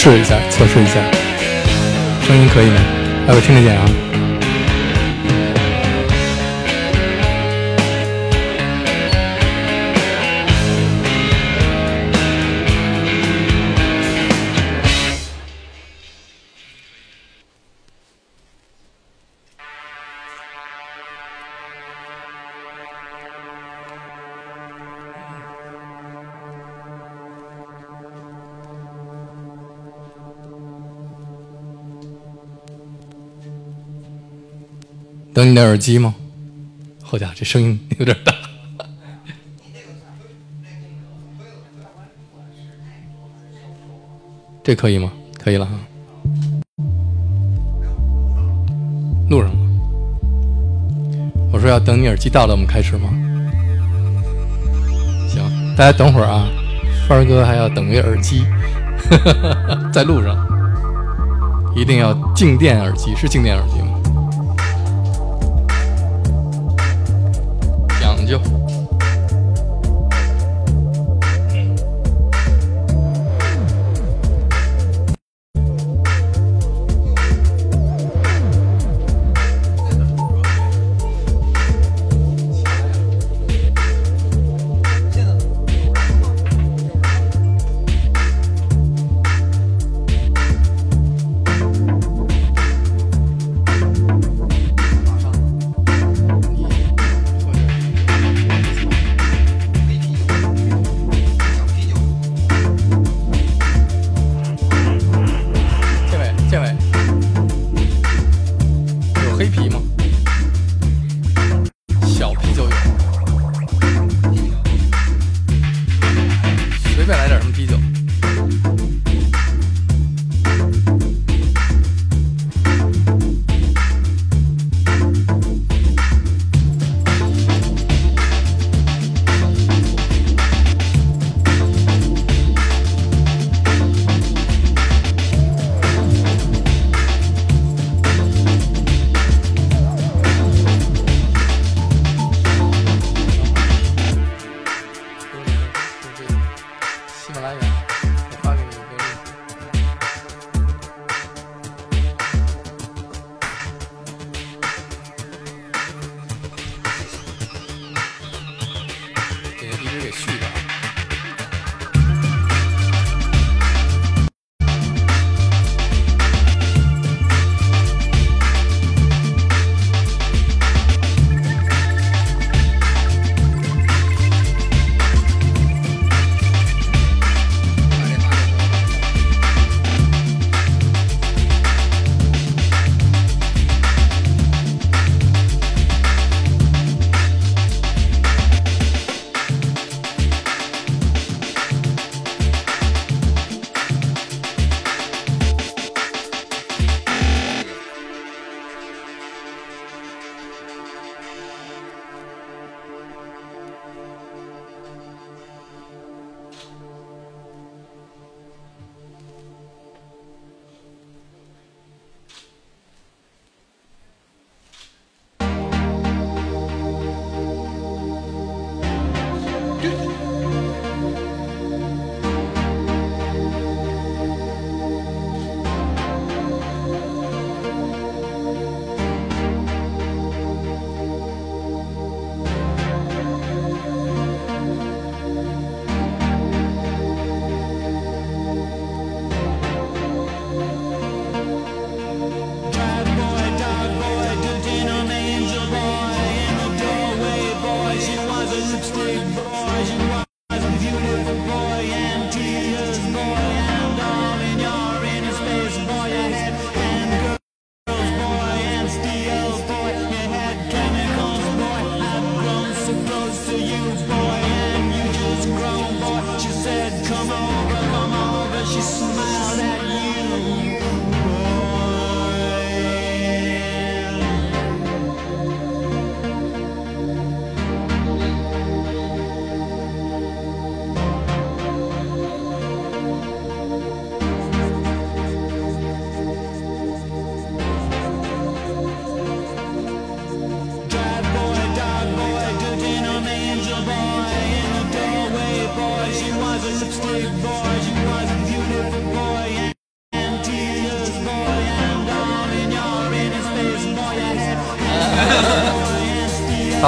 试一下，测试一下，声音可以吗？还有听得见啊？戴耳机吗？好家伙，这声音有点大。这可以吗？可以了哈。录上了。我说要等你耳机到了，我们开始吗？行，大家等会儿啊。范儿哥还要等个耳机，在路上，一定要静电耳机，是静电耳机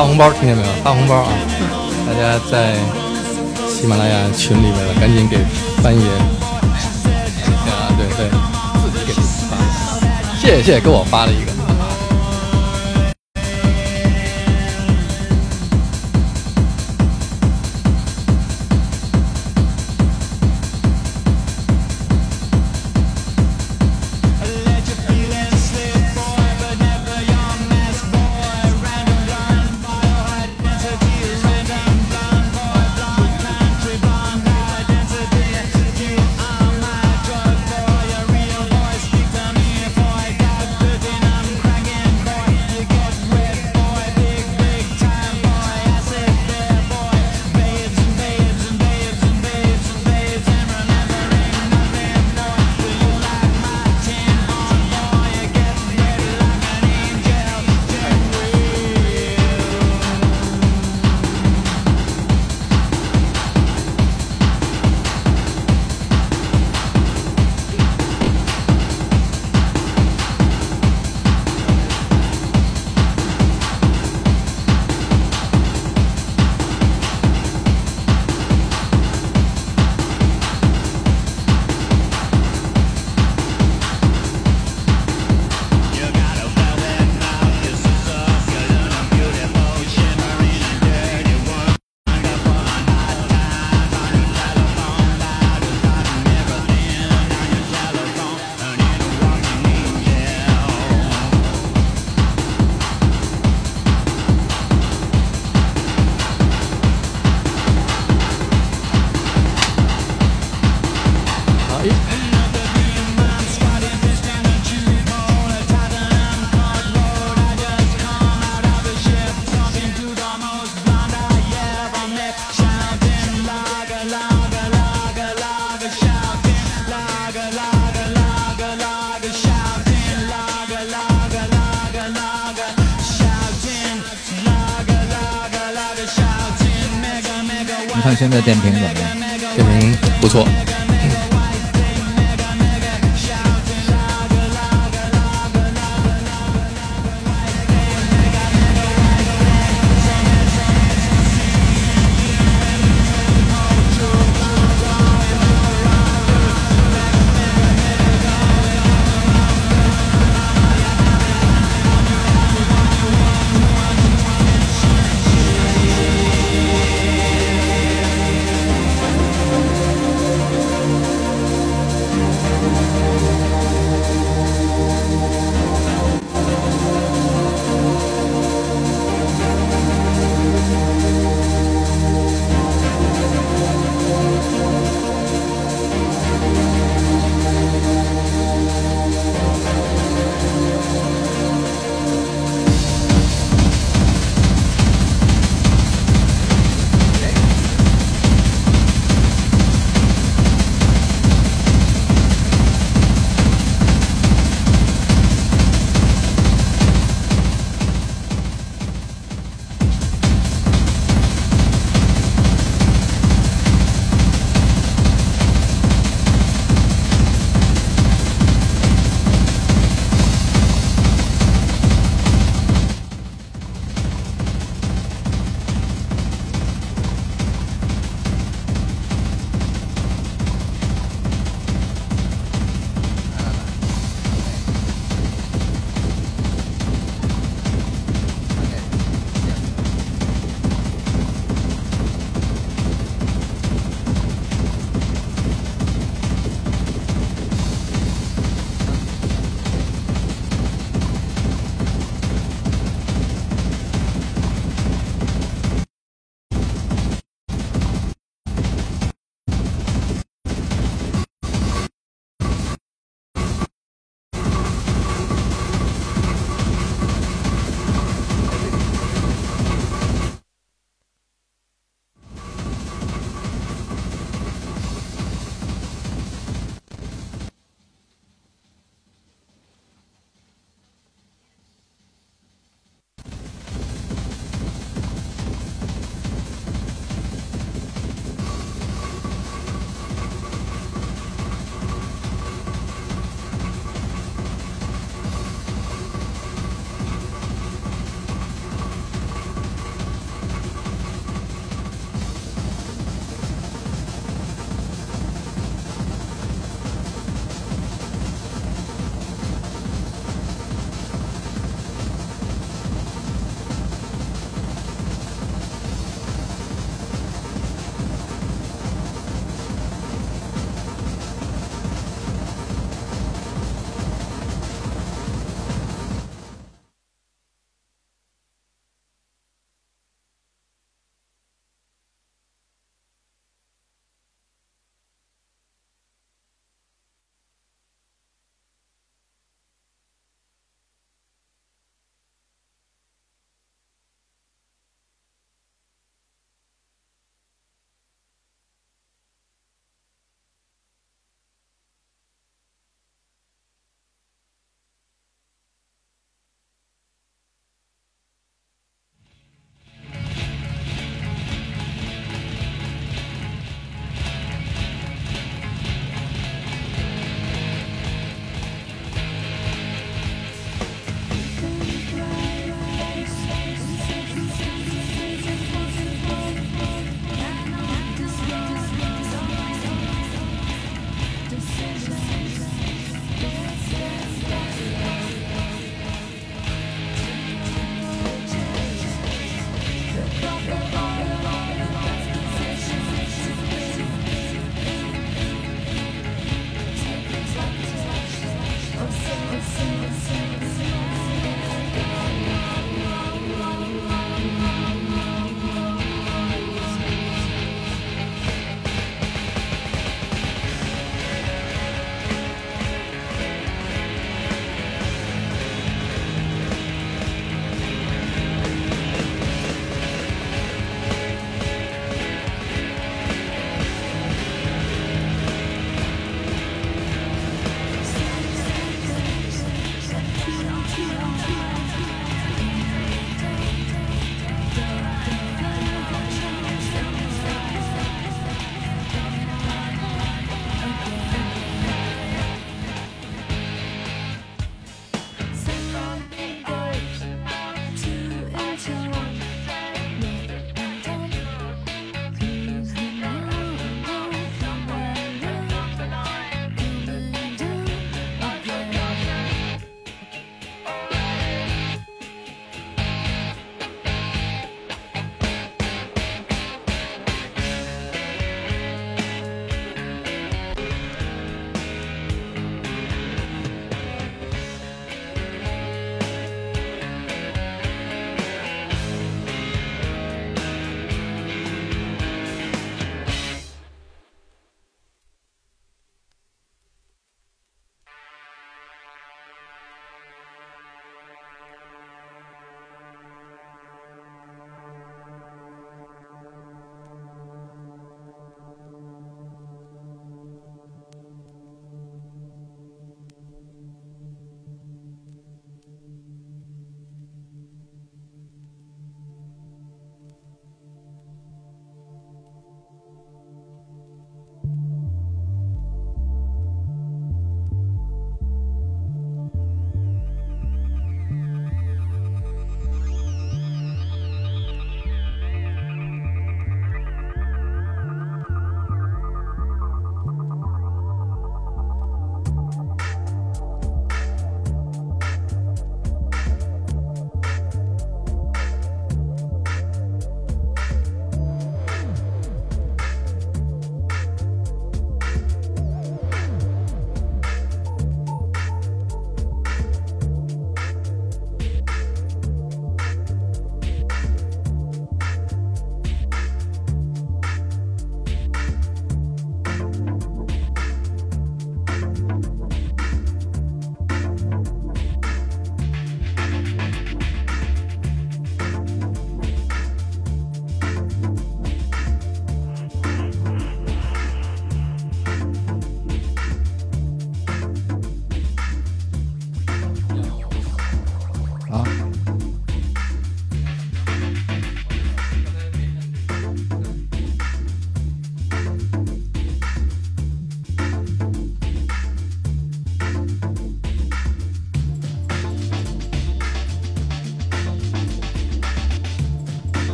发红包，听见没有？发红包啊！大家在喜马拉雅群里面了，赶紧给翻爷啊！对对，自己给发，谢谢谢谢，给我发了一个。看现在电瓶怎么样？电瓶不错。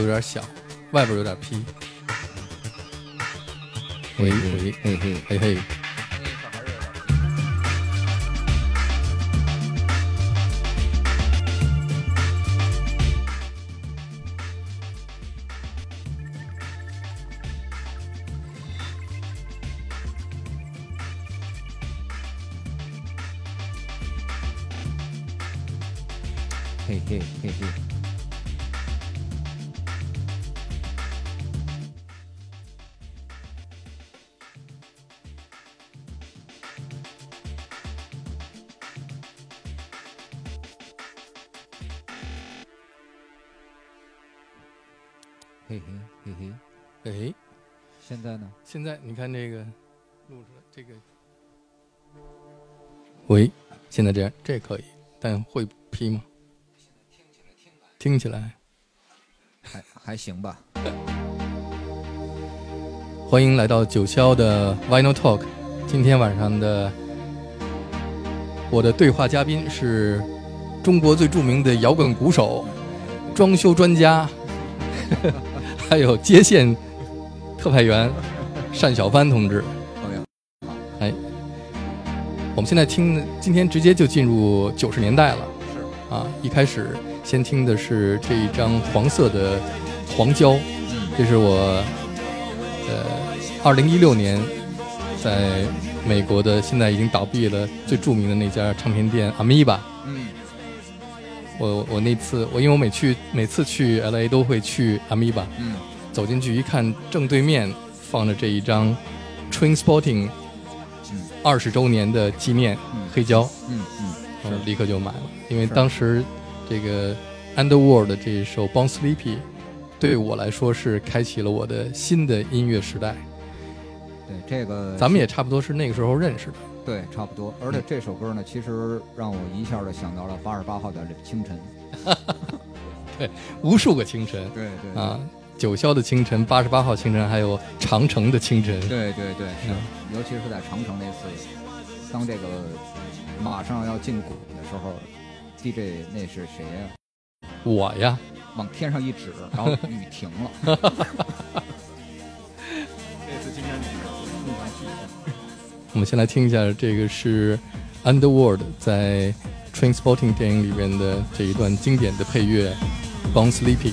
有点响，外边有点劈。喂喂，嘿嘿，嘿嘿。嘿喂，现在这样这可以，但会劈吗？听起来还还行吧。欢迎来到九霄的 Vinyl Talk。今天晚上的我的对话嘉宾是中国最著名的摇滚鼓手、装修专家，还有接线特派员单小帆同志。我们现在听，今天直接就进入九十年代了。是。啊，一开始先听的是这一张黄色的黄胶，嗯。这是我呃二零一六年在美国的现在已经倒闭了最著名的那家唱片店 Amoeba。嗯。我我那次我因为我每去每次去 LA 都会去 Amoeba，嗯。走进去一看，正对面放着这一张 Train Spotting 嗯二十周年的纪念嗯黑胶。嗯嗯，我立刻就买了，因为当时这个 Underworld 的这一首《Born Sleepy》对我来说是开启了我的新的音乐时代。对这个咱们也差不多是那个时候认识的。对差不多。而且嗯这首歌呢，其实让我一下就想到了八十八号的清晨。对无数个清晨对对啊，九霄的清晨，八十八号清晨，还有长城的清晨。对对对，是嗯，尤其是在长城那次，当这个马上要进谷的时候，DJ 那是谁呀？我呀，往天上一指，然后雨停了。这次今天印象巨深。我们先来听一下，这个是 Underworld 在 Trainspotting 电影里面的这一段经典的配乐《Born Sleepy》。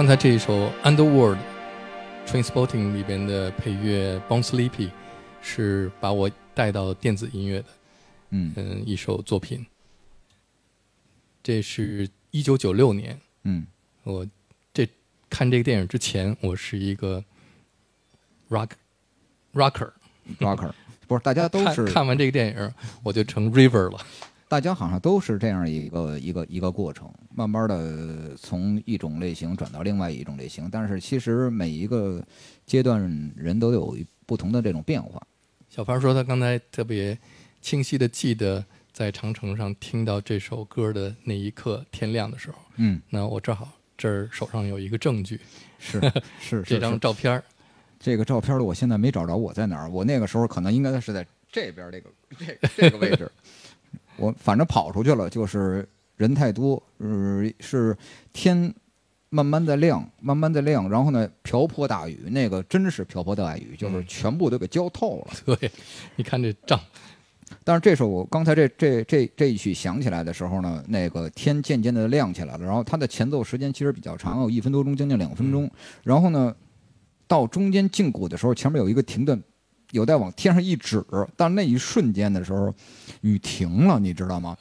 刚才这一首《Underworld》，Transporting 里边的配乐《Bon Sleepy》，是把我带到电子音乐的，嗯。嗯，一首作品。这是一九九六年，嗯，我这看这个电影之前，我是一个 rock rocker rocker，不是大家都是,看完这个电影，我就成 river 了。大家好像都是这样一个一个一个过程，慢慢的，从一种类型转到另外一种类型。但是其实每一个阶段人都有不同的这种变化。小潘说他刚才特别清晰的记得，在长城上听到这首歌的那一刻，天亮的时候。嗯，那我正好这儿手上有一个证据，是 是这张照片。这个照片的我现在没找着，我在哪儿？我那个时候可能应该是在这边这个这个这个位置。我反正跑出去了，就是。人太多，呃，是天慢慢的亮，慢慢的亮，然后呢瓢泼大雨，那个真是瓢泼大雨，就是嗯全部都给浇透了。对，你看这仗，但是这首我刚才这这这这一曲响起来的时候呢，那个天渐渐的亮起来了，然后它的前奏时间其实比较长，有一分多钟，将近两分钟。然后呢，到中间进鼓的时候，前面有一个停顿，有待往天上一指，但那一瞬间的时候，雨停了，你知道吗？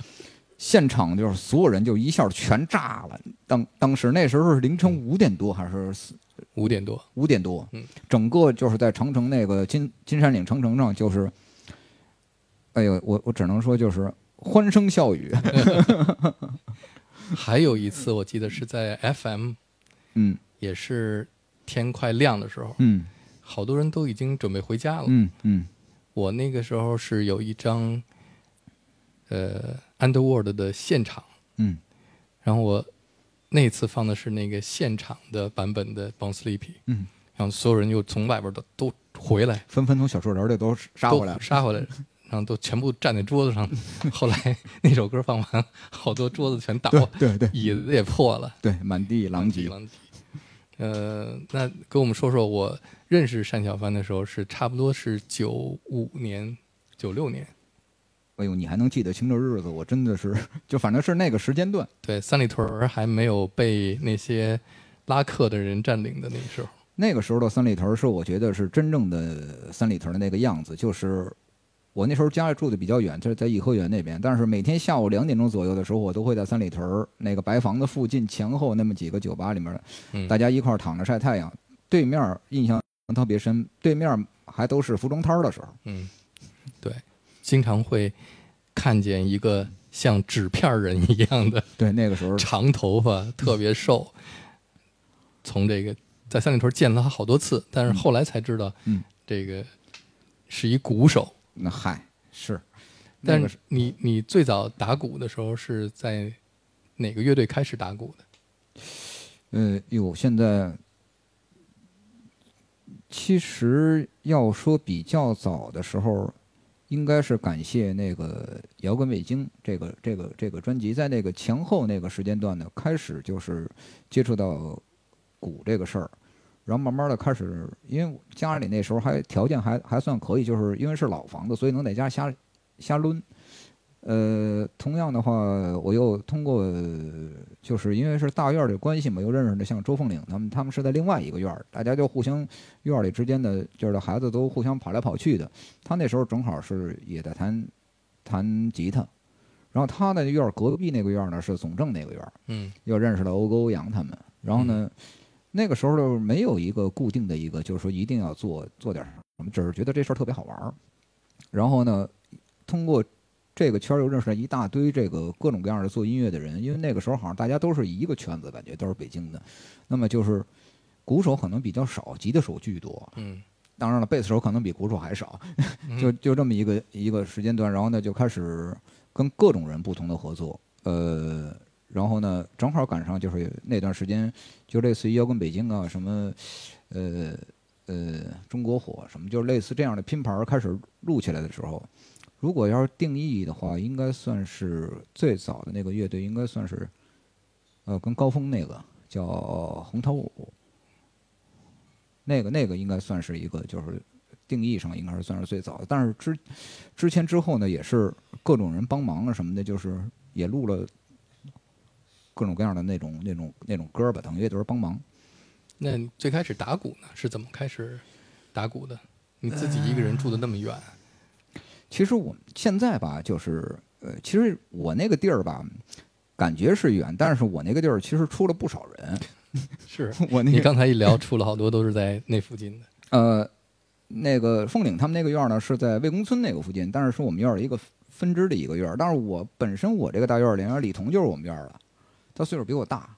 现场就是所有人就一下全炸了。当当时那时候是凌晨五点多还是四？五点多，五点多。嗯，整个就是在长城那个金金山岭长城上，就是，哎呦，我我只能说就是欢声笑语，还有一次我记得是在 FM，嗯。也是天快亮的时候，嗯。好多人都已经准备回家了。嗯嗯。我那个时候是有一张，呃，Underworld 的现场，嗯。然后我那次放的是那个现场的版本的《Born Sleepy》，嗯，然后所有人又从外边都都回来，纷纷从小树林里都杀回来了，杀回来，然后都全部站在桌子上。后来那首歌放完，好多桌子全倒对了，对对椅子也破了，对，满地狼藉。狼藉。呃，那跟我们说说，我认识单小帆的时候是差不多是九五年、九六年，哎呦，你还能记得清这日子，我真的是，就反正是那个时间段。对，三里屯儿还没有被那些拉客的人占领的那个时候。那个时候的三里屯儿是我觉得是真正的三里屯儿的那个样子，就是我那时候家里住的比较远，就是在颐和园那边，但是每天下午两点钟左右的时候，我都会在三里屯儿那个白房子附近前后那么几个酒吧里面，嗯，大家一块儿躺着晒太阳。对面儿印象特别深，对面儿还都是服装摊儿的时候，嗯，对，经常会看见一个像纸片人一样的 对，那个时候长头发，特别瘦，从这个在三里屯见了他好多次，但是后来才知道，嗯，这个是一鼓手。那嗨是，但是你你最早打鼓的时候是在哪个乐队开始打鼓的？呃，有，现在其实要说比较早的时候，应该是感谢那个《摇滚北京》这个这个这个专辑，在那个前后那个时间段呢，开始就是接触到鼓这个事儿，然后慢慢的开始，因为家里那时候还条件还还算可以，就是因为是老房子，所以能在家瞎瞎抡。呃，同样的话，我又通过，就是因为是大院儿的关系嘛，又认识了像周凤岭他们，他们是在另外一个院儿，大家就互相院儿里之间的就是孩子都互相跑来跑去的。他那时候正好是也在弹弹吉他，然后他的院儿隔壁那个院儿呢是总政那个院儿，嗯又认识了欧欧阳他们。然后呢，那个时候就没有一个固定的一个，就是说一定要做做点什么，只是觉得这事儿特别好玩儿。然后呢，通过这个圈儿又认识了一大堆这个各种各样的做音乐的人，因为那个时候好像大家都是一个圈子，感觉都是北京的。那么就是鼓手可能比较少，吉他手巨多。嗯当然了，贝斯手可能比鼓手还少，就就这么一个一个时间段，然后呢就开始跟各种人不同的合作，呃，然后呢正好赶上就是那段时间，就类似于摇滚北京啊什么，呃呃中国火什么，就类似这样的拼盘儿开始录起来的时候，如果要是定义的话，应该算是最早的那个乐队，应该算是，呃，跟高峰那个叫红桃五，那个那个应该算是一个，就是定义上应该是算是最早的。但是之之前之后呢，也是各种人帮忙啊什么的，就是也录了各种各样的那种那种那种歌吧，等于也都是帮忙。那最开始打鼓呢？是怎么开始打鼓的？你自己一个人住的那么远，其实我们现在吧，就是呃，其实我那个地儿吧，感觉是远，但是我那个地儿其实出了不少人。是 我那个你刚才一聊，出了好多都是在那附近的。呃，那个凤岭他们那个院儿呢是在魏公村那个附近，但是是我们院儿的一个分支的一个院儿。但是我本身我这个大院儿里，李彤就是我们院儿的，他岁数比我大。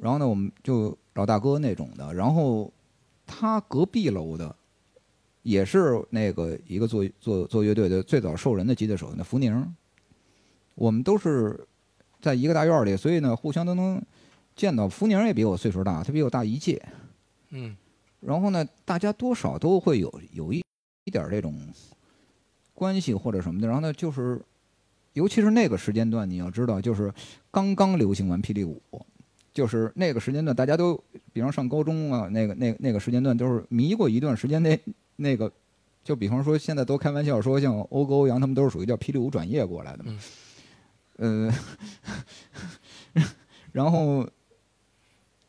然后呢，我们就老大哥那种的。然后他隔壁楼的也是那个一个做做做乐队的最早受人的吉他手，那福宁。我们都是在一个大院儿里，所以呢，互相都能见到。福宁也比我岁数大，他比我大一届。嗯然后呢，大家多少都会有有一一点儿这种关系或者什么的。然后呢，就是尤其是那个时间段，你要知道，就是刚刚流行完霹雳舞，就是那个时间段，大家都比方上高中啊，那个那那个时间段都是迷过一段时间那那个。就比方说，现在都开玩笑说，像欧哥、欧阳他们都是属于叫霹雳舞转业过来的嘛。呃，然后，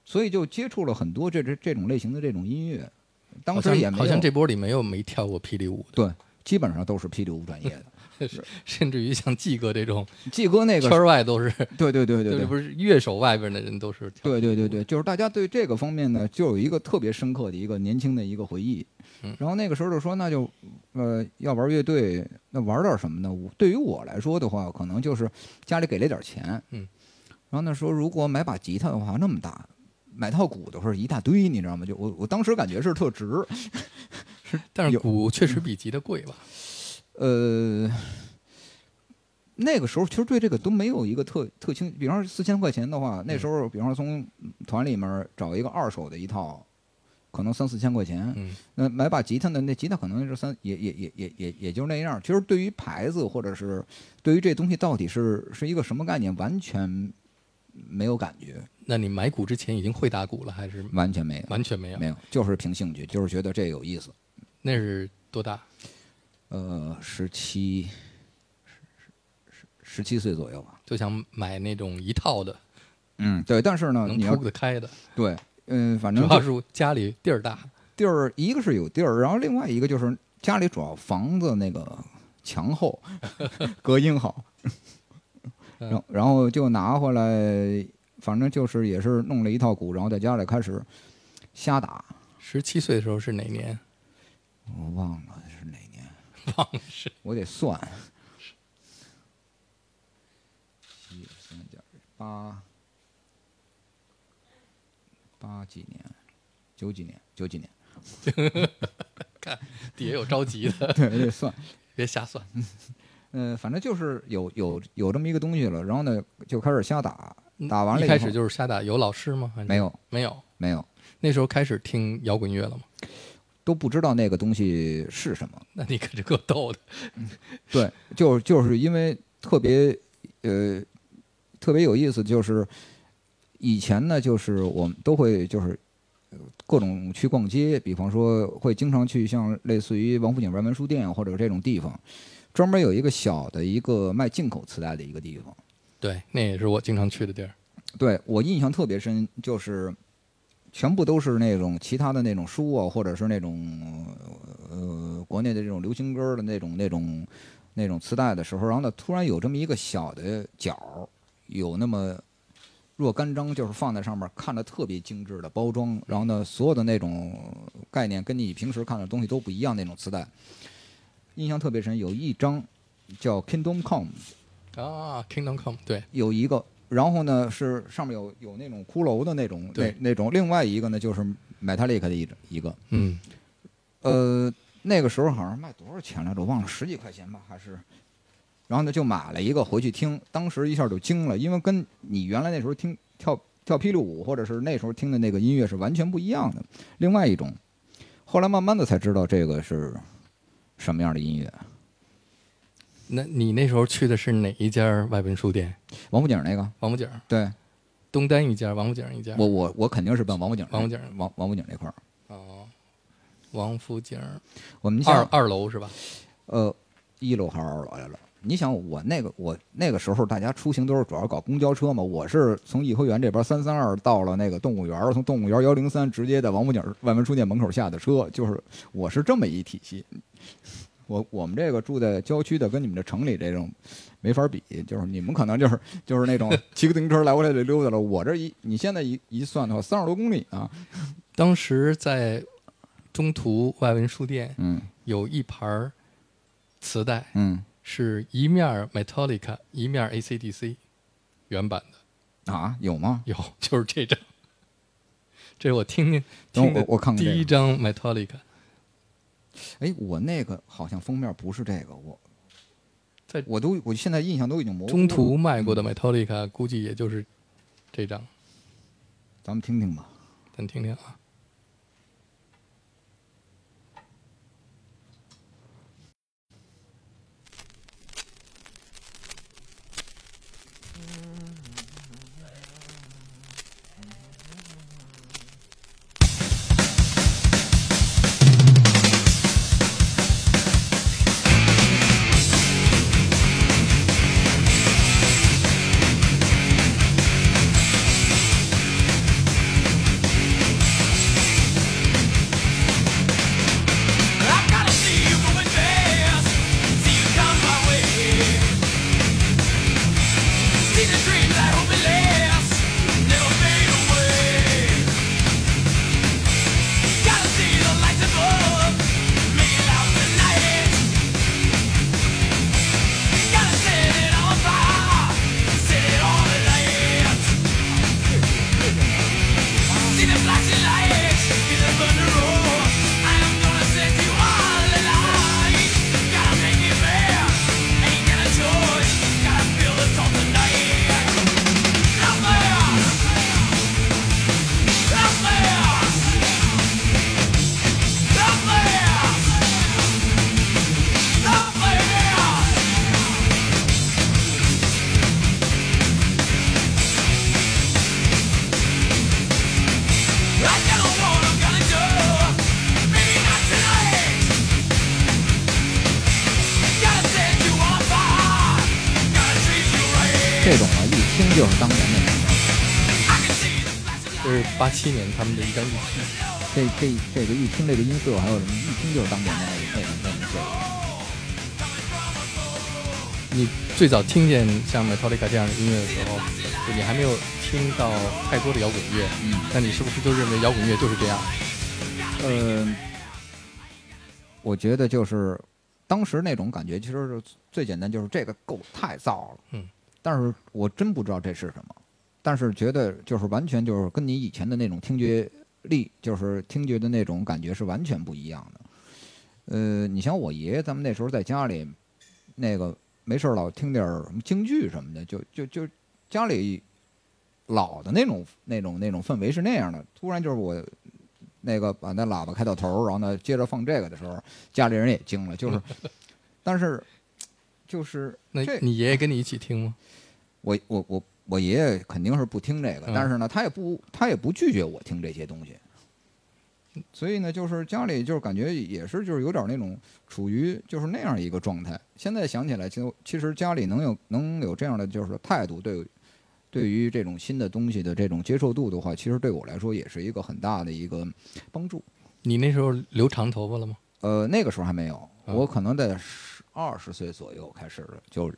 所以就接触了很多这这这种类型的这种音乐。当时也没有好像这波里没有没跳过霹雳舞的，对，基本上都是霹雳舞专业的。甚至于像季哥这种季哥那个圈外都是，对对对对对，不是乐手外边的人都是跳对对对对，就是大家对这个方面呢，就有一个特别深刻的一个年轻的一个回忆嗯。然后那个时候就说，那就呃要玩乐队，那玩点什么呢？对于我来说的话，可能就是家里给了点钱，嗯，然后那时候如果买把吉他的话，那么大。买套鼓的时候一大堆，你知道吗？就我我当时感觉是特值，但是有鼓确实比吉他贵吧？呃，那个时候其实对这个都没有一个特特清，比方说四千块钱的话，那时候比方说从团里面找一个二手的一套，可能三四千块钱。嗯那买把吉他呢，那吉他可能是三，也也也也也也就那样。其实对于牌子或者是对于这东西到底是是一个什么概念，完全没有感觉，那你买鼓之前已经会打鼓了，还是完全没有，完全没有？没有，就是凭兴趣，就是觉得这有意思。那是多大？呃，十七，十十十七岁左右吧。就想买那种一套的，嗯，对，但是呢，能你要铺得开的，对，嗯，反正主要是家里地儿大。地儿，一个是有地儿，然后另外一个就是家里主要房子那个墙厚，隔音好，然后然后就拿回来，反正就是也是弄了一套鼓，然后在家里开始瞎打，十七岁的时候是哪年？我忘了是哪年，忘了是我得算，七三点八八几年，九几年，九几年，看底下有着急的，对，我得算。别瞎算。嗯，反正就是有有有这么一个东西了，然后呢就开始瞎打，打完了开始就是瞎打，有老师吗？没有没有。没有那时候开始听摇滚乐了吗？都不知道那个东西是什么。那你可这够逗的。对，就就是因为特别呃特别有意思，就是以前呢，就是我们都会就是呃各种去逛街，比方说会经常去像类似于王府井外文书店或者这种地方，专门有一个小的一个卖进口磁带的一个地方。对，那也是我经常去的地儿。对我印象特别深，就是全部都是那种其他的那种书啊，或者是那种呃国内的这种流行歌的那种那种那种磁带的时候，然后呢，突然有这么一个小的角，有那么若干张，就是放在上面，看着特别精致的包装，然后呢，所有的那种概念跟你平时看的东西都不一样那种磁带，印象特别深。有一张叫 Kingdom Come。啊，Kingdom Come，对，有一个，然后呢是上面有有那种骷髅的那种那对。那种，另外一个呢就是 Metallica 的一一个，嗯，呃，那个时候好像卖多少钱来着，我忘了，十几块钱吧，还是，然后呢就买了一个回去听，当时一下就惊了，因为跟你原来那时候听跳跳霹雳舞或者是那时候听的那个音乐是完全不一样的，另外一种，后来慢慢的才知道这个是什么样的音乐，那你那时候去的是哪一家外文书店？王府井那个，王府井，对东单一家，王府井一家。我我我肯定是奔王府井那，王府井王王府井那块儿，哦，王府井我们二二楼是吧？呃，一楼还是二楼来了？你想我那个我那个时候大家出行都是主要搞公交车嘛，我是从颐和园这边三三二到了那个动物园，从动物园幺零三直接在王府井外文书店门口下的车，就是我是这么一体系。我我们这个住在郊区的，跟你们这城里这种没法比，就是你们可能就是就是那种骑个自行车来回来就溜达了，我这一你现在一一算的话，三十多公里啊，当时在中途外文书店嗯有一盘儿磁带，嗯是一面儿 Metallica，一面儿 AC/DC，原版的啊，有吗？有，就是这张。这是我听听我我看看第一张 Metallica，哎，我那个好像封面不是这个，我在我都我现在印象都已经模糊了。中途卖过的 Metallica 估计也就是这张，咱们听听吧。咱听听啊。八七年他们的一张 EP，这这这个一听这个音色，还有什么，一听就是当年的那那那那个。你最早听见像 Metallica 这样的音乐的时候，就你还没有听到太多的摇滚乐，嗯，那你是不是就认为摇滚乐就是这样？呃，我觉得就是当时那种感觉，其实是最简单，就是这个够太燥了。嗯，但是我真不知道这是什么，但是觉得就是完全就是跟你以前的那种听觉力，就是听觉的那种感觉是完全不一样的。呃，你像我爷爷，咱们那时候在家里，那个没事儿老听点儿什么京剧什么的，就就就家里老的那种那种那种氛围是那样的。突然就是我那个把那喇叭开到头儿，然后呢接着放这个的时候，家里人也惊了，就是，但是就是那你爷爷跟你一起听吗？我我我我爷爷肯定是不听这个，嗯但是呢，他也不他也不拒绝我听这些东西，所以呢，就是家里就是感觉也是就是有点那种处于就是那样一个状态。现在想起来，其实其实家里能有能有这样的就是态度，对对于这种新的东西的这种接受度的话，其实对我来说也是一个很大的一个帮助。你那时候留长头发了吗？呃，那个时候还没有，嗯我可能在十二十岁左右开始了，就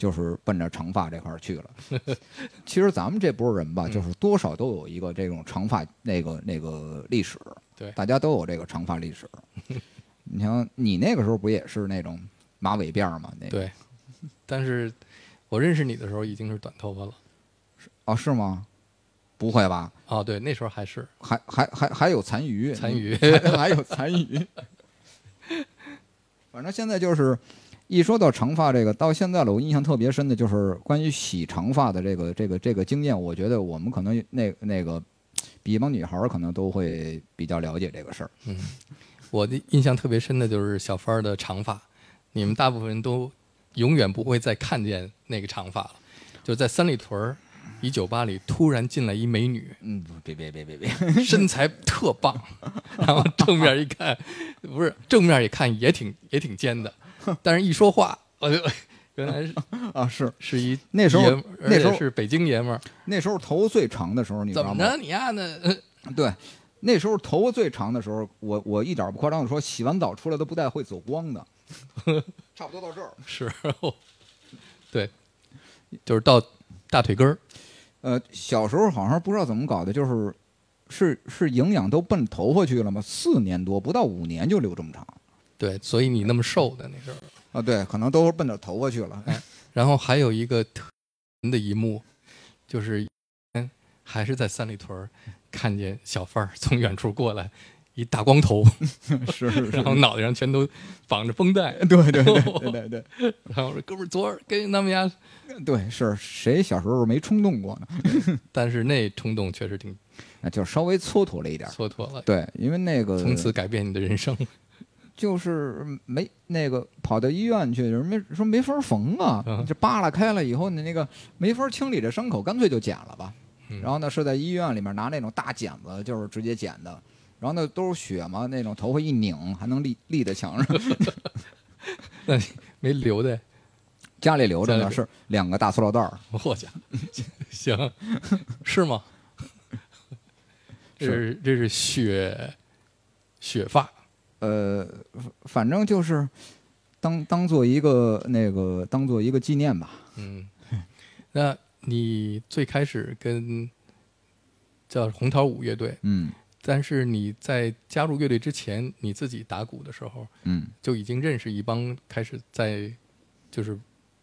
就是奔着长发这块儿去了。其实咱们这波人吧，嗯就是多少都有一个这种长发那个那个历史，对大家都有这个长发历史。你像你那个时候不也是那种马尾辫儿吗？那个对，但是我认识你的时候已经是短头发了。哦，是吗？不会吧？哦，对，那时候还是还还还还有残余，残余 还还有残余。反正现在就是一说到长发这个，到现在了，我印象特别深的就是关于洗长发的这个这个这个经验。我觉得我们可能那那个比一帮女孩儿可能都会比较了解这个事儿。嗯我的印象特别深的就是小芳儿的长发，你们大部分人都永远不会再看见那个长发了。就在三里屯儿一酒吧里，突然进来一美女，嗯，不别别别别别，身材特棒，然后正面一看，不是正面一看也挺也挺尖的，但是一说话，我就 原来是 啊是是一那时候那时候是北京爷们儿，那时候头发最长的时候，你知道吗怎么着？你丫的？呃对，那时候头发最长的时候，我我一点不夸张的说，洗完澡出来都不带会走光的，差不多到这儿。是，对，就是到大腿根儿，呃，小时候好像不知道怎么搞的，就是是是营养都奔头发去了吗？四年多，不到五年就留这么长对，所以你那么瘦的那时候。啊？对，可能都是奔着头发去了。哎然后还有一个特的一幕，就是还是在三里屯儿看见小贩儿从远处过来，一一大光头，是是然后脑袋上全都绑着绷带。对对对对对对 然后我说：“哥们儿，昨儿跟他们家……对，是谁小时候没冲动过呢？但是那冲动确实挺那 就稍微蹉跎了一点儿。蹉跎了，对，因为那个从此改变你的人生。就是没那个跑到医院去，人没说没法缝啊，嗯这扒拉开了以后，你那个没法清理这伤口，干脆就剪了吧。嗯然后呢，是在医院里面拿那种大剪子，就是直接剪的。然后那，都是血嘛，那种头发一拧还能立立在墙上。那你没留的，家里留着呢，是两个大塑料袋儿。我家 行是吗？这是这是血血发，呃，反正就是当当做一个那个当做一个纪念吧。嗯，那你最开始跟叫红桃五乐队，嗯但是你在加入乐队之前，你自己打鼓的时候，嗯，就已经认识一帮开始在就是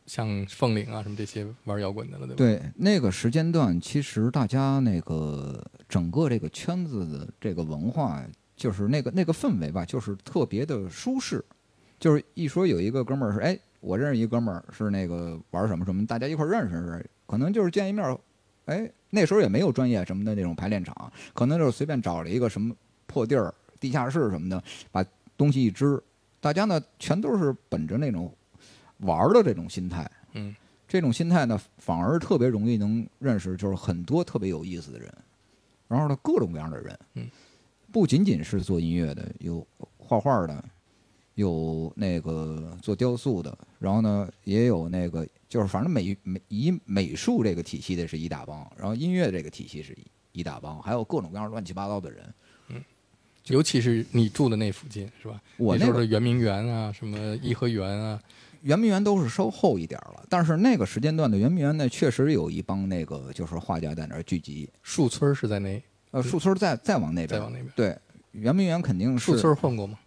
像凤岭啊什么这些玩摇滚的了，对吧？对，那个时间段，其实大家那个整个这个圈子的这个文化，就是那个那个氛围吧，就是特别的舒适。就是一说有一个哥们儿是，哎，我认识一个哥们儿是那个玩什么什么，大家一块儿认识，可能就是见一面儿，哎，那时候也没有专业什么的那种排练场，可能就是随便找了一个什么破地儿、地下室什么的，把东西一支，大家呢全都是本着那种玩儿的这种心态。嗯，这种心态呢，反而特别容易能认识，就是很多特别有意思的人，然后呢，各种各样的人，嗯，不仅仅是做音乐的，有画画的，有那个做雕塑的，然后呢，也有那个就是反正美美以美术这个体系的是一大帮，然后音乐这个体系是一一大帮，还有各种各样乱七八糟的人。嗯尤其是你住的那附近是吧？我那圆明园啊，什么颐和园啊，圆明园都是稍后一点儿了，但是那个时间段的圆明园呢，确实有一帮那个就是画家在那儿聚集。树村是在那，呃，树村儿再再往那边，再往那边。对，圆明园肯定是树村混过吗？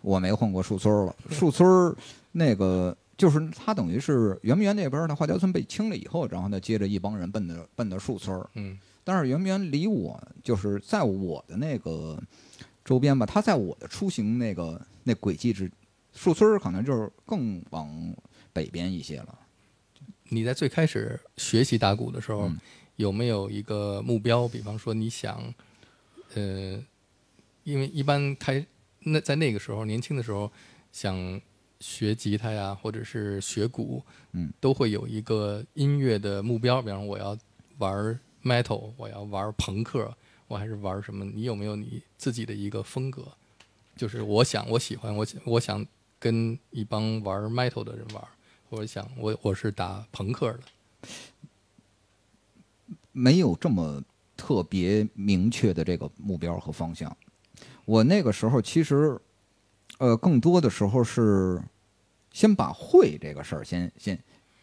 我没混过树村儿了。树村儿那个就是它等于是圆明园那边儿的画家村被清了以后，然后呢接着一帮人奔的奔的树村儿。嗯但是圆明园离我就是在我的那个周边吧，它在我的出行那个那轨迹之，树村儿可能就是更往北边一些了。你在最开始学习打鼓的时候，嗯有没有一个目标？比方说你想，呃，因为一般开那在那个时候年轻的时候想学吉他呀，或者是学鼓，嗯，都会有一个音乐的目标。比方说我要玩 metal，我要玩朋克，我还是玩什么？你有没有你自己的一个风格？就是我想，我喜欢，我想我想跟一帮玩 metal 的人玩，或者想我我是打朋克的。没有这么特别明确的这个目标和方向。我那个时候其实，呃，更多的时候是先把会这个事儿先先，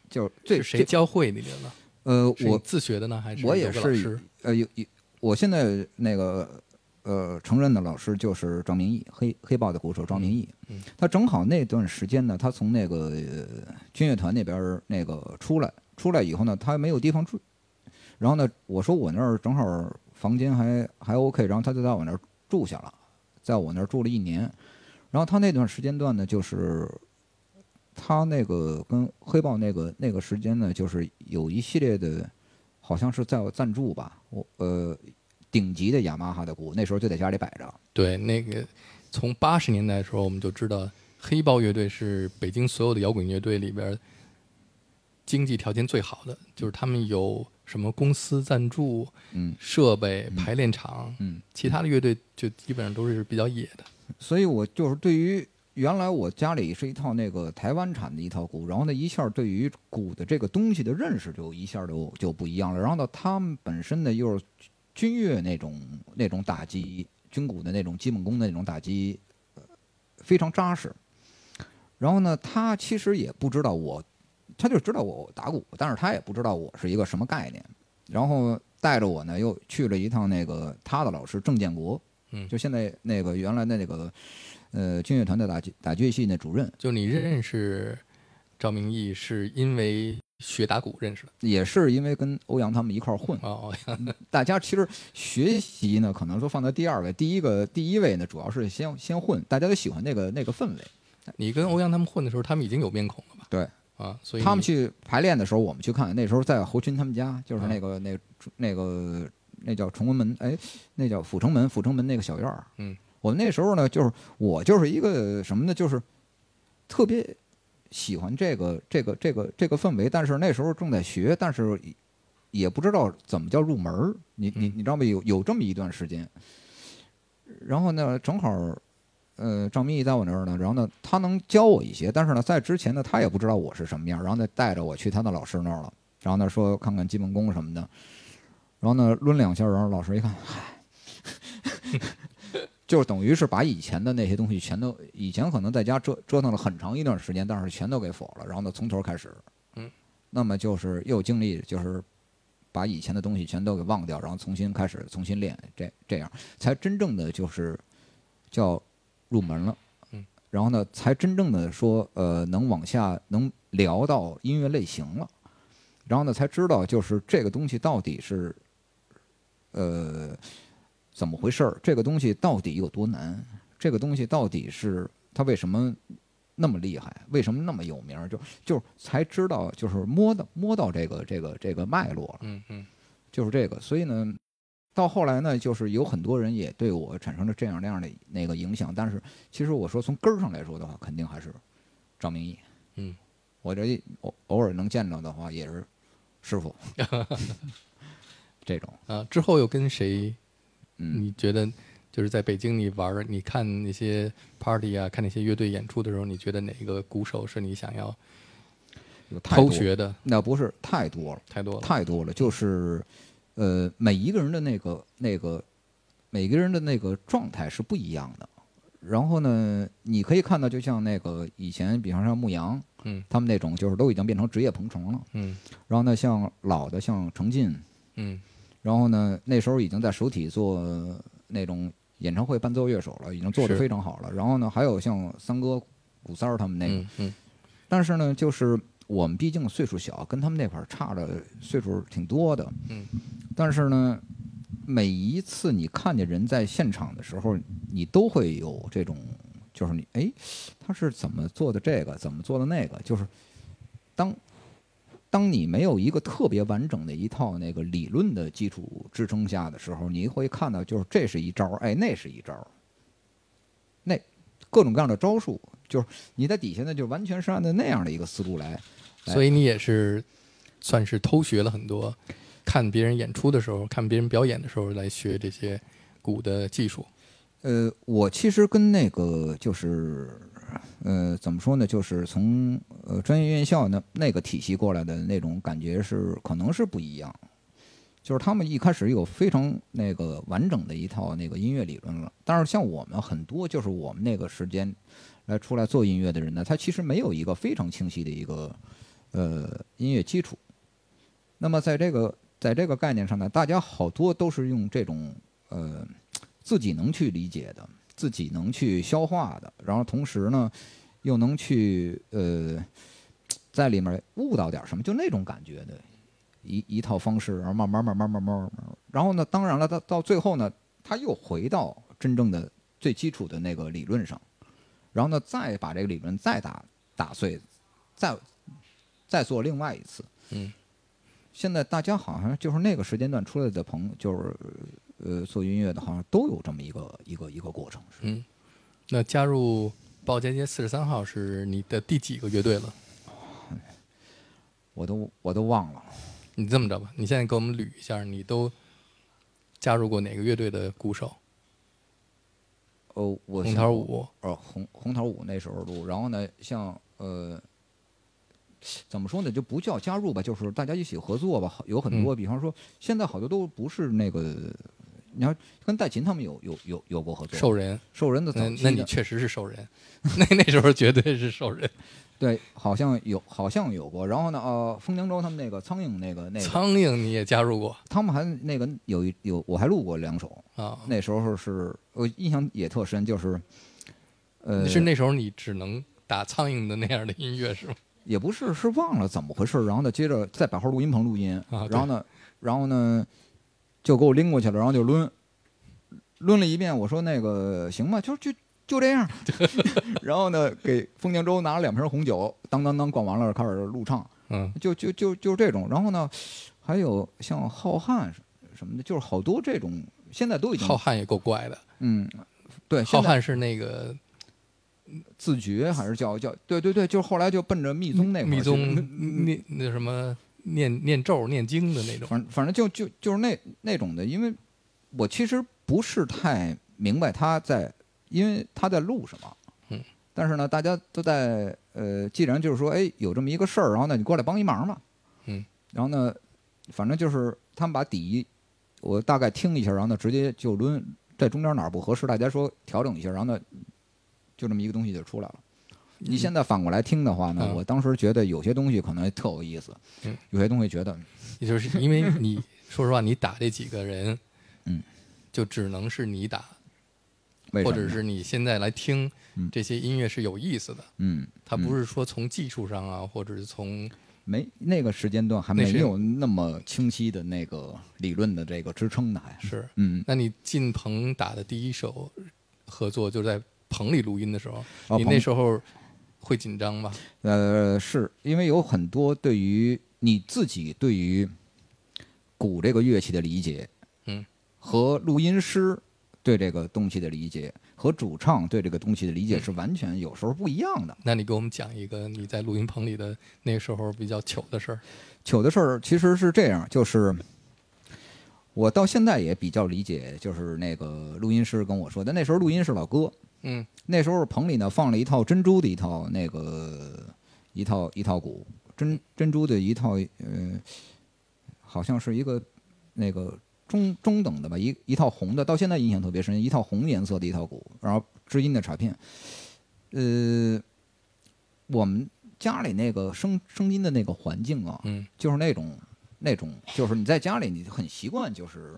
就是最最是谁教会你的呢？呃，我自学的呢，还是我也是？呃有有，我现在那个呃承认的老师就是张明义，黑黑豹的鼓手张明义。他正好那段时间呢，他从那个、呃军乐团那边那个出来，出来以后呢，他没有地方住。然后呢，我说我那儿正好房间还还 OK，然后他就在我那儿住下了，在我那儿住了一年。然后他那段时间段呢，就是他那个跟黑豹那个那个时间呢，就是有一系列的，好像是在我赞助吧，我呃顶级的雅马哈的鼓，那时候就在家里摆着。对，那个从八十年代的时候，我们就知道黑豹乐队是北京所有的摇滚乐队里边经济条件最好的，就是他们有什么公司赞助、嗯设备、排练场，嗯，其他的乐队就基本上都是比较野的。所以我就是对于原来我家里是一套那个台湾产的一套鼓，然后呢一下对于鼓的这个东西的认识就一下就就不一样了。然后呢，他们本身呢又是军乐那种那种打击，军鼓的那种基本功的那种打击，呃非常扎实。然后呢，他其实也不知道我，他就知道我打鼓，但是他也不知道我是一个什么概念。然后带着我呢，又去了一趟那个他的老师郑建国，嗯就现在那个原来的那个呃军乐团的打击打击乐系那主任，就你认识赵明义是因为学打鼓认识的。也是因为跟欧阳他们一块儿混，哦，大家其实学习呢，可能说放在第二位，第一个第一位呢，主要是先先混，大家都喜欢那个那个氛围。你跟欧阳他们混的时候，他们已经有面孔了吧？对，啊，所以他们去排练的时候，我们去看，那时候在侯群他们家，就是啊那个、那个那个那叫崇文门，哎，那叫阜成门，阜成门那个小院儿。嗯，我们那时候呢，就是我就是一个什么呢，就是特别喜欢这个这个这个这个氛围，但是那时候正在学，但是也不知道怎么叫入门儿。你你嗯你知道吗？有有这么一段时间，然后呢，正好。呃，赵明义在我那儿呢，然后呢，他能教我一些，但是呢，在之前呢，他也不知道我是什么样，然后呢，带着我去他的老师那儿了，然后呢，说看看基本功什么的，然后呢，抡两下，然后老师一看，嗨，就等于是把以前的那些东西全都，以前可能在家折折腾了很长一段时间，但是全都给否了，然后呢，从头开始，嗯，那么就是又经历就是把以前的东西全都给忘掉，然后重新开始重新练，这这样。才真正的就是叫入门了，嗯，然后呢，才真正的说呃能往下能聊到音乐类型了，然后呢才知道就是这个东西到底是呃怎么回事儿，这个东西到底有多难，这个东西到底是它为什么那么厉害，为什么那么有名儿，就就才知道就是摸到摸到这个这个这个脉络了。嗯嗯。就是这个，所以呢，到后来呢，就是有很多人也对我产生了这样那样的那个影响，但是其实我说从根儿上来说的话，肯定还是张明义。嗯，我这偶偶尔能见到的话，也是师傅 这种。啊，之后又跟谁？嗯，你觉得就是在北京你玩儿，你看那些 party 啊，看那些乐队演出的时候，你觉得哪个鼓手是你想要有偷学的？那不是太多了，太多了。太多了，就是呃，每一个人的那个那个每个人的那个状态是不一样的。然后呢，你可以看到，就像那个以前，比方说牧羊，嗯他们那种就是都已经变成职业彭程了。嗯然后呢，像老的像程进，嗯然后呢，那时候已经在首体做那种演唱会伴奏乐手了，已经做得非常好了。然后呢，还有像三哥、古三儿他们那个，嗯嗯但是呢，就是我们毕竟岁数小，跟他们那块儿差的岁数挺多的。嗯。但是呢，每一次你看见人在现场的时候，你都会有这种，就是你哎，他是怎么做的这个，怎么做的那个，就是当当你没有一个特别完整的一套那个理论的基础支撑下的时候，你会看到就是这是一招儿，哎，那是一招各种各样的招数，就是你在底下呢，就完全是按照那样的一个思路来。所以你也是算是偷学了很多，看别人演出的时候，看别人表演的时候来学这些鼓的技术。呃，我其实跟那个就是，呃，怎么说呢？就是从呃专业院校那那个体系过来的那种感觉是可能是不一样。就是他们一开始有非常那个完整的一套那个音乐理论了，但是像我们很多就是我们那个时间来出来做音乐的人呢，他其实没有一个非常清晰的一个呃音乐基础。那么在这个在这个概念上呢，大家好多都是用这种呃自己能去理解的，自己能去消化的，然后同时呢又能去呃在里面悟到点什么，就那种感觉的一一套方式，然后慢慢慢慢慢慢慢慢，然后呢，当然了，到到最后呢，他又回到真正的最基础的那个理论上，然后呢，再把这个理论再打打碎，再再做另外一次。嗯，现在大家好像就是那个时间段出来的朋友，就是呃做音乐的，好像都有这么一个一个一个过程。嗯，那加入鲍家街四十三号是你的第几个乐队了？我都我都忘了，你这么着吧，你现在给我们捋一下，你都加入过哪个乐队的鼓手？哦，我红想桃五。哦，红红桃五那时候录，然后呢，像呃，怎么说呢，就不叫加入吧，就是大家一起合作吧。有很多，比方说现在好多都不是那个，你要跟戴琴他们有有有有过合作，兽人，兽人的早那期的那你确实是兽人，那那时候绝对是兽人。对，好像有好像有过。然后呢，呃，封江州他们那个苍蝇那个那个，苍蝇你也加入过他们还那个有一有我还录过两首，啊？那时候是我印象也特深，就是呃是那时候你只能打苍蝇的那样的音乐是吗？也不是是忘了怎么回事，然后呢，接着在百号录音棚录音，啊然后呢，然后呢，就给我拎过去了，然后就抡，抡了一遍，我说那个行吧，就就就这样，然后呢，给封建州拿了两瓶红酒，当当当灌完了，开始录唱，嗯。就就就就这种，然后呢，还有像浩瀚什么的，就是好多这种，现在都已经浩瀚也够怪的，嗯，对，浩瀚是那个自觉还是叫叫对对对，就是后来就奔着密宗那块儿密宗嗯念那什么念念咒念经的那种，反反正就就就是那那种的，因为我其实不是太明白他在，因为他在录什么，嗯，但是呢，大家都在呃，既然就是说，哎，有这么一个事儿，然后呢，你过来帮一忙嘛，嗯，然后呢，反正就是他们把底我大概听一下，然后呢，直接就抡，在中间哪儿不合适，大家说调整一下，然后呢，就这么一个东西就出来了。你现在反过来听的话呢，嗯。我当时觉得有些东西可能特有意思，嗯。有些东西觉得也就是因为你 说实话，你打这几个人，嗯，就只能是你打，或者是你现在来听嗯。这些音乐是有意思的，嗯，它不是说从技术上啊，或者是从没那个时间段还没有那么清晰的那个理论的这个支撑呢，还是，嗯，那你进棚打的第一首合作就是在棚里录音的时候，你那时候会紧张吗？呃，是因为有很多对于你自己对于鼓这个乐器的理解，嗯，和录音师对这个东西的理解，和主唱对这个东西的理嗯解是完全有时候不一样的。那你给我们讲一个你在录音棚里的那时候比较糗的事儿。糗的事儿其实是这样，就是我到现在也比较理解，就是那个录音师跟我说的，那时候录音是老哥，嗯那时候棚里呢放了一套珍珠的一套那个一套一套鼓，珍珍珠的一套呃，好像是一个那个中中等的吧，一一套红的，到现在印象特别深，一套红颜色的一套鼓，然后知音的镲片，呃，我们家里那个声声音的那个环境啊，嗯就是那种那种，就是你在家里你很习惯，就是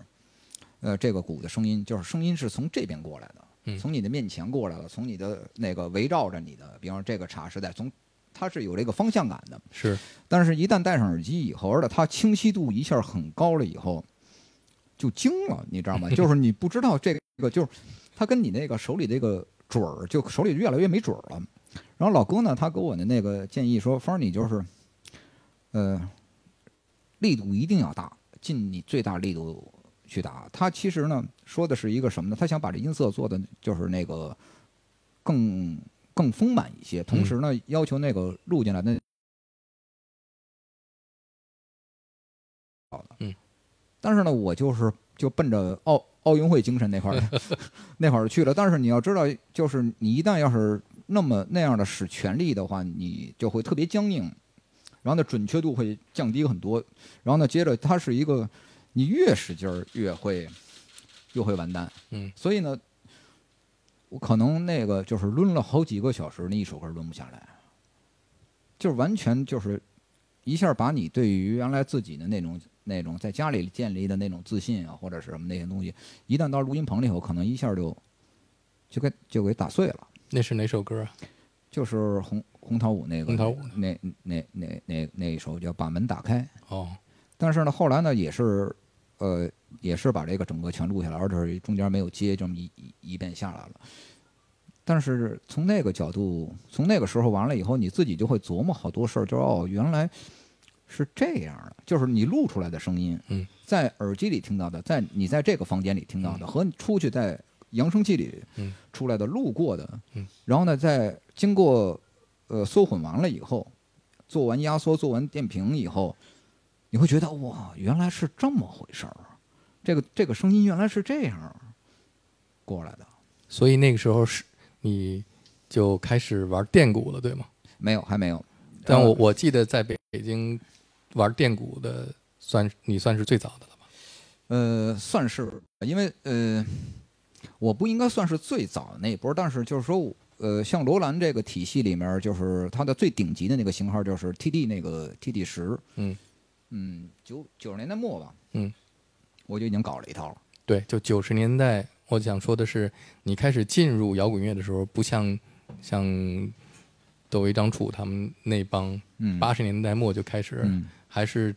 呃这个鼓的声音，就是声音是从这边过来的，嗯从你的面前过来了，从你的那个围绕着你的，比方说这个茶是在从它是有这个方向感的，是。但是一旦戴上耳机以后，而且它清晰度一下很高了以后，就惊了，你知道吗？就是你不知道这个，就是他跟你那个手里这个准儿，就手里越来越没准儿了。然后老哥呢，他给我的那个建议说，方儿你就是，呃，力度一定要大，尽你最大力度去打。他其实呢说的是一个什么呢？他想把这音色做的就是那个更更丰满一些，同时呢要求那个录进来的但是呢，我就是就奔着奥奥运会精神那块儿 那块儿去了。但是你要知道，就是你一旦要是那么那样的使全力的话，你就会特别僵硬，然后呢准确度会降低很多。然后呢，接着它是一个你越使劲儿越会越会完蛋。嗯所以呢，我可能那个就是抡了好几个小时，那一首歌抡不下来，就是完全就是一下把你对于原来自己的那种那种在家里建立的那种自信啊，或者是什么那些东西，一旦到录音棚里头，可能一下就就给就给打碎了。那是哪首歌啊？就是红红桃五那个红桃五那那那那那一首叫《把门打开》，哦，但是呢，后来呢也是，呃，也是把这个整个全录下来，而且中间没有接，这么一一一遍下来了。但是从那个角度，从那个时候完了以后，你自己就会琢磨好多事儿，就是哦，原来是这样的，就是你录出来的声音，嗯，在耳机里听到的，在你在这个房间里听到的，和你出去在扬声器里嗯出来的路过的，嗯，然后呢，在经过呃缩混完了以后，做完压缩、做完电平以后，你会觉得哇，原来是这么回事儿，这个这个声音原来是这样过来的。所以那个时候是你就开始玩电鼓了，对吗？没有，还没有。但我呃我记得在北北京玩电鼓的，算你算是最早的了吧？呃，算是，因为呃，我不应该算是最早的那一波，但是就是说，呃，像罗兰这个体系里面，就是它的最顶级的那个型号就是 TD 那个 TD 十，嗯。嗯，九九十年代末吧，嗯，我就已经搞了一套了。对，就九十年代，我想说的是，你开始进入摇滚乐的时候，不像像窦唯、张楚他们那帮嗯。八十年代末就开始，嗯还是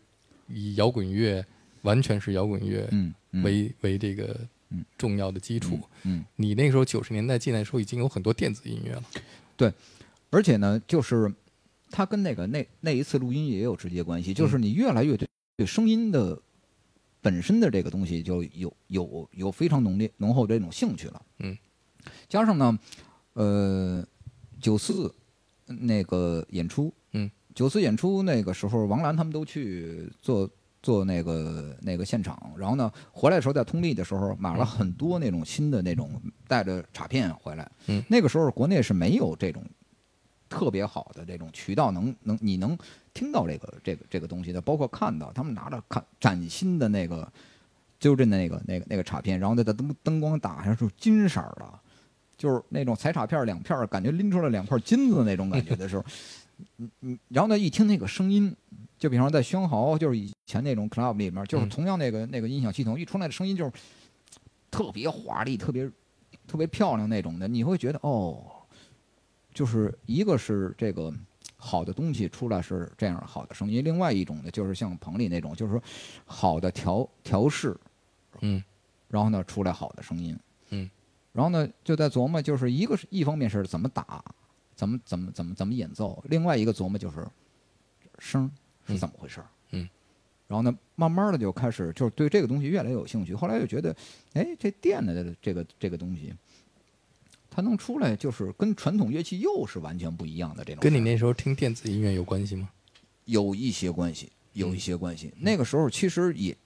以摇滚乐，完全是摇滚乐为、为这个嗯重要的基础。嗯，你那个时候九十年代进来的时候，已经有很多电子音乐了。对而且呢，就是它跟那个那那一次录音也有直接关系，就是你越来越对对声音的本身的这个东西就有有有非常浓烈浓厚的这种兴趣了。嗯，加上呢，呃，九四那个演出，嗯，九四演出那个时候，王兰他们都去做。做那个那个现场，然后呢，回来的时候在通力的时候买了很多那种新的那种带着卡片回来。嗯那个时候国内是没有这种特别好的这种渠道能能你能听到这个这个这个东西的，包括看到他们拿着看崭新的那个纠正的那个那个那个卡片，然后那个灯灯光打上是金色儿的，就是那种彩卡片儿两片儿，感觉拎出来两块金子那种感觉的时候，你你然后呢一听那个声音，就比方说在宣豪，就是以前那种 club 里面，就是嗯。同样那个那个音响系统一出来的声音就是特别华丽、特别特别漂亮那种的，你会觉得哦。就是一个是这个好的东西出来是这样好的声音，另外一种呢就是像棚里那种，就是说好的调调试，嗯。然后呢出来好的声音，嗯，然后呢就在琢磨，就是一个是一方面是怎么打，怎么怎么怎么怎么演奏，另外一个琢磨就是声儿是怎么回事儿嗯嗯然后呢，慢慢的就开始就是对这个东西越来越有兴趣。后来又觉得，哎，这电的这个这个东西，它能出来，就是跟传统乐器又是完全不一样的这种。跟你那时候听电子音乐有关系吗？有一些关系，有一嗯些关系。那个时候其实也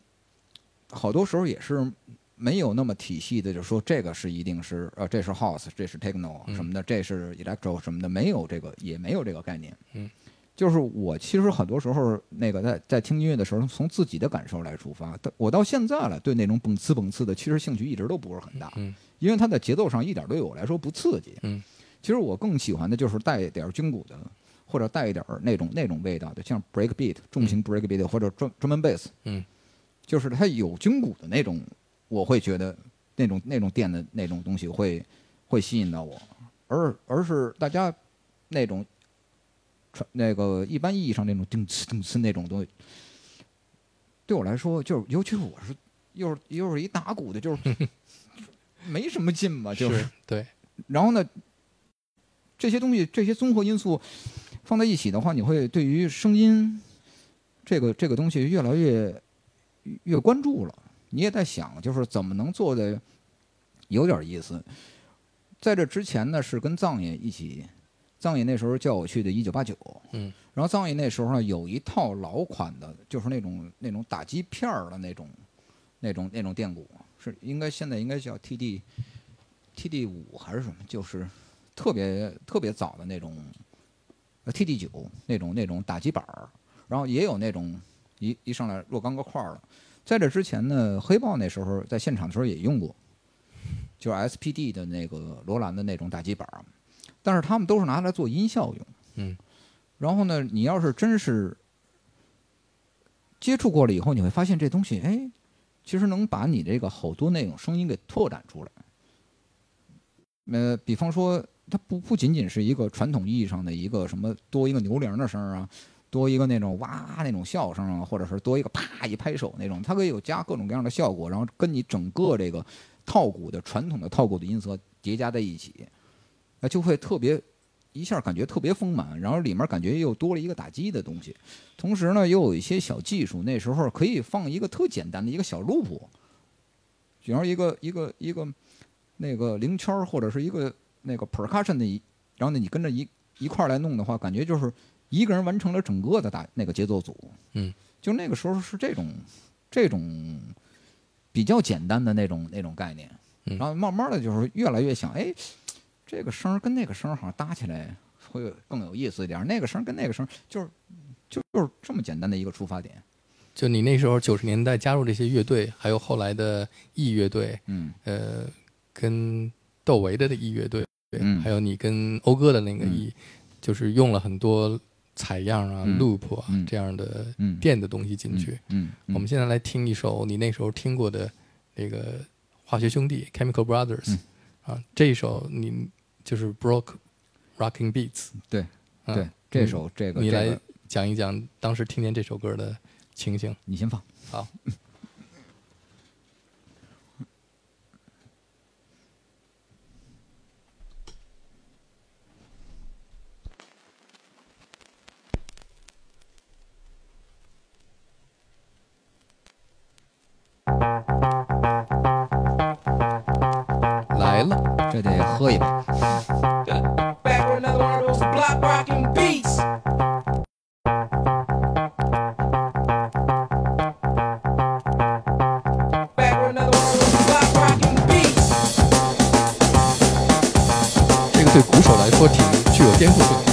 好多时候也是没有那么体系的，就是说这个是一定是呃，这是 house，这是 techno 嗯什么的，这是 electro 什么的，没有这个，也没有这个概念。嗯，就是我其实很多时候那个在在听音乐的时候，从自己的感受来出发。但我到现在了，对那种蹦呲蹦呲的，其实兴趣一直都不是很大，嗯因为它的节奏上一点对我来说不刺激。嗯，其实我更喜欢的就是带一点军鼓的，或者带一点儿那种那种味道的，像 break beat 重型 break beat 或者专专门 bass，嗯，就是它有军鼓的那种，我会觉得那种那种店的那种东西会会吸引到我，而而是大家那种传那个一般意义上那种叮呲叮呲那种东西，对我来说就是，尤其是我是又是又是一打鼓的，就是 没什么劲嘛，就是对，然后呢，这些东西这些综合因素放在一起的话，你会对于声音这个这个东西越来越越关注了。你也在想，就是怎么能做的有点意思。在这之前呢，是跟藏爷一起，藏爷那时候叫我去的一九八九，嗯，然后藏爷那时候呢有一套老款的，就是那种那种打击片儿的那种那种那种电鼓，是应该现在应该叫 TD TD 五还是什么，就是特别特别早的那种呃 TD 九那种那种打击板儿，然后也有那种一一上来若干个块儿的。在这之前呢，黑豹那时候在现场的时候也用过，就是 SPD 的那个罗兰的那种打击板儿，但是他们都是拿来做音效用。嗯，然后呢，你要是真是接触过了以后，你会发现这东西，哎，其实能把你这个好多那种声音给拓展出来。呃，比方说，它不不仅仅是一个传统意义上的一个什么多一个牛铃的声儿啊，多一个那种哇那种笑声啊，或者是多一个啪一拍手那种，它可以有加各种各样的效果，然后跟你整个这个套鼓的传统的套鼓的音色叠加在一起，那就会特别一下感觉特别丰满，然后里面感觉又多了一个打击的东西，同时呢又有一些小技术，那时候可以放一个特简单的一个小 loop，比方说一个一个一个那个零圈或者是一个那个 percussion 的一，然后呢你跟着一一块来弄的话，感觉就是一个人完成了整个的打那个节奏组，嗯，就那个时候是这种这种比较简单的那种那种概念，嗯。然后慢慢的就是越来越想，哎，这个声儿跟那个声儿好像搭起来会更有意思一点儿，那个声儿跟那个声儿就是就就是这么简单的一个出发点，就你那时候九十年代加入这些乐队，还有后来的 E 乐队，嗯。呃，跟窦唯的 E 乐队，嗯。还有你跟讴歌的那个嗯。E，、就是用了很多采样啊、嗯 loop 啊、嗯这样的嗯电的东西进去。嗯，嗯我们现在来听一首你那时候听过的那个化学兄弟 Chemical Brothers，、嗯啊，这一首你就是 Broke Rocking Beats，对嗯对，这首这个你来讲一讲当时听见这首歌的情形。你先放。好，来了，这得喝一杯。这个对鼓手来说挺具有颠覆性。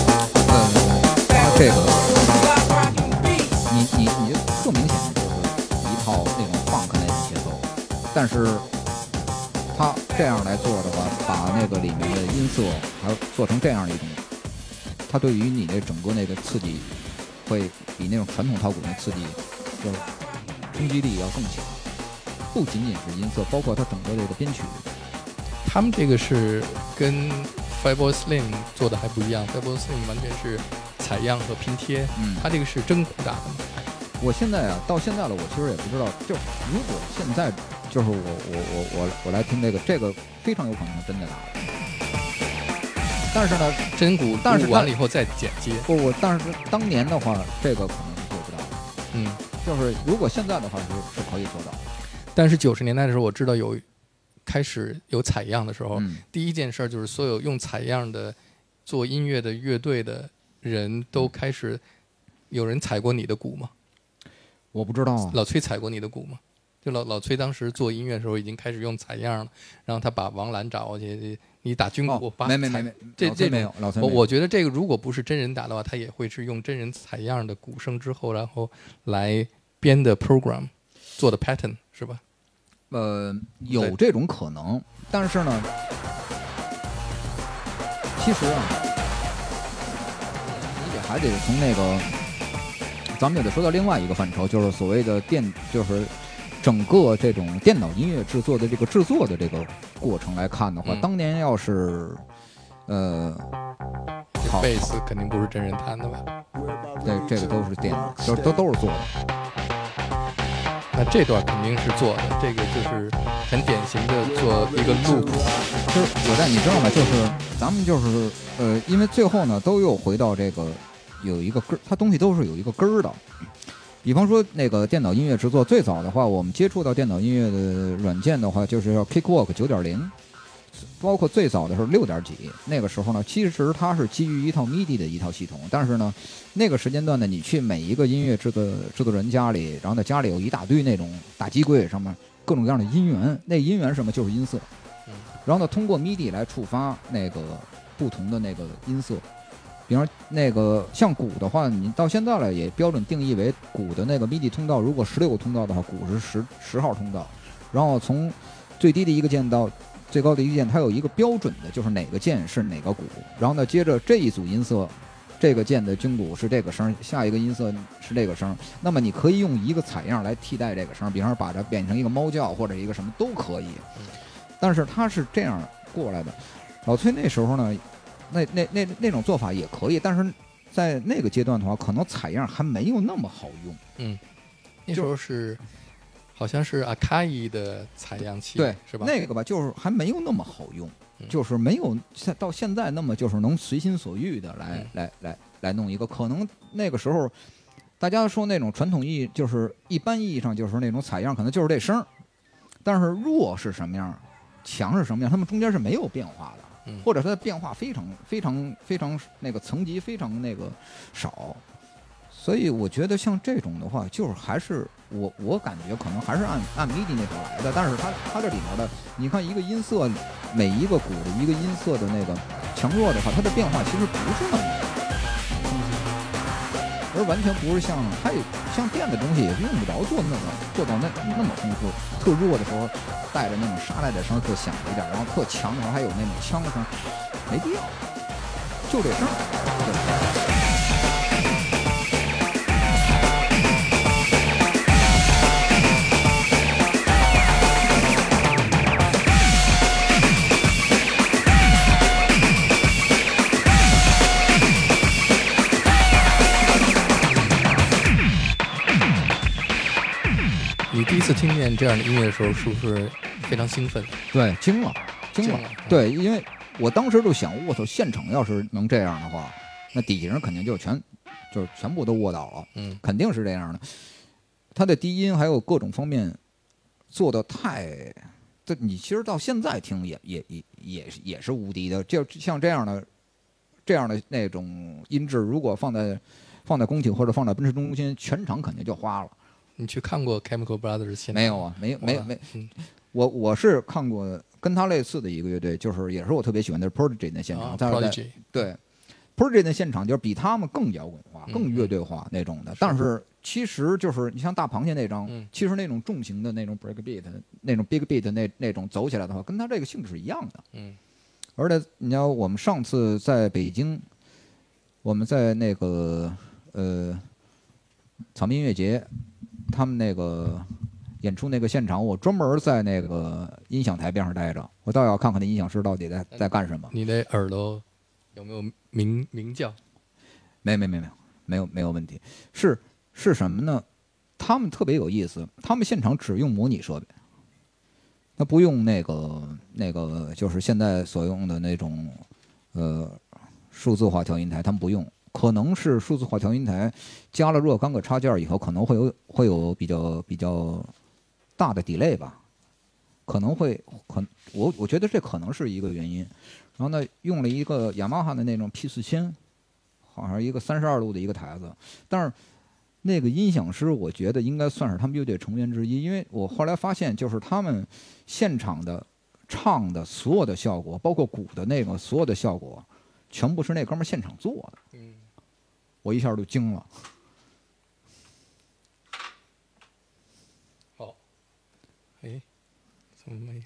但是他这样来做的话，把那个里面的音色还有做成这样一种，它对于你那整个那个刺激，会比那种传统套鼓那刺激，就是冲击力要更强。不仅仅是音色，包括它整个这个编曲，他们这个是跟 Fatboy Slim 做的还不一样，Fatboy Slim 完全是采样和拼贴，嗯他这个是真鼓打的。我现在啊，到现在了，我其实也不知道，就如果现在就是我我我我我来听这个，这个非常有可能是真的打的。但是呢，真鼓但是完了以后再剪接，不我但是当年的话，这个可能是做不到的。嗯。就是如果现在的话是是可以做到的。但是九十年代的时候，我知道有开始有采样的时候，嗯，第一件事儿就是所有用采样的做音乐的乐队的人都开始，有人采过你的鼓吗？我不知道啊。老崔采过你的鼓吗？就老老崔当时做音乐的时候已经开始用采样了，然后他把王兰找过去，你打军鼓，没没没没，这这没有，老崔没有我我觉得这个如果不是真人打的话，他也会是用真人采样的鼓声之后，然后来编的 program 做的 pattern 是吧？呃有这种可能，但是呢，其实啊，你得还得从那个，咱们也得说到另外一个范畴，就是所谓的电，就是整个这种电脑音乐制作的这个制作的这个过程来看的话，嗯当年要是，呃，好，这贝斯肯定不是真人弹的吧？对，这个都是电脑，都都都是做的。那这段肯定是做的，这个就是很典型的做一个 loop，就是我在你知道吗？就是咱们就是呃，因为最后呢都又回到这个有一个根儿，它东西都是有一个根儿的。比方说那个电脑音乐制作，最早的话，我们接触到电脑音乐的软件的话，就是要 Kickwalk 九点零，包括最早的时候六点几，那个时候呢，其实它是基于一套 MIDI 的一套系统，但是呢，那个时间段呢，你去每一个音乐制作制作人家里，然后呢家里有一大堆那种大机柜上面各种各样的音源，那音源什么就是音色，然后呢通过 MIDI 来触发那个不同的那个音色。比方说那个像鼓的话，你到现在了也标准定义为鼓的那个 MIDI 通道，如果十六个通道的话，鼓是十十号通道，然后从最低的一个键到最高的一个键，它有一个标准的，就是哪个键是哪个鼓，然后呢，接着这一组音色，这个键的军鼓是这个声，下一个音色是这个声，那么你可以用一个采样来替代这个声，比方说把它变成一个猫叫或者一个什么都可以，但是它是这样过来的。老崔那时候呢，那那那那种做法也可以，但是在那个阶段的话，可能采样还没有那么好用。嗯那时候是好像是 Akai 的采样器，对，是吧？那个吧，就是还没有那么好用，嗯就是没有现到现在那么就是能随心所欲的来、嗯来来来弄一个。可能那个时候大家说那种传统意义，就是一般意义上就是那种采样，可能就是这声儿，但是弱是什么样，强是什么样，他们中间是没有变化的。或者它的变化非常非常非常那个层级非常那个少，所以我觉得像这种的话，就是还是我我感觉可能还是按按 MIDI 那头来的，但是它它这里面的，你看一个音色，每一个鼓的一个音色的那个强弱的话，它的变化其实不是那么，完全不是像它也像电的东西也用不着做那么做到那那么丰富，特弱的时候带着那种沙袋的声特响一点，然后特强的时候还有那种枪声，没必要，就这声。对你第一次听见这样的音乐的时候，是不是非常兴奋？对，惊了，惊了。惊了对，因为我当时就想，我操，现场要是能这样的话，那底下人肯定就全就是全部都卧倒了，嗯肯定是这样的。他的低音还有各种方面做的太，这你其实到现在听也也也也是也是无敌的。就像这样的这样的那种音质，如果放在放在宫体或者放在奔驰中心，全场肯定就花了。你去看过 Chemical Brothers 现场没有啊，没有没有没，嗯。我我是看过跟他类似的一个乐队，就是也是我特别喜欢的 Prodigy 的现场，，Prodigy。对 Prodigy 的现场就是比他们更摇滚化、嗯更乐队化那种的。但是其实就是你像大螃蟹那张，嗯。其实那种重型的那种 break beat、那种 big beat 那那种走起来的话，跟他这个性质是一样的。嗯。而且你知道，我们上次在北京，我们在那个呃草莓音乐节，他们那个演出那个现场，我专门在那个音响台边上待着，我倒要看看那音响师到底在在干什么。你的耳朵有没有鸣鸣叫？没没没没有没有没有问题，是是什么呢？他们特别有意思，他们现场只用模拟设备，他不用那个那个就是现在所用的那种呃数字化调音台，他们不用。可能是数字化调音台加了若干个插件以后，可能会有会有比较比较大的 delay 吧，可能会可我我觉得这可能是一个原因。然后呢，用了一个雅马哈的那种 P 四千，好像一个三十二度的一个台子，但是那个音响师，我觉得应该算是他们乐队成员之一，因为我后来发现，就是他们现场的唱的所有的效果，包括鼓的那个所有的效果，全部是那哥们儿现场做的，我一下就惊了。好。哎，怎么没了？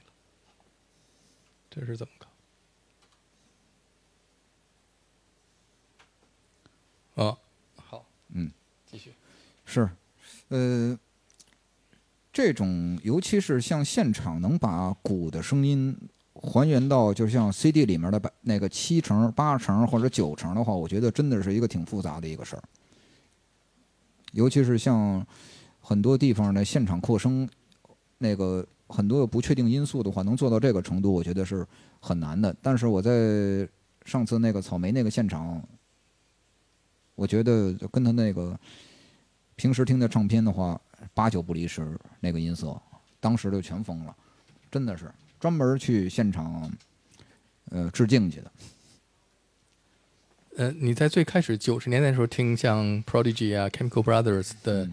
这是怎么搞？哦，好，嗯，继续。是，呃，这种尤其是像现场能把鼓的声音还原到，就像 CD 里面的百那个七成、八成或者九成的话，我觉得真的是一个挺复杂的一个事儿。尤其是像很多地方的现场扩声，那个很多不确定因素的话，能做到这个程度，我觉得是很难的。但是我在上次那个草莓那个现场，我觉得跟他那个平时听的唱片的话，八九不离十，那个音色，当时就全疯了，真的是专门去现场，呃，致敬去的。呃，你在最开始九十年代的时候听像 Prodigy 啊、Chemical Brothers 的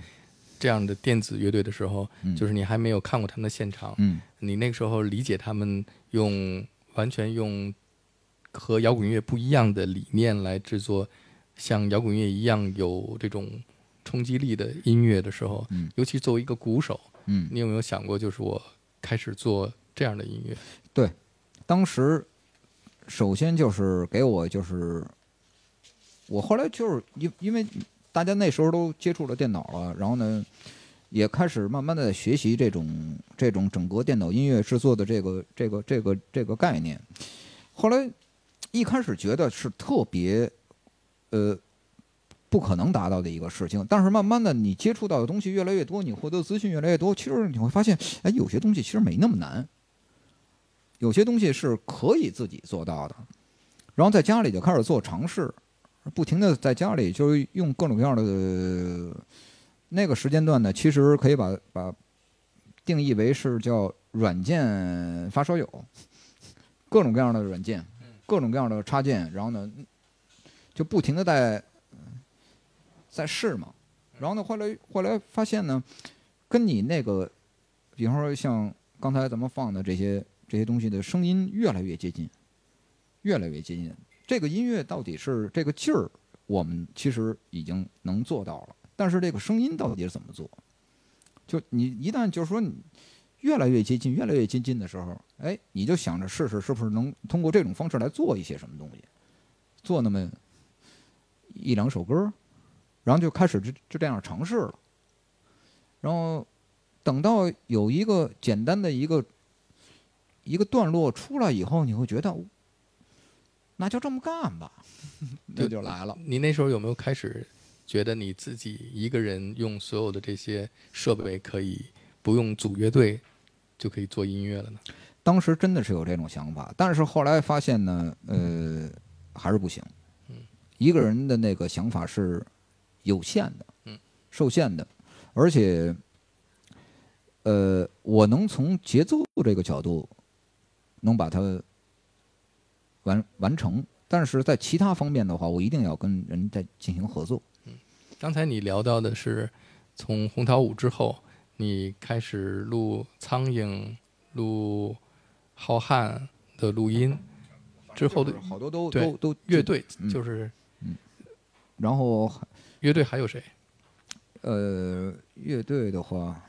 这样的电子乐队的时候，嗯。就是你还没有看过他们的现场，嗯。你那个时候理解他们用完全用和摇滚乐不一样的理念来制作像摇滚乐一样有这种冲击力的音乐的时候，嗯。尤其作为一个鼓手，嗯，你有没有想过，就是我开始做这样的音乐？对当时首先就是给我就是，我后来就是因因为大家那时候都接触了电脑了，然后呢，也开始慢慢的学习这种这种整个电脑音乐制作的这个这个这个这个概念。后来一开始觉得是特别呃不可能达到的一个事情，但是慢慢的你接触到的东西越来越多，你获得资讯越来越多，其实你会发现，哎，有些东西其实没那么难。有些东西是可以自己做到的，然后在家里就开始做尝试，不停的在家里就是用各种各样的那个时间段呢，其实可以把把定义为是叫软件发烧友，各种各样的软件，各种各样的插件，然后呢就不停的在在试嘛，然后呢后来后来发现呢，跟你那个，比方说像刚才咱们放的这些。这些东西的声音越来越接近，越来越接近。这个音乐到底是这个劲儿，我们其实已经能做到了，但是这个声音到底是怎么做？就你一旦就是说你越来越接近，越来越接近的时候，哎，你就想着试试是不是能通过这种方式来做一些什么东西，做那么一两首歌，然后就开始就就这样尝试了。然后等到有一个简单的一个。一个段落出来以后，你会觉得，那就这么干吧，这就来了。你那时候有没有开始觉得你自己一个人用所有的这些设备可以不用组乐队就可以做音乐了呢？当时真的是有这种想法，但是后来发现呢，呃，还是不行。嗯一个人的那个想法是有限的，嗯，受限的，而且，呃，我能从节奏这个角度能把它完完成，但是在其他方面的话，我一定要跟人在进行合作。刚才你聊到的是从红桃五之后，你开始录苍蝇、录浩瀚的录音之后的好多都都都乐，队，嗯就是然后乐队还有谁？呃，乐队的话，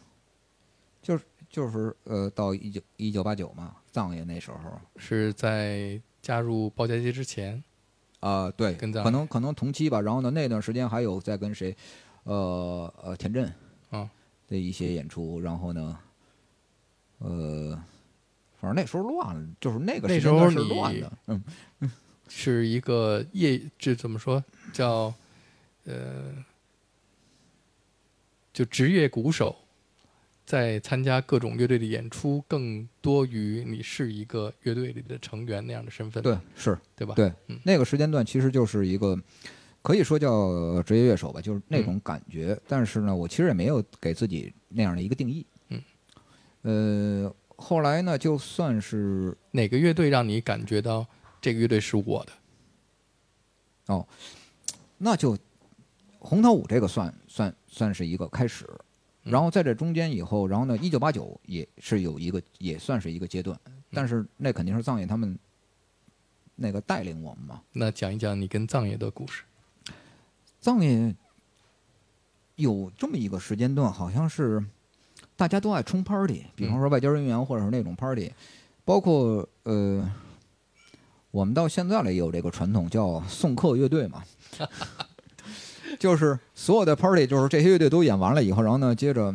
就是就是呃，到一九一九八九嘛，藏爷那时候是在加入鲍家街之前，啊、对，可能可能同期吧。然后呢，那段时间还有在跟谁，呃呃，田震啊的一些演出。然后呢，呃，反正那时候乱了，就是那个那时候你乱的。嗯，是一个业，这怎么说叫呃，就职业鼓手，在参加各种乐队的演出，更多于你是一个乐队里的成员那样的身份，对，是对吧？对嗯，那个时间段其实就是一个。可以说叫职业乐手吧，就是那嗯种感觉。但是呢，我其实也没有给自己那样的一个定义。嗯。呃，后来呢，就算是哪个乐队让你感觉到这个乐队是我的？哦那就红桃五这个算算算是一个开始，嗯然后在这中间以后，然后呢，一九八九也是有一个也算是一个阶段，嗯但是那肯定是藏野他们那个带领我们嘛。那讲一讲你跟藏爷的故事。藏野有这么一个时间段，好像是大家都爱冲 party，比方说外交人员或者是那种 party，、包括呃，我们到现在了也有这个传统叫送客乐队嘛，就是所有的 party 就是这些乐队都演完了以后，然后呢接着。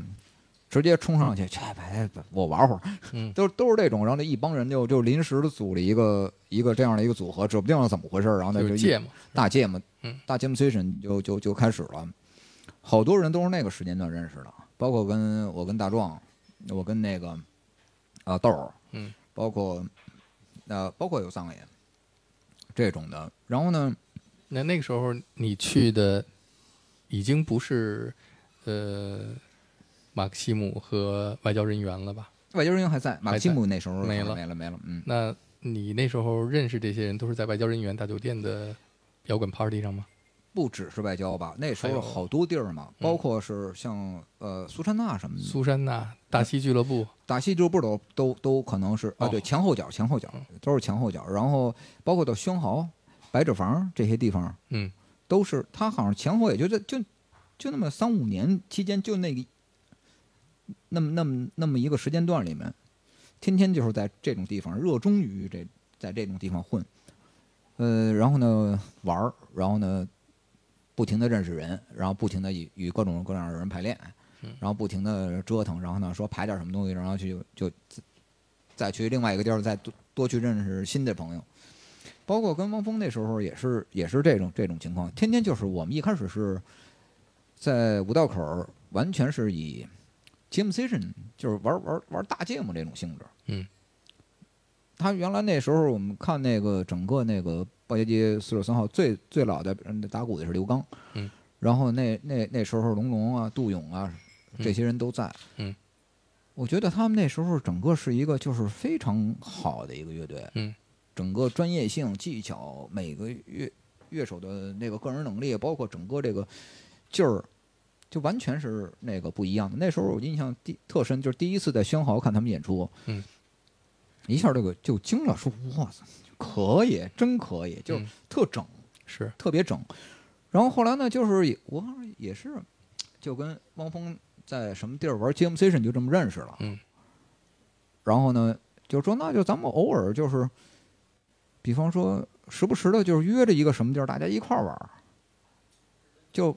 直接冲上去，去呗，我玩会儿，嗯。都都是这种，然后那一帮人就就临时的组了一个一个这样的一个组合，指不定是怎么回事，然后那就芥末，大芥末，嗯，大芥末 session 就就就开始了，好多人都是那个时间段认识的，包括跟我跟大壮，我跟那个啊豆儿，嗯，包括呃包括有三个人这种的，然后呢，那那个时候你去的已经不是呃马克西姆和外交人员了吧？外交人员还在，马克西姆那时候没了。没了没了，嗯，那你那时候认识这些人都是在外交人员大酒店的摇滚 party 上吗？不只是外交吧，那时候好多地儿嘛，包括是像呃苏珊娜什么的，苏珊娜、大西俱乐部，大西俱乐部都都都可能是啊，哦。对，前后脚前后脚都是前后脚，然后包括到宣豪、白纸坊这些地方，嗯，都是他好像前后也就这就就那么三五年期间，就那个那么那么那么一个时间段里面，天天就是在这种地方热衷于这在这种地方混，呃，然后呢玩儿，然后呢不停的认识人，然后不停的与与各种各样的人排练，然后不停的折腾，然后呢说排点什么东西，然后去就再去另外一个地儿再多多去认识新的朋友。包括跟汪峰那时候也是也是这种这种情况，天天就是我们一开始是在五道口儿，完全是以 jam session 就是玩玩玩大芥末这种性质。嗯，他原来那时候我们看那个整个那个报街街四十三号最最老的嗯打鼓的是刘刚，嗯，然后那那那时候龙龙啊、杜勇啊这些人都在，嗯，我觉得他们那时候整个是一个就是非常好的一个乐队，嗯，整个专业性、技巧，每个乐乐手的那个个人能力，包括整个这个劲儿，就完全是那个不一样的。那时候我印象第特深，就是第一次在宣豪看他们演出，嗯，一下这个就惊了，说哇塞，可以，真可以，就特整，是特别整。然后后来呢，就是也我也是，就跟汪峰在什么地儿玩 jam session 就这么认识了。嗯。然后呢，就说那就咱们偶尔就是，比方说时不时的，就是约着一个什么地儿，大家一块儿玩儿，就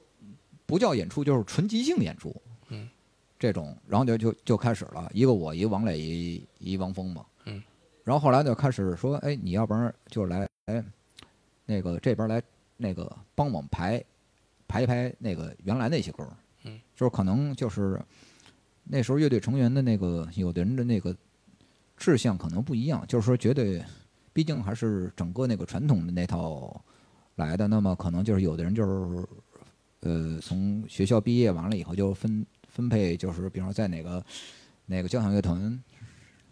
不叫演出，就是纯即兴演出。嗯。这种，然后就就就开始了，一个我，一个王磊，一一王峰嘛。嗯。然后后来就开始说，哎，你要不然就来，哎，那个这边来那个帮我们排排一排那个原来那些歌儿，嗯，就是可能就是那时候乐队成员的那个有的人的那个志向可能不一样，就是说觉得，毕竟还是整个那个传统的那套来的，那么可能就是有的人就是，呃，从学校毕业完了以后就分分配，就是比方说在哪个哪个交响乐团，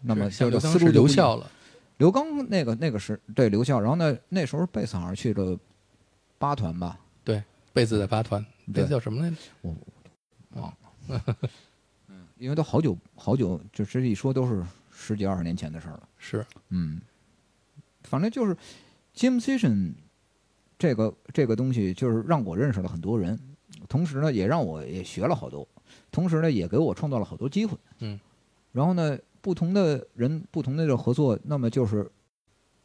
那么像这个刘刚是留思路就不一样校了，刘刚那个那个是对留校，然后呢那时候贝斯好像去了八团吧，对贝斯在八团，贝斯叫什么来着？我忘了，嗯，因为都好久好久，就这一说都是十几二十年前的事儿了。是嗯，反正就是 jam session 这个这个东西，就是让我认识了很多人，同时呢，也让我也学了好多，同时呢，也给我创造了好多机会。嗯，然后呢，不同的人不同的这合作，那么就是，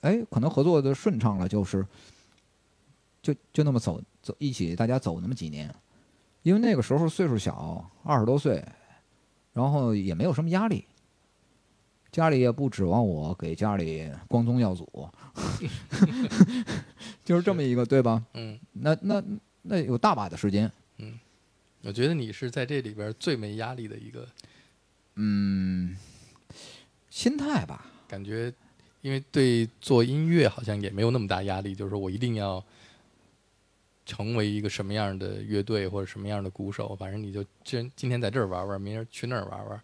哎，可能合作的顺畅了，就是就就那么走走一起，大家走那么几年，因为那个时候岁数小，二十多岁，然后也没有什么压力。家里也不指望我给家里光宗耀祖，就是这么一个，对吧？嗯，那那那有大把的时间，嗯。我觉得你是在这里边最没压力的一个嗯，心态吧，感觉，因为对做音乐好像也没有那么大压力，就是说我一定要成为一个什么样的乐队或者什么样的鼓手，反正你就今今天在这儿玩玩，明儿去那儿玩玩，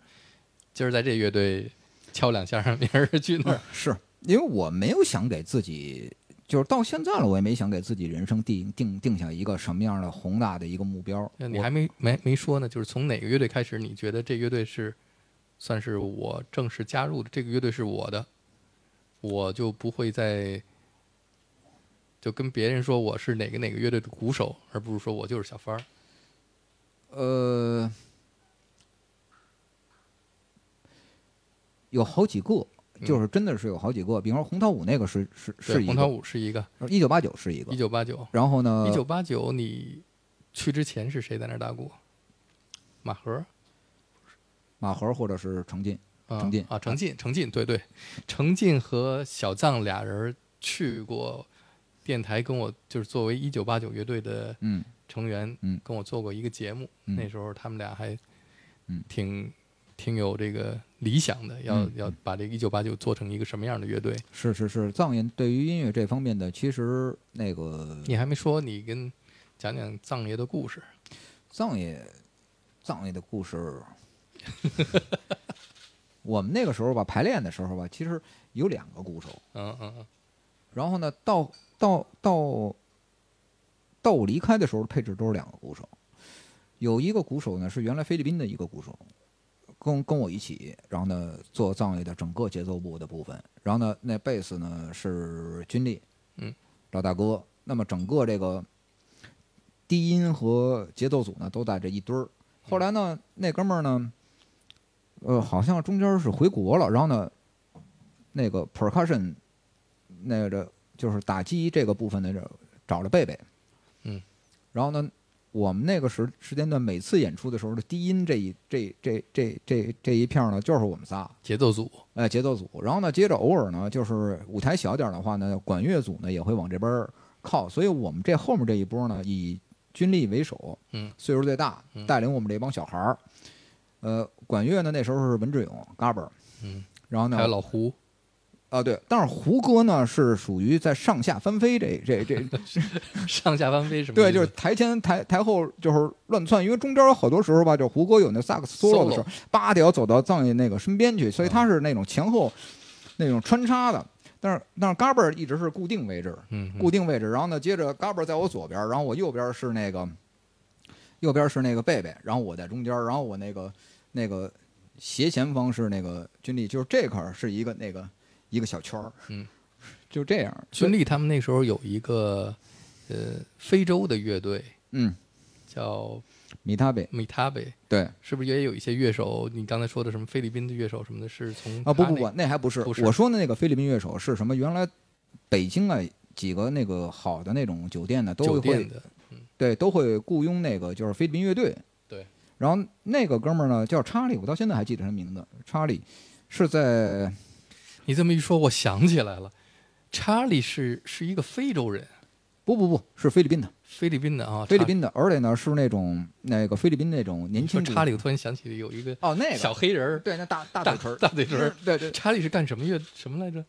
今儿在这乐队敲两下，让别人去那儿。是因为我没有想给自己，就是到现在了，我也没想给自己人生定定定下一个什么样的宏大的一个目标。那你还没没没说呢，就是从哪个乐队开始，你觉得这乐队是算是我正式加入的，这个乐队是我的，我就不会再就跟别人说我是哪个哪个乐队的鼓手，而不是说我就是小帆儿。呃，有好几个，就是真的是有好几个，比方说红桃五那个是是是红桃五是一个，一九八九是一个一，九八九，然后呢，一九八九你去之前是谁在那儿打鼓？马和马和或者是程进，啊程进啊，程进，程进，对对，程进和小藏俩人去过电台，跟我就是作为一九八九乐队的嗯。成员，嗯。跟我做过一个节目。嗯。那时候他们俩还嗯。挺挺有这个理想的，要、嗯要把这个一九八九做成一个什么样的乐队。是是是，藏爷对于音乐这方面的，其实那个你还没说，你跟讲讲藏爷的故事。藏爷藏爷的故事，我们那个时候吧，排练的时候吧，其实有两个鼓手，嗯嗯嗯，然后呢，到到到到我离开的时候，配置都是两个鼓手，有一个鼓手呢是原来菲律宾的一个鼓手，跟跟我一起，然后呢做藏乐的整个节奏部的部分，然后呢那贝斯呢是军力，嗯，老大哥，那么整个这个低音和节奏组呢都在这一堆儿。后来呢，那哥们儿呢，呃，好像中间是回国了，然后呢，那个 percussion 那个就是打击这个部分的这找了贝贝，嗯，然后呢，我们那个时时间段每次演出的时候的低音这一这这这这这一片儿呢，就是我们仨，节奏组，哎，节奏组。然后呢，接着偶尔呢，就是舞台小点儿的话呢，管乐组呢也会往这边儿靠，所以我们这后面这一波呢，以军力为首，嗯，岁数最大嗯，带领我们这帮小孩儿。呃，管乐呢那时候是文志勇、嘎嘣儿，嗯，然后呢还有老胡，啊对，但是胡歌呢是属于在上下翻飞这这这 上下翻飞什么 对，就是台前台台后就是乱窜，因为中间有好多时候吧，就胡歌有那萨克斯 solo 的时候，叭得要走到藏爷那个身边去，所以他是那种前后那种穿插的。但是但是嘎嘣儿一直是固定位置，嗯，嗯固定位置，然后呢，接着嘎嘣儿在我左边，然后我右边是那个右边是那个贝贝，然后我在中间，然后我那个那个斜前方是那个军力，就是这块儿是一个那个一个小圈儿，嗯，就这样。孙俪他们那时候有一个呃非洲的乐队嗯，叫米塔贝，米塔贝，对是不是也有一些乐手？你刚才说的什么菲律宾的乐手什么的，是从啊，不不不那，还不是，不是我说的那个菲律宾乐手是什么？原来北京啊几个那个好的那种酒店呢，都会对都会雇佣那个就是菲律宾乐队。对，然后那个哥们儿呢叫查理，我到现在还记得他名字，查理是在你这么一说，我想起来了，查理是是一个非洲人，不不不是菲律宾的，菲律宾的啊，菲律宾的，而且呢是那种那个菲律宾那种年轻查理，我突然想起有一个哦那个。小黑人儿，对那大大大嘴唇，大嘴唇。对对，查理是干什么乐什么来着？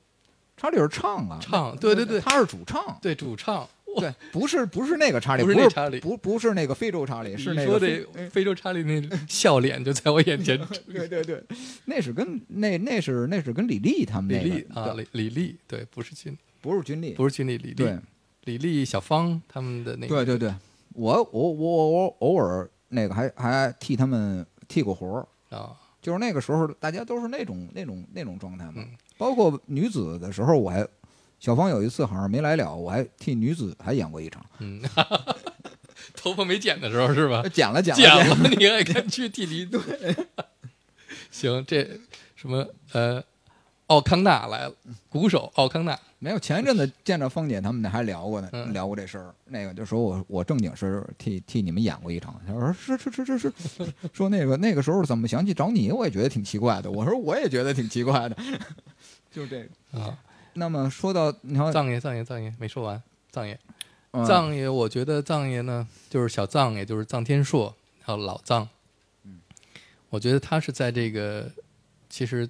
查理是唱啊，唱对对对。他是主唱，对，主唱。对，不是不是那个查理，不不是那查理不不是那个非洲查理，是你那个非非洲查理那笑脸就在我眼前。对对对，那是跟那那是那是跟李丽他们李那个丽啊，李李丽，对，不是军，不是军力，不是军力，李丽对，李丽、小芳他们的那个，对对对，我我我我偶尔那个还还替他们替过活儿，啊，就是那个时候大家都是那种那种那种状态嘛嗯。包括女子的时候，我还小芳有一次好像没来了，我还替女子还演过一场，嗯，头发没剪的时候是吧？剪了剪了剪剪了，你还敢去替李 对？行，这什么呃，奥康纳来了，鼓手奥康纳，没有，前一阵子见着芳姐他们还聊过呢，嗯聊过这事儿。那个就说我我正经是替替你们演过一场，他说是是是是是，说那个那个时候怎么想起找你，我也觉得挺奇怪的。我说我也觉得挺奇怪的，就这个。啊，那么说到藏爷，藏爷，藏爷没说完，藏爷，嗯藏爷，我觉得藏爷呢，就是小藏，也就是藏天硕，还有老藏。嗯我觉得他是在这个其实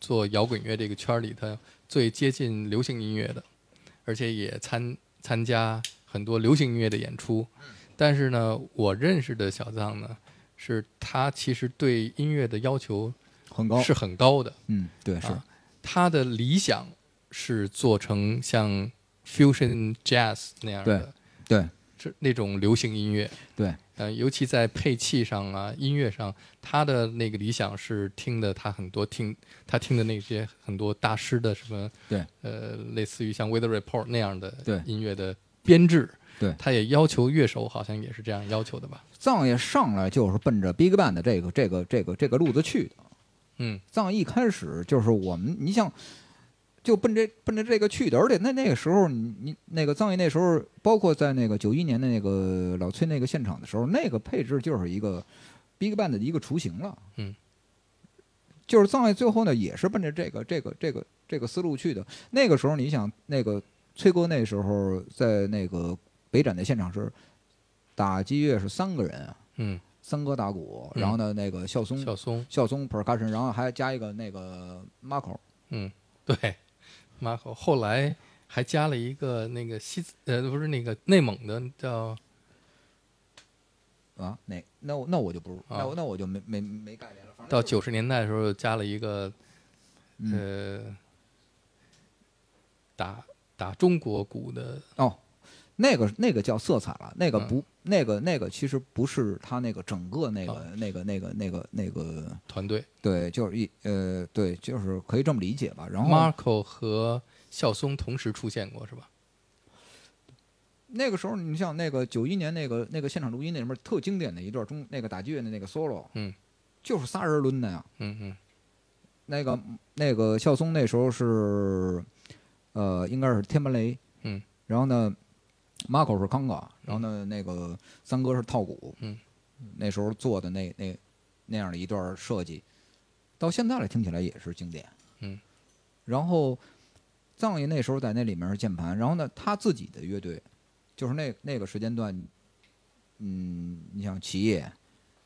做摇滚乐这个圈儿里，他最接近流行音乐的，而且也参参加很多流行音乐的演出。嗯但是呢，我认识的小藏呢，是他其实对音乐的要求很高，是很高的。嗯，对，是啊他的理想是做成像 fusion jazz 那样的，对是那种流行音乐。对，呃，尤其在配器上啊，音乐上，他的那个理想是听的他很多听他听的那些很多大师的什么，对，呃，类似于像 Weather Report 那样的对音乐的编制。对他也要求乐手好像也是这样要求的吧？藏也上来就是奔着 Big Band 的这个这个这个这个路子去的。嗯藏一开始就是我们，你像就奔这奔着这个去的，而且那那个时候你你那个藏艺那时候，包括在那个九一年的那个老崔那个现场的时候，那个配置就是一个 Big Band 的一个雏形了。嗯，就是藏艺最后呢也是奔着这个这个这个这个思路去的。那个时候你想那个崔哥那时候在那个北展的现场是打击乐是三个人啊，嗯，三哥打鼓，嗯。然后呢那个孝松笑松，孝松 percussion，然后还加一个那个 Marco，嗯，对，马口后来还加了一个那个西呃不是那个内蒙的叫啊，那那我那我就不是，那那我就没没没概念了。到九十年代的时候加了一个嗯呃打打中国鼓的哦，那个那个叫色彩了，那个嗯不、那个那个其实不是他那个整个那个、哦那个那个那个那个团队对，就是一呃对，就是可以这么理解吧。然后，Marco 和孝松同时出现过是吧？那个时候，你像那个九一年那个那个现场录音那里面特经典的一段中那个打击乐的那个 solo，嗯，就是仨人抡的呀。嗯嗯那个那个孝松那时候是，呃，应该是天门雷，嗯，然后呢，Marco 是康哥，然后呢，那个三哥是套鼓，嗯，那时候做的那那那样的一段设计，到现在来听起来也是经典，嗯，然后藏爷那时候在那里面是键盘，然后呢，他自己的乐队，就是那那个时间段，嗯，你像齐野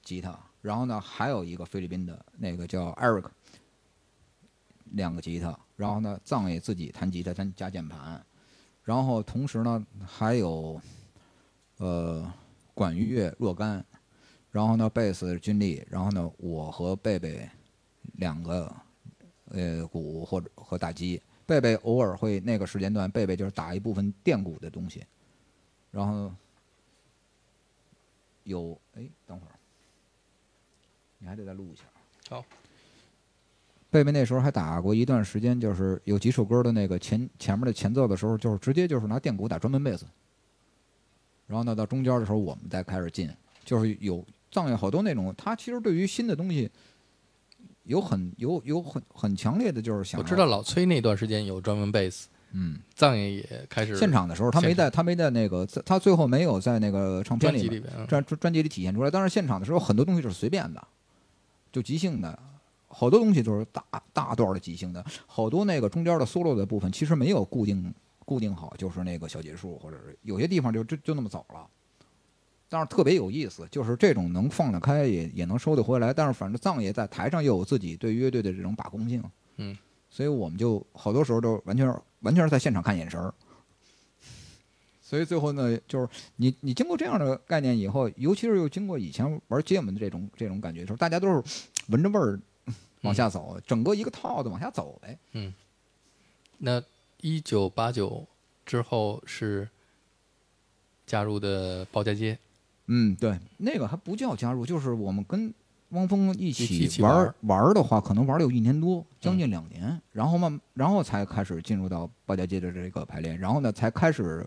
吉他，然后呢还有一个菲律宾的那个叫 Eric。两个吉他，然后呢，藏爷自己弹吉他加加键盘，然后同时呢还有，呃，管乐若干，然后呢贝斯军力，然后呢我和贝贝两个，呃鼓或者和打击，贝贝偶尔会那个时间段，贝贝就是打一部分电鼓的东西，然后有哎等会儿，你还得再录一下。好。贝贝那时候还打过一段时间，就是有几首歌的那个前前面的前奏的时候，就是直接就是拿电鼓打专门贝斯，然后呢到中间的时候我们再开始进，就是有藏有好多那种，他其实对于新的东西有很有有很很强烈的就是想我知道老崔那段时间有专门贝斯，嗯，藏爷也开始现场的时候他没在他没在那个他最后没有在那个唱片里专专辑里体现出来，但是现场的时候很多东西就是随便的，就即兴的，好多东西都是大大段的即兴的，好多那个中间的 solo 的部分其实没有固定固定好，就是那个小结束，或者是有些地方就就就那么走了。但是特别有意思，就是这种能放得开也也能收得回来，但是反正藏爷在台上又有自己对乐队的这种把控性，嗯，所以我们就好多时候都完全完全是在现场看眼神儿。所以最后呢，就是你你经过这样的概念以后，尤其是又经过以前玩街舞的这种这种感觉的时候，大家都是闻着味儿往下走，整个一个套子往下走呗。那一九八九之后是加入的包家街，嗯，对，那个还不叫加入，就是我们跟汪峰一一起玩玩儿玩儿的话，可能玩了有一年多，将近两年，然后慢，然后才开始进入到包家街的这个排练，然后呢，才开始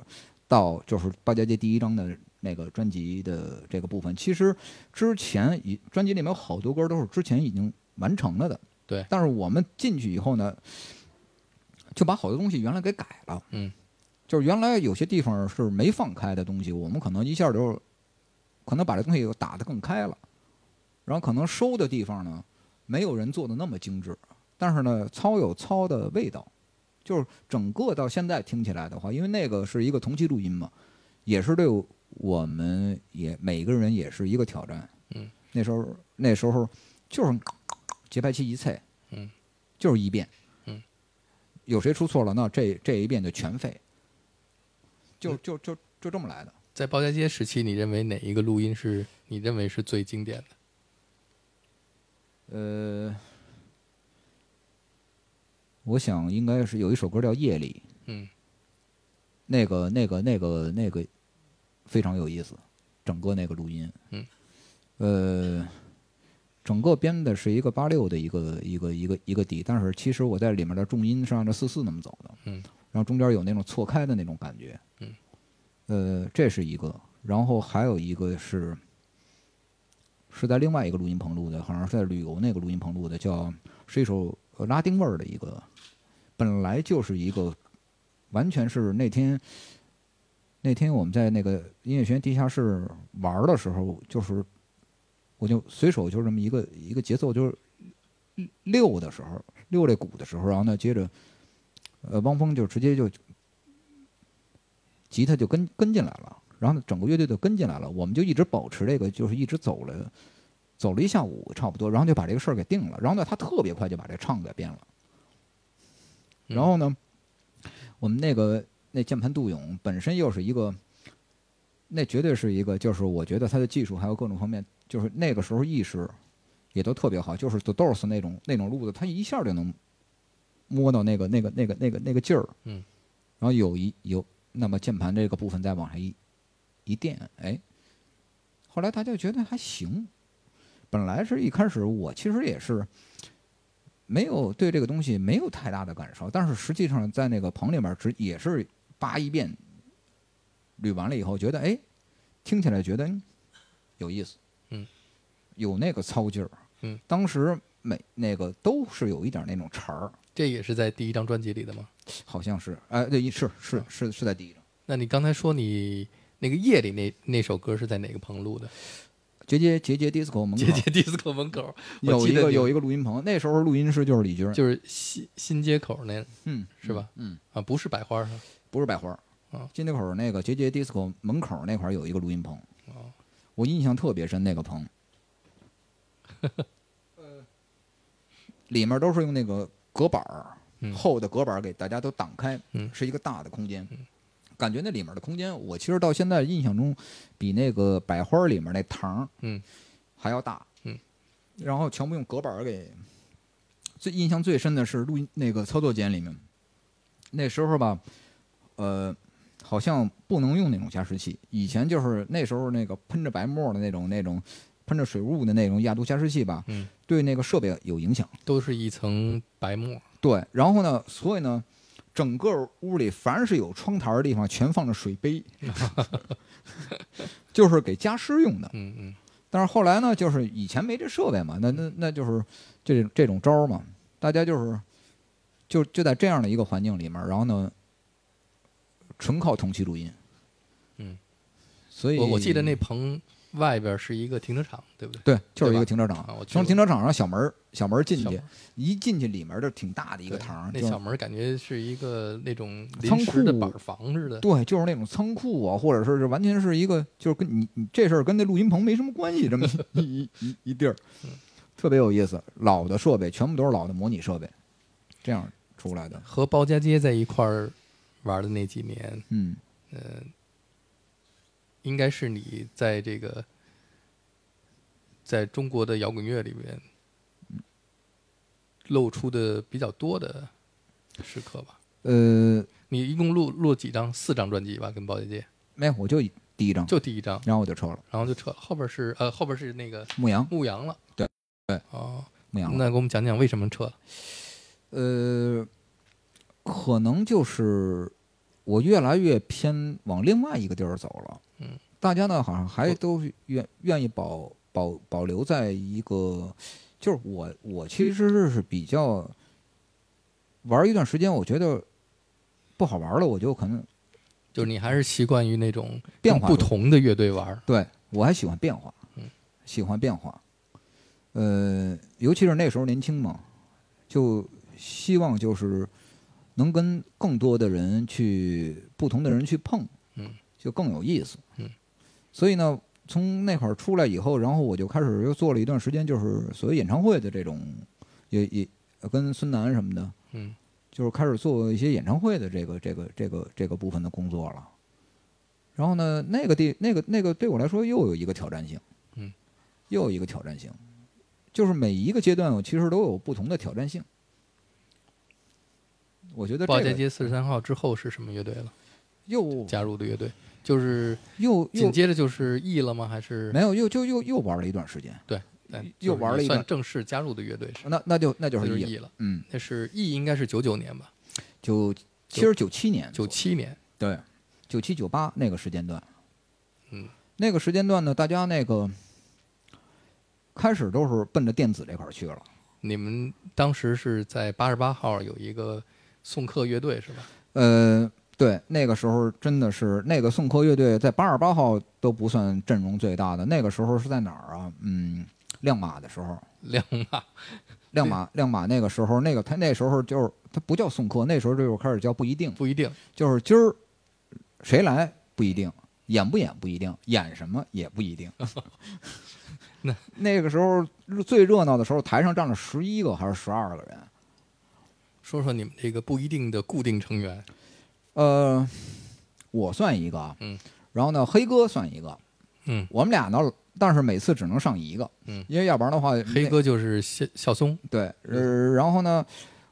到就是包家街第一张的那个专辑的这个部分。其实之前已专辑里面有好多歌都是之前已经完成了的，对。但是我们进去以后呢，就把好多东西原来给改了。嗯，就是原来有些地方是没放开的东西，我们可能一下就可能把这东西打得更开了，然后可能收的地方呢，没有人做的那么精致，但是呢，糙有糙的味道，就是整个到现在听起来的话，因为那个是一个同期录音嘛，也是对我们也每个人也是一个挑战。嗯，那时候那时候就是节拍器一脆，嗯，就是一遍，嗯，有谁出错了，那这这一遍就全废，就就就就这么来的。在包家街时期，你认为哪一个录音是你认为是最经典的？呃，我想应该是有一首歌叫《夜里》，嗯那个、那个、那个、那个非常有意思，整个那个录音，嗯，呃，整个编的是一个八六的一个一个一个一个底，但是其实我在里面的重音是按照四四那么走的，嗯，然后中间有那种错开的那种感觉，嗯，呃，这是一个，然后还有一个是是在另外一个录音棚录的，好像是在旅游那个录音棚录的，叫是一首呃拉丁味儿的一个，本来就是一个完全是那天那天我们在那个音乐学院地下室玩的时候，就是我就随手就这么一个一个节奏，就是溜的时候溜这鼓的时候，然后呢接着呃汪峰就直接就吉他就跟跟进来了。然后呢，整个乐队就跟进来了，我们就一直保持这个，就是一直走了，走了一下午差不多，然后就把这个事儿给定了。然后呢，他特别快就把这唱给编了。嗯然后呢，我们那个那键盘杜勇本身又是一个，那绝对是一个，就是我觉得他的技术还有各种方面，就是那个时候意识也都特别好，就是 The Doors 那种那种路子，他一下就能摸到那个那个那个那个那个劲儿。嗯。然后有一有那么键盘这个部分再往上一一垫，哎，后来大家觉得还行。本来是一开始我其实也是没有对这个东西没有太大的感受，但是实际上在那个棚里面只也是扒一遍，捋完了以后觉得哎，听起来觉得嗯有意思，嗯，有那个操劲儿，嗯，当时每那个都是有一点那种茬儿，这也是在第一张专辑里的吗？好像是，哎，对，是是是是在第一张。那你刚才说你那个夜里那那首歌是在哪个棚录的？杰杰杰杰 disco 门口节节 disco 门口，有一个有一个录音棚，那时候录音师就是李军，就是新新街口那嗯，是吧？嗯，啊，不是百花？不是百花啊，金街口那个杰杰 disco 门口那块儿有一个录音棚，哦，我印象特别深那个棚，里面都是用那个隔板儿嗯。厚的隔板儿给大家都挡开，嗯。是一个大的空间。感觉那里面的空间，我其实到现在印象中，比那个百花里面那堂还要大。嗯，然后全部用隔板儿给。最印象最深的是录音那个操作间里面，那时候吧，呃，好像不能用那种加湿器。以前就是那时候那个喷着白沫的那种那种喷着水雾的那种亚度加湿器吧，嗯，对那个设备有影响。都是一层白沫。对，然后呢，所以呢，整个屋里凡是有窗台的地方，全放着水杯，就是给加湿用的。嗯嗯但是后来呢，就是以前没这设备嘛，那那那就是这这种招儿嘛，大家就是就就在这样的一个环境里面，然后呢，纯靠同期录音。嗯，所以我我记得那棚外边是一个停车场，对不对？对，就是一个停车场从停车场上小门儿小门儿进去，一进去里面就挺大的一个堂儿，那小门儿感觉是一个那种仓库的板房似的。对，就是那种仓库啊，或者说是完全是一个，就是跟你你这事儿跟那录音棚没什么关系，这么 一一一一地儿，嗯特别有意思。老的设备全部都是老的模拟设备，这样出来的。和包家街在一块儿玩的那几年，嗯，应该是你在这个在中国的摇滚乐里面露出的比较多的时刻吧？呃，你一共录录了几张？四张专辑吧，跟包姐姐没有，我就第一张，就第一张，然后我就撤了。然后就撤了。后边是呃后边是那个牧羊，牧羊了。对对哦，牧羊。那给我们讲讲为什么撤了？呃，可能就是我越来越偏往另外一个地儿走了。嗯，大家呢好像还都愿愿意保保保留在一个，就是我我其实是比较玩一段时间，我觉得不好玩了，我就可能就是你还是习惯于那种变化不同的乐队玩儿。对我还喜欢变化，嗯，喜欢变化。呃，尤其是那时候年轻嘛，就希望就是能跟更多的人去不同的人去碰，嗯，就更有意思，嗯。所以呢，从那块儿出来以后，然后我就开始又做了一段时间，就是所谓演唱会的这种，也也跟孙楠什么的，嗯，就是开始做一些演唱会的这个这个这个这个部分的工作了。然后呢，那个地那个那个对我来说又有一个挑战性，嗯，又有一个挑战性，就是每一个阶段我其实都有不同的挑战性。我觉得报家这个街四十三号之后是什么乐队了？又加入的乐队就是又又紧接着就是 E 了吗？还是没有又就又又玩了一段时间，对，又玩了一个也算正式加入的乐队是那那就那就就是 E E 了，嗯，那是 E 应该是九九年吧，九其实九七年九七年。对，九七九八那个时间段，嗯，那个时间段呢，大家那个开始都是奔着电子这块去了。你们当时是在八十八号有一个送客乐队是吧？呃，对，那个时候真的是那个送客乐队在八十八号都不算阵容最大的，那个时候是在哪儿啊？嗯，亮马的时候，亮马亮马 亮马那个时候，那个他那时候就是他不叫送客，那时候就开始叫不一定，不一定，就是今儿谁来不一定，演不演不一定，演什么也不一定。那那个时候最热闹的时候，台上站了十一个还是十二个人。说说你们这个不一定的固定成员。呃，我算一个，嗯，然后呢，黑哥算一个，嗯，我们俩呢，但是每次只能上一个，嗯因为要不然的话，黑哥就是孝孝松，对，呃，然后呢，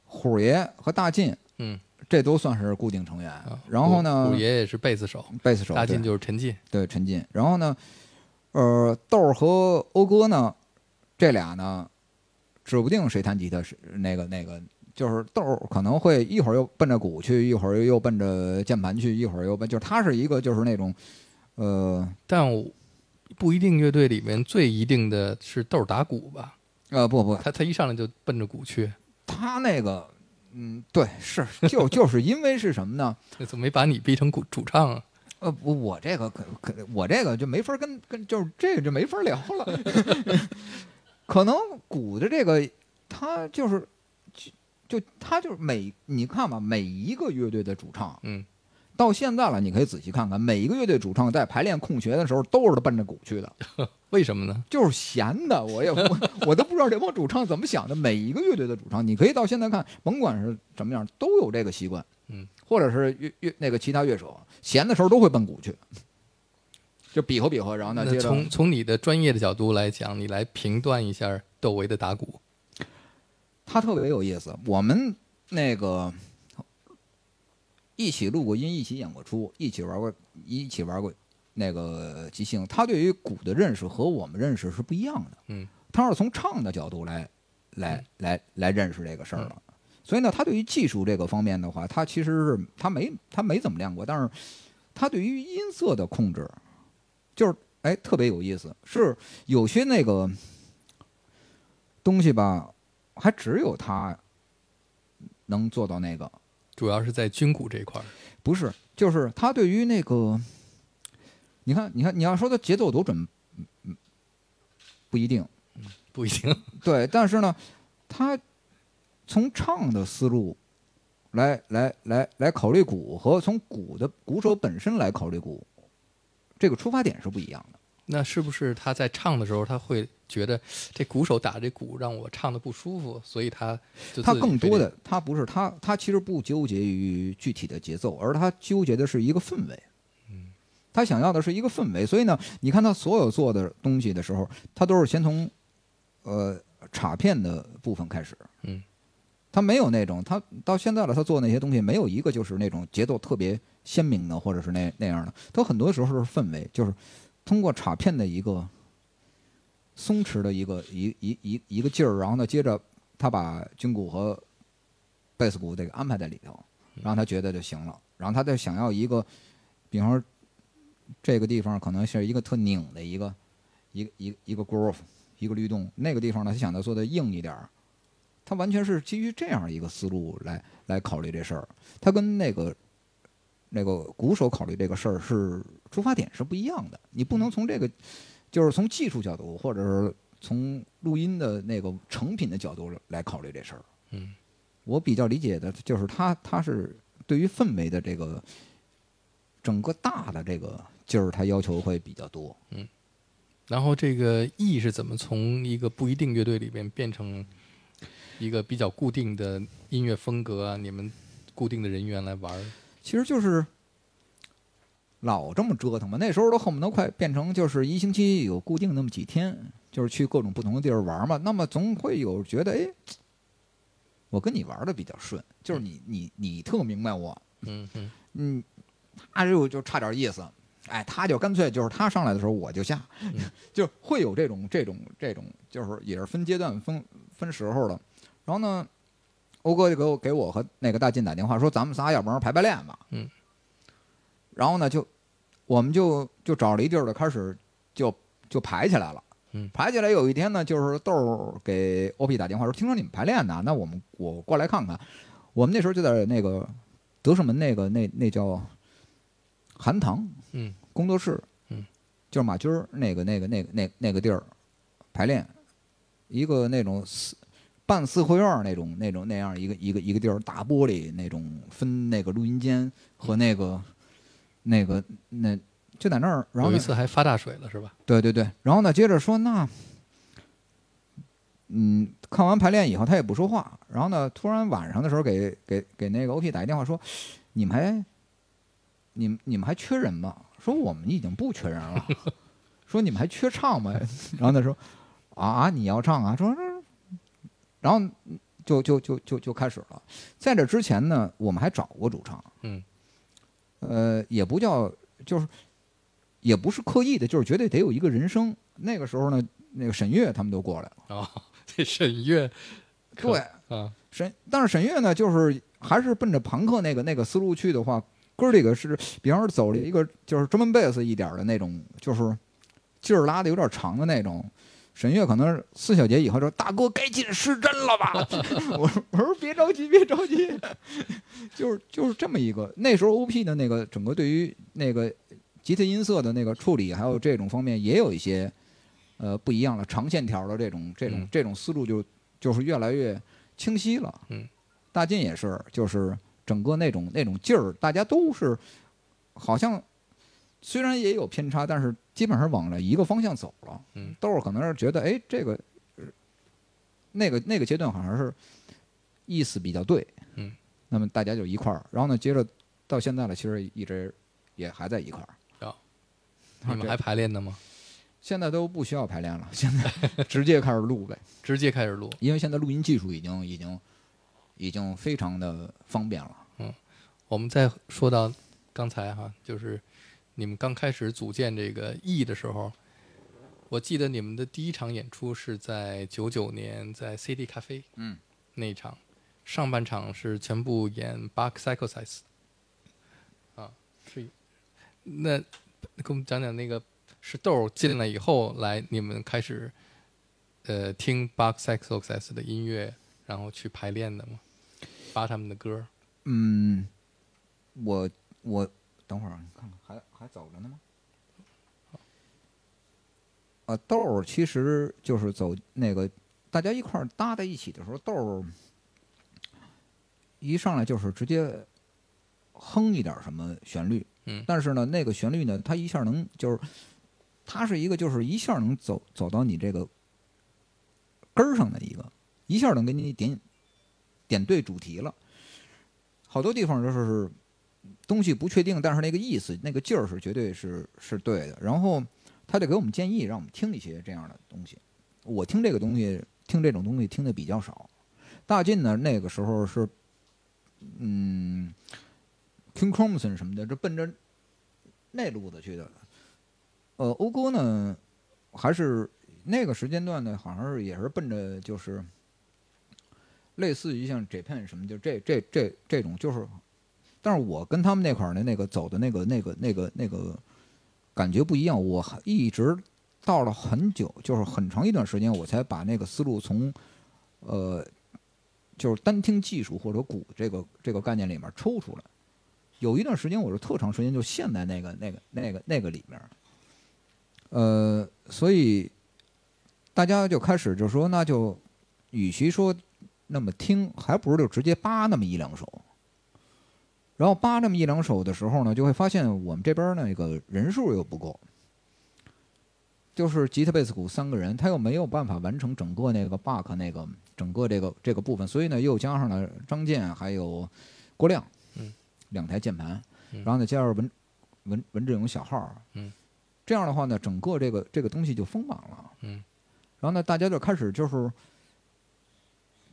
虎爷和大进嗯这都算是固定成员，啊，然后呢虎，虎爷也是贝斯手，贝斯手大进就是陈进，对陈进，然后呢，呃，豆儿和欧哥呢，这俩呢，指不定谁弹吉他是那个那个，就是豆儿可能会一会儿又奔着鼓去，一会儿又奔着键盘去，一会儿又奔，就是他是一个就是那种，呃但我不一定乐队里面最一定的是豆儿打鼓吧？呃不不，他他一上来就奔着鼓去，他那个嗯对是就就是因为是什么呢？那怎么没把你逼成鼓主唱啊？呃不我这个可可我这个就没法跟跟就是这个就没法聊了，可能鼓的这个他就是就就他就是每你看吧，每一个乐队的主唱嗯，到现在了，你可以仔细看看，每一个乐队主唱在排练空学的时候都是奔着鼓去的，为什么呢？就是闲的。我也我 我都不知道这帮主唱怎么想的。每一个乐队的主唱，你可以到现在看，甭管是什么样，都有这个习惯。嗯，或者是乐乐那个其他乐手，闲的时候都会奔鼓去，就比划比划，然后呢从从你的专业的角度来讲，你来评断一下窦唯的打鼓。他特别有意思。我们那个一起录过音，一起演过出，一起玩过，一起玩过那个即兴。他对于鼓的认识和我们认识是不一样的。嗯，他是从唱的角度来来来来认识这个事儿了。所以呢，他对于技术这个方面的话，他其实是他没他没怎么练过，但是他对于音色的控制，就是哎特别有意思，是有些那个东西吧，还只有他能做到那个，主要是在军鼓这一块儿。不是，就是他对于那个，你看，你看，你要说他节奏多准，不一定。不一定。对，但是呢，他从唱的思路来来来来考虑鼓，和从鼓的鼓手本身来考虑鼓，这个出发点是不一样的。那是不是他在唱的时候，他会觉得这鼓手打这鼓让我唱的不舒服，所以他就他更多的，他不是他，他其实不纠结于具体的节奏，而他纠结的是一个氛围。嗯，他想要的是一个氛围，所以呢，你看他所有做的东西的时候，他都是先从呃镲片的部分开始。嗯，他没有那种，他到现在了，他做那些东西没有一个就是那种节奏特别鲜明的，或者是那那样的，他很多时候是氛围，就是通过镲片的一个松弛的一个一一一一个劲儿，然后呢，接着他把军鼓和贝斯鼓这个安排在里头，让他觉得就行了，然后他再想要一个，比方说这个地方可能是一个特拧的一个一个一个一个 groove 一个律动，那个地方呢，他想要做的硬一点儿。他完全是基于这样一个思路来来考虑这事儿，他跟那个那个鼓手考虑这个事儿是出发点是不一样的。你不能从这个，就是从技术角度，或者是从录音的那个成品的角度来考虑这事儿。嗯，我比较理解的就是他他是对于氛围的这个整个大的这个劲儿，他要求会比较多。嗯然后这个 E 是怎么从一个不一定乐队里边变成一个比较固定的音乐风格啊？你们固定的人员来玩儿？其实就是老这么折腾嘛。那时候都恨不得快变成就是一星期有固定那么几天，就是去各种不同的地儿玩嘛。那么总会有觉得，哎，我跟你玩的比较顺，就是你你你特明白我，嗯嗯嗯，他就就差点意思。哎，他就干脆就是他上来的时候我就下，就会有这种这种这种，就是也是分阶段分分时候的。然后呢，欧哥就给我给我和那个大进打电话说，咱们仨要不然排排练吧。嗯。然后呢，就我们就就找了一地儿的开始就就排起来了。嗯排起来有一天呢，就是豆儿给 OP 打电话说，听说你们排练呢，那我们我过来看看。我们那时候就在那个德胜门那个那那叫韩堂嗯工作室，嗯，就是马军儿那个那个那个那那个地儿排练，一个那种四半四合院那种那种那样一个一个一个地儿，大玻璃那种分那个录音间和那个那个那就在那儿，然后有一次还发大水了是吧？对对对，然后呢，接着说那，嗯，看完排练以后，他也不说话。然后呢，突然晚上的时候给给给那个 OP 打一电话说，你们还，你们你们还缺人吗？说我们已经不缺人了。说你们还缺唱吗？然后他说，啊啊，你要唱啊？说，然后就就就就就开始了。在这之前呢，我们还找过主唱，嗯呃，也不叫就是，也不是刻意的，就是绝对得有一个人声。那个时候呢，那个沈月他们都过来了。哦，这沈月对，啊沈，但是沈月呢，就是还是奔着朋克那个那个思路去的话，哥儿几个是，比方说走了一个就是专门贝斯一点儿的那种，就是劲儿拉的有点长的那种。沈月可能是四小节以后说：“大哥，该进失真了吧？” 我说：“我说别着急，别着急。”就是就是这么一个。那时候 OP 的那个整个对于那个吉他音色的那个处理，还有这种方面也有一些呃不一样了长线条的这种这种嗯这种思路就就是越来越清晰了。嗯，大进也是，就是整个那种那种劲儿，大家都是好像虽然也有偏差，但是基本上往了一个方向走了。嗯，豆儿可能是觉得，哎，这个呃那个那个阶段好像是意思比较对。嗯，那么大家就一块儿，然后呢，接着到现在了，其实一直也还在一块儿。你们还排练呢吗？现在都不需要排练了，现在直接开始录呗，直接开始录。因为现在录音技术已经已经已经非常的方便了。嗯我们再说到刚才哈，就是你们刚开始组建这个 E 的时候，我记得你们的第一场演出是在九九年在 CD 咖啡，嗯，那一场，上半场是全部演 Bach Psychosis，啊，是，那跟我们讲讲那个是豆儿进来以后来，你们开始呃听 Bach Psychosis 的音乐，然后去排练的吗？扒他们的歌。嗯，我我等会儿啊，你看看还还走着呢吗？呃，豆儿其实就是走那个大家一块儿搭在一起的时候，豆儿一上来就是直接哼一点什么旋律，嗯但是呢，那个旋律呢，它一下能就是它是一个就是一下能走走到你这个根儿上的一个，一下能给你点点对主题了。好多地方就是东西不确定，但是那个意思、那个劲儿是绝对是是对的。然后他得给我们建议，让我们听一些这样的东西。我听这个东西，听这种东西听的比较少。大进呢，那个时候是，嗯，King Crimson 什么的，就奔着那路子去的。呃，欧哥呢，还是那个时间段呢，好像是也是奔着就是类似于像 Japan 什么，就这这这这种，就是，但是我跟他们那块儿的那个走的那个那个那个那个感觉不一样，我还一直到了很久，就是很长一段时间，我才把那个思路从呃就是单听技术或者鼓这个这个概念里面抽出来。有一段时间，我是特长时间就陷在那个那个那个那个里面，呃，所以大家就开始就说，那就与其说那么听，还不如就直接扒那么一两首。然后扒那么一两首的时候呢，就会发现我们这边儿那个人数又不够，就是吉他、贝斯、鼓三个人，他又没有办法完成整个那个 Buck 那个整个这个这个部分，所以呢，又加上了张健还有郭亮，嗯，两台键盘，嗯。然后呢加上文文文志勇小号这样的话呢，整个这个这个东西就丰满了，嗯，然后呢，大家就开始就是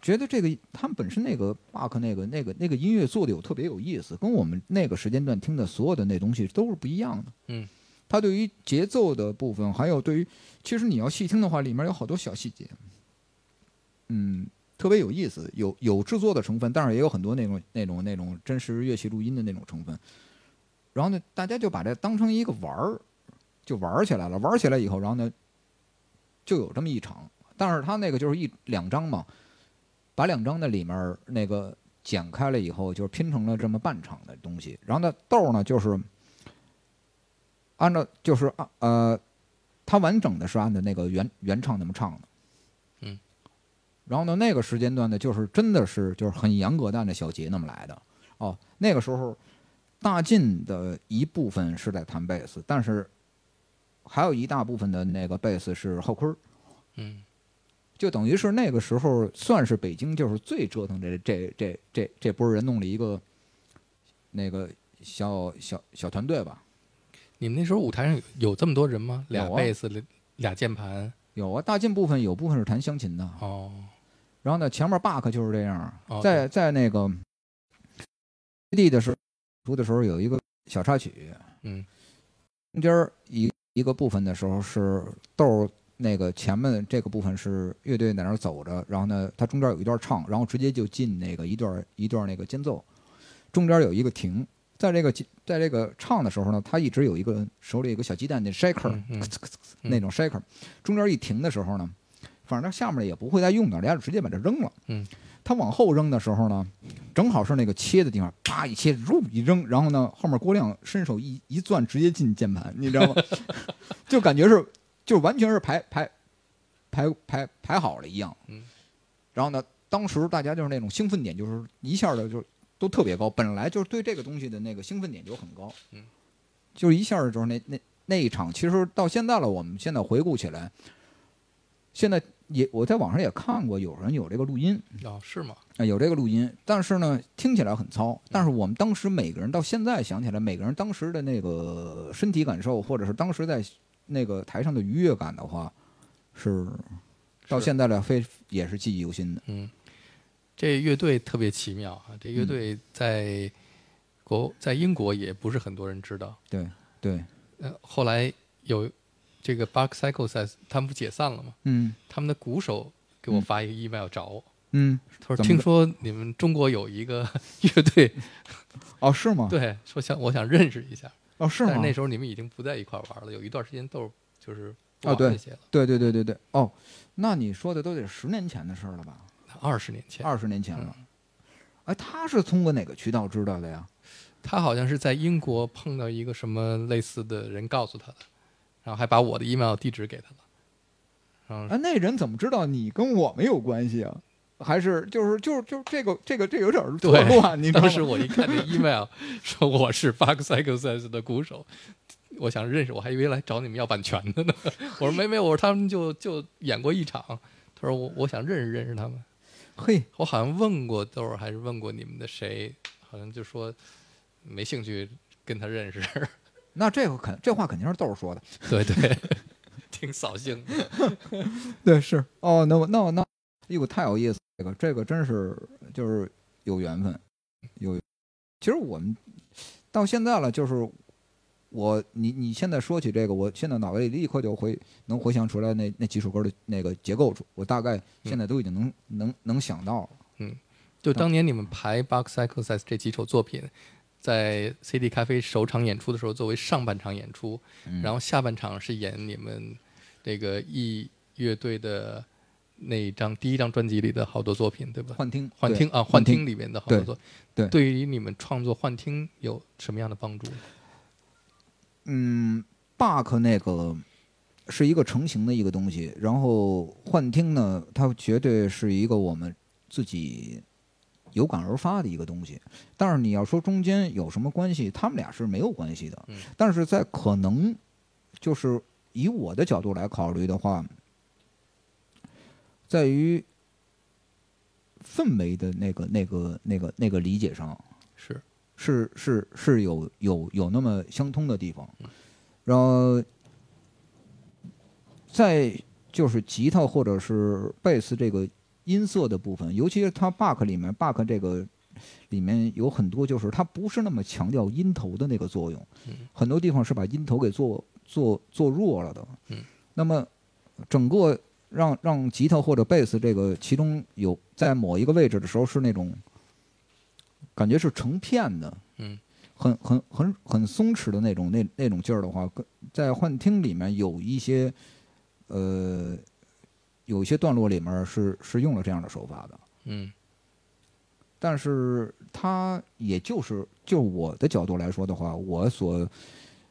觉得这个他们本身那个 Buck 那个那个那个音乐做的有特别有意思，跟我们那个时间段听的所有的那东西都是不一样的。嗯，他对于节奏的部分，还有对于其实你要细听的话，里面有好多小细节，嗯，特别有意思，有有制作的成分，但是也有很多那种那种那种真实乐器录音的那种成分。然后呢，大家就把这当成一个玩儿，就玩儿起来了。玩儿起来以后，然后呢，就有这么一场。但是他那个就是一两张嘛，把两张的里面那个剪开了以后，就是拼成了这么半场的东西。然后呢，豆儿呢就是按照就是按呃，它完整的是按照那个原原唱那么唱的。嗯。然后呢，那个时间段呢，就是真的是就是很严格的按照小节那么来的。哦，那个时候大进的一部分是在弹贝斯，但是还有一大部分的那个贝斯是浩坤儿。嗯就等于是那个时候算是北京就是最折腾这这这这这波人弄了一个那个小小小团队吧。你们那时候舞台上有有这么多人吗？俩贝斯，俩俩键盘。有啊，大进部分有部分是弹湘琴的，哦，然后呢，前面 Buck 就是这样，哦在在那个 D 的时候出的时候有一个小插曲，嗯中间儿一一个部分的时候是豆儿那个前面这个部分是乐队在那儿走着，然后呢，它中间有一段唱，然后直接就进那个一段一段那个间奏，中间有一个停，在这个在这个唱的时候呢，他一直有一个手里有一个小鸡蛋那 shaker，、嗯嗯那种 shaker，中间一停的时候呢，反正下面也不会再用的，人家就直接把这扔了。嗯，他往后扔的时候呢，正好是那个切的地方，啪一切，入一扔，然后呢，后面郭亮伸手一一攥，直接进键盘，你知道吗？就感觉是，就完全是排排排排排好了一样。嗯，然后呢，当时大家就是那种兴奋点，就是一下的就都特别高，本来就是对这个东西的那个兴奋点就很高。嗯，就是一下儿就是那那那一场，其实到现在了，我们现在回顾起来，现在也我在网上也看过，有人有这个录音，哦，是吗？啊，有这个录音，但是呢，听起来很糙。但是我们当时每个人到现在想起来，每个人当时的那个身体感受，或者是当时在那个台上的愉悦感的话，是到现在了非也是记忆犹新的。嗯，这乐队特别奇妙啊！这嗯乐队在国在英国也不是很多人知道。对对，呃，后来有这个 Buck Cycle 他们不解散了吗？嗯他们的鼓手给我发一个 email 找我，嗯，他说听说你们中国有一个乐队，哦是吗？对，说想我想认识一下。哦是吗？那时候你们已经不在一块玩了，有一段时间都是就是不哦对对对对对对，哦，那你说的都得十年前的事了吧？二十年前。二十年前了。嗯哎，他是通过哪个渠道知道的呀？他好像是在英国碰到一个什么类似的人告诉他的，然后还把我的 email 地址给他了。然后啊，那人怎么知道你跟我们有关系啊？还是就是就是就是这个这个这个有点儿错对乱，你知道吗当时？我一看这 email 说我是 Bug Cycle Sense 的鼓手，我想认识，我还以为来找你们要版权的呢。我说没没有，我说他们就就演过一场。他说我我想认识认识他们。嘿，我好像问过豆儿，还是问过你们的谁，好像就说没兴趣跟他认识。那这个肯这话肯定是豆儿说的。对对，挺扫兴的。对，是哦，那我那我那，哎呦，太有意思，这个这个真是就是有缘分，有。其实我们到现在了，就是我你你现在说起这个，我现在脑袋里立刻就回能回想出来那那几首歌的那个结构，我大概现在都已经能、能能想到了。嗯就当年你们排《Size》这几首作品，在 CD 咖啡首场演出的时候，作为上半场演出，嗯然后下半场是演你们这个 E 乐队的那一张第一张专辑里的好多作品，对吧？幻听，幻听啊，幻幻听里面的好多对作，对对于你们创作幻听有什么样的帮助？嗯，bug 那个是一个成型的一个东西，然后幻听呢，它绝对是一个我们自己有感而发的一个东西。但是你要说中间有什么关系，他们俩是没有关系的。嗯但是在可能就是以我的角度来考虑的话，在于氛围的那个、那个、那个、那个理解上，是，是是是有有有那么相通的地方，然后在就是吉他或者是贝斯这个音色的部分，尤其是它 Bach 里面 Bach 这个里面有很多就是它不是那么强调音头的那个作用，很多地方是把音头给做做做弱了的。嗯，那么整个让让吉他或者贝斯这个其中有在某一个位置的时候是那种感觉是成片的，嗯，很很很很松弛的那种那那种劲儿的话，跟在幻听里面有一些呃有一些段落里面是是用了这样的手法的，嗯。但是它也就是就我的角度来说的话，我所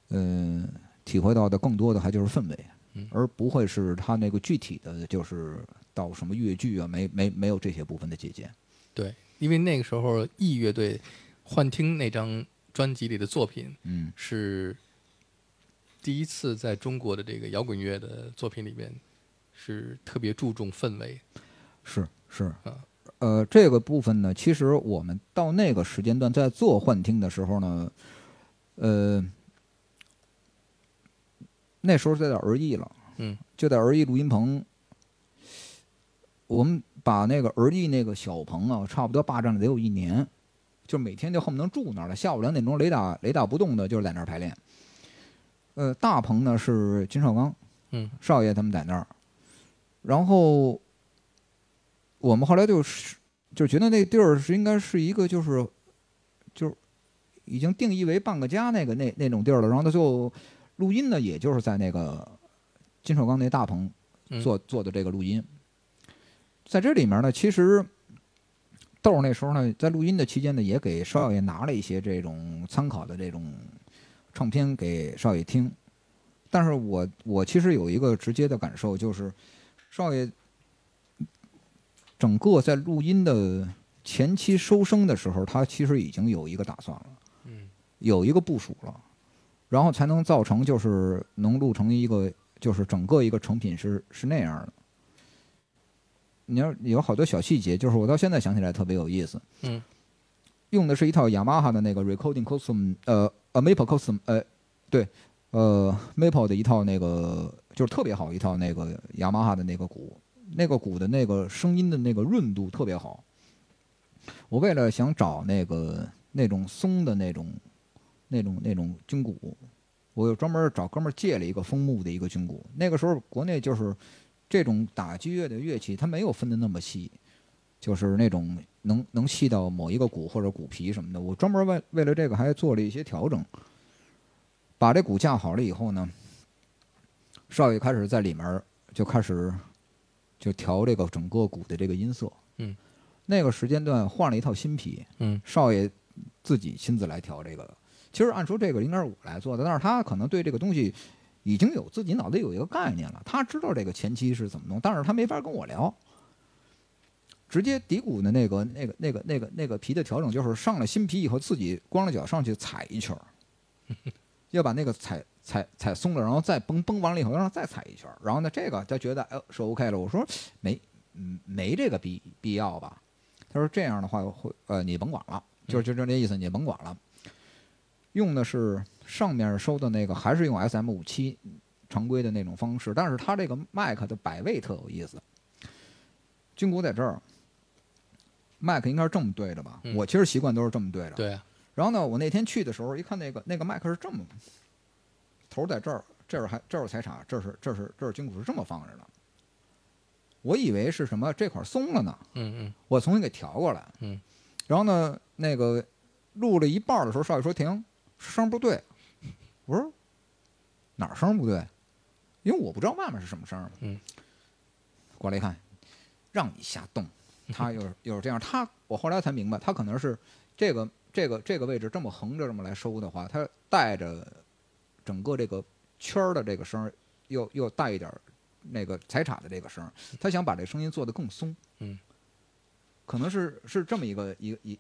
嗯、体会到的更多的还就是氛围，嗯而不会是它那个具体的就是到什么越剧啊，没没没有这些部分的借鉴。对，因为那个时候 E 乐队幻听那张专辑里的作品嗯。是第一次在中国的这个摇滚乐的作品里面是特别注重氛围，是是。啊，呃，这个部分呢，其实我们到那个时间段在做幻听的时候呢，呃，那时候在在儿艺了，嗯，就在儿艺录音棚，我们把那个儿艺那个小棚啊，差不多霸占了得有一年，就每天就恨不能住那儿了，下午两点钟雷打雷打不动的，就是在那儿排练。呃，大棚呢是金少刚，嗯，少爷他们在那儿，然后我们后来就是就觉得那地儿是应该是一个就是就是已经定义为半个家那个那那种地儿了，然后他就录音呢，也就是在那个金寿刚那大棚嗯。做做的这个录音，在这里面呢，其实豆儿那时候呢，在录音的期间呢，也给少爷拿了一些这种参考的这种唱片给少爷听，但是我我其实有一个直接的感受，就是少爷整个在录音的前期收声的时候，他其实已经有一个打算了，嗯。有一个部署了，然后才能造成就是能录成一个就是整个一个成品是是那样的。你要有好多小细节，就是我到现在想起来特别有意思。嗯用的是一套雅马哈的那个 recording custom，呃呃 Maple custom，呃对，呃 Maple 的一套那个就是特别好一套那个雅马哈的那个鼓，那个鼓的那个声音的那个润度特别好。我为了想找那个那种松的那种那种那种军鼓，我又专门找哥们儿借了一个枫木的一个军鼓。那个时候国内就是这种打击乐的乐器，它没有分的那么细，就是那种能能细到某一个鼓或者鼓皮什么的。我专门为为了这个还做了一些调整。把这鼓架好了以后呢，少爷开始在里面儿就开始就调这个整个鼓的这个音色。嗯，那个时间段换了一套新皮，嗯少爷自己亲自来调这个。其实按说这个应该是我来做的，但是他可能对这个东西已经有自己脑子有一个概念了，他知道这个前期是怎么弄，但是他没法跟我聊。直接底鼓的那个、那个、那个、那个、那个皮的调整，就是上了新皮以后，自己光着脚上去踩一圈儿，要把那个踩踩踩松了，然后再崩崩完了以后，让他再踩一圈儿。然后呢，这个他觉得哎是 OK 了。我说没嗯没这个必必要吧？他说这样的话会呃你甭管了，就是就就这意思，你甭管了。用的是上面收的那个，还是用 SM 五七常规的那种方式，但是它这个麦克的摆位特有意思。军鼓在这儿，麦克应该是这么对着吧？嗯我其实习惯都是这么对着。对啊，然后呢，我那天去的时候，一看那个那个麦克是这么，头在这儿，这儿还这儿有彩插，这是这是这是军鼓是这么放着的。我以为是什么这块儿松了呢，嗯嗯我重新给调过来。嗯，然后呢，那个录了一半儿的时候，少爷说停，声儿不对。我说哪儿声儿不对？因为我不知道外面是什么声儿嘛。嗯，过来一看，让你瞎动，他又是又是这样。他我后来才明白，他可能是这个这个这个位置这么横着这么来收的话，他带着整个这个圈儿的这个声儿，又又带一点儿那个彩插的这个声儿，他想把这声音做得更松。嗯，可能是是这么一个一个一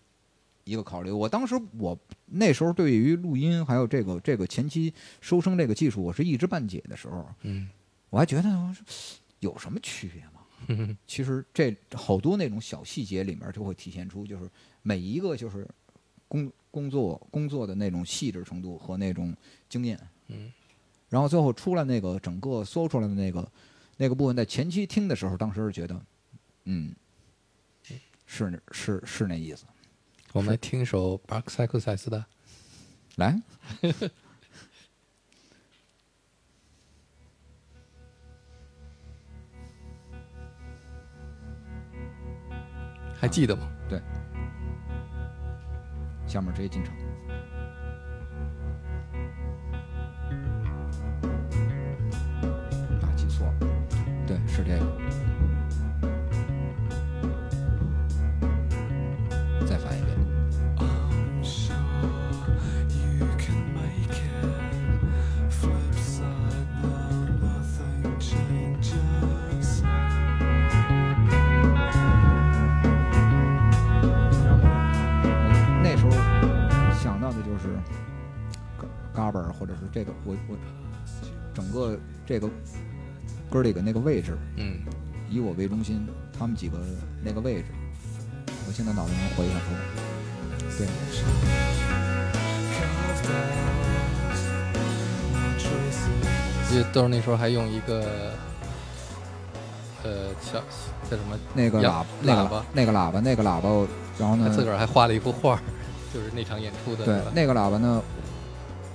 一个考虑。我当时我那时候对于录音还有这个这个前期收声这个技术，我是一知半解的时候，嗯我还觉得有什么区别吗？嗯其实这好多那种小细节里面就会体现出，就是每一个就是工工作工作的那种细致程度和那种经验。嗯，然后最后出来那个整个搜出来的那个那个部分，在前期听的时候，当时是觉得，嗯，是是是那意思。我们来听一首 Bark Psychosis 的。来，还记得吗？对下面直接进场。啊，记错了，对，是这个。是嘎嘎巴儿，或者是这个我我整个这个哥儿几个那个位置，嗯，以我为中心，他们几个那个位置，我现在脑子能回想出来。对得都是那时候还用一个呃小叫什么，那个喇叭那个喇叭那个喇叭那个喇叭，然后呢，他自个儿还画了一幅画儿，就是那场演出的？对那个喇叭呢，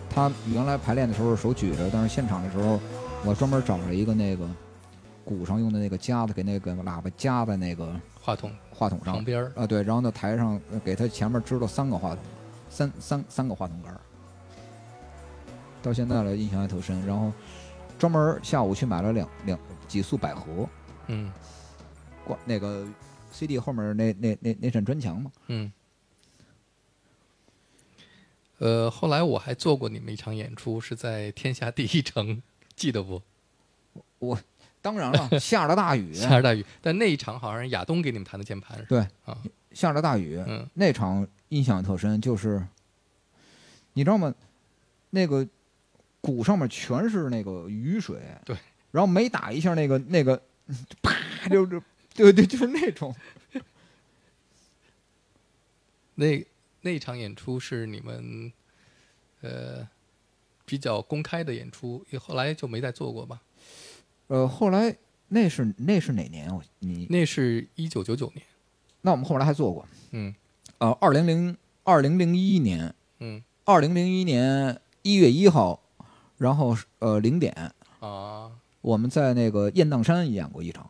他原来排练的时候手举着，但是现场的时候，我专门找了一个那个鼓上用的那个夹子，给那个喇叭夹在那个话筒话筒上旁边儿，啊，对，然后呢台上呃给他前面支了三个话筒，三三三个话筒杆儿，到现在了印象还特深。然后专门下午去买了两两几束百合，嗯挂那个 CD 后面那那那那扇砖墙嘛，嗯。呃，后来我还做过你们一场演出，是在天下第一城，记得不？我当然了，下着大雨，下着大雨，但那一场好像是亚东给你们弹的键盘是？对啊，下着大雨，嗯那场印象特深，就是你知道吗？那个鼓上面全是那个雨水，对，然后每打一下那个那个，啪就就对对，就是那种，那那场演出是你们呃比较公开的演出，后来就没再做过吧？呃，后来那是那是哪年？我你那是一九九九年，那我们后来还做过，嗯。呃，二零零二零零一年，嗯。二零零一年一月一号，然后呃零点，啊，我们在那个雁荡山演过一场。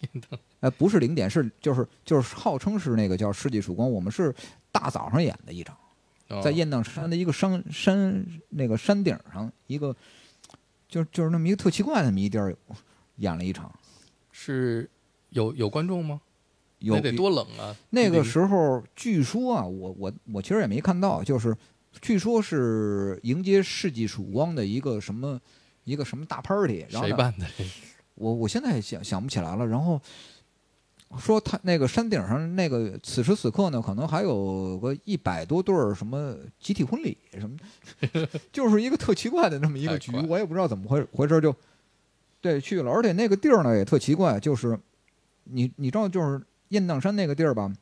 雁荡。哎，不是零点，是就是就是号称是那个叫世纪曙光，我们是大早上演的一场，哦在雁荡山的一个山山那个山顶上，一个就就是那么一个特奇怪的那么一地儿演了一场。是有有观众吗？有那得多冷啊！那个时候，据说啊，我我我其实也没看到，就是据说是迎接世纪曙光的一个什么一个什么大 party，然后谁办的？我我现在也想想不起来了。然后说他那个山顶上那个此时此刻呢，可能还有个一百多对儿什么集体婚礼什么，就是一个特奇怪的那么一个局，我也不知道怎么回回事儿就对去了，而且那个地儿呢也特奇怪，就是你你知道就是雁荡山那个地儿吧，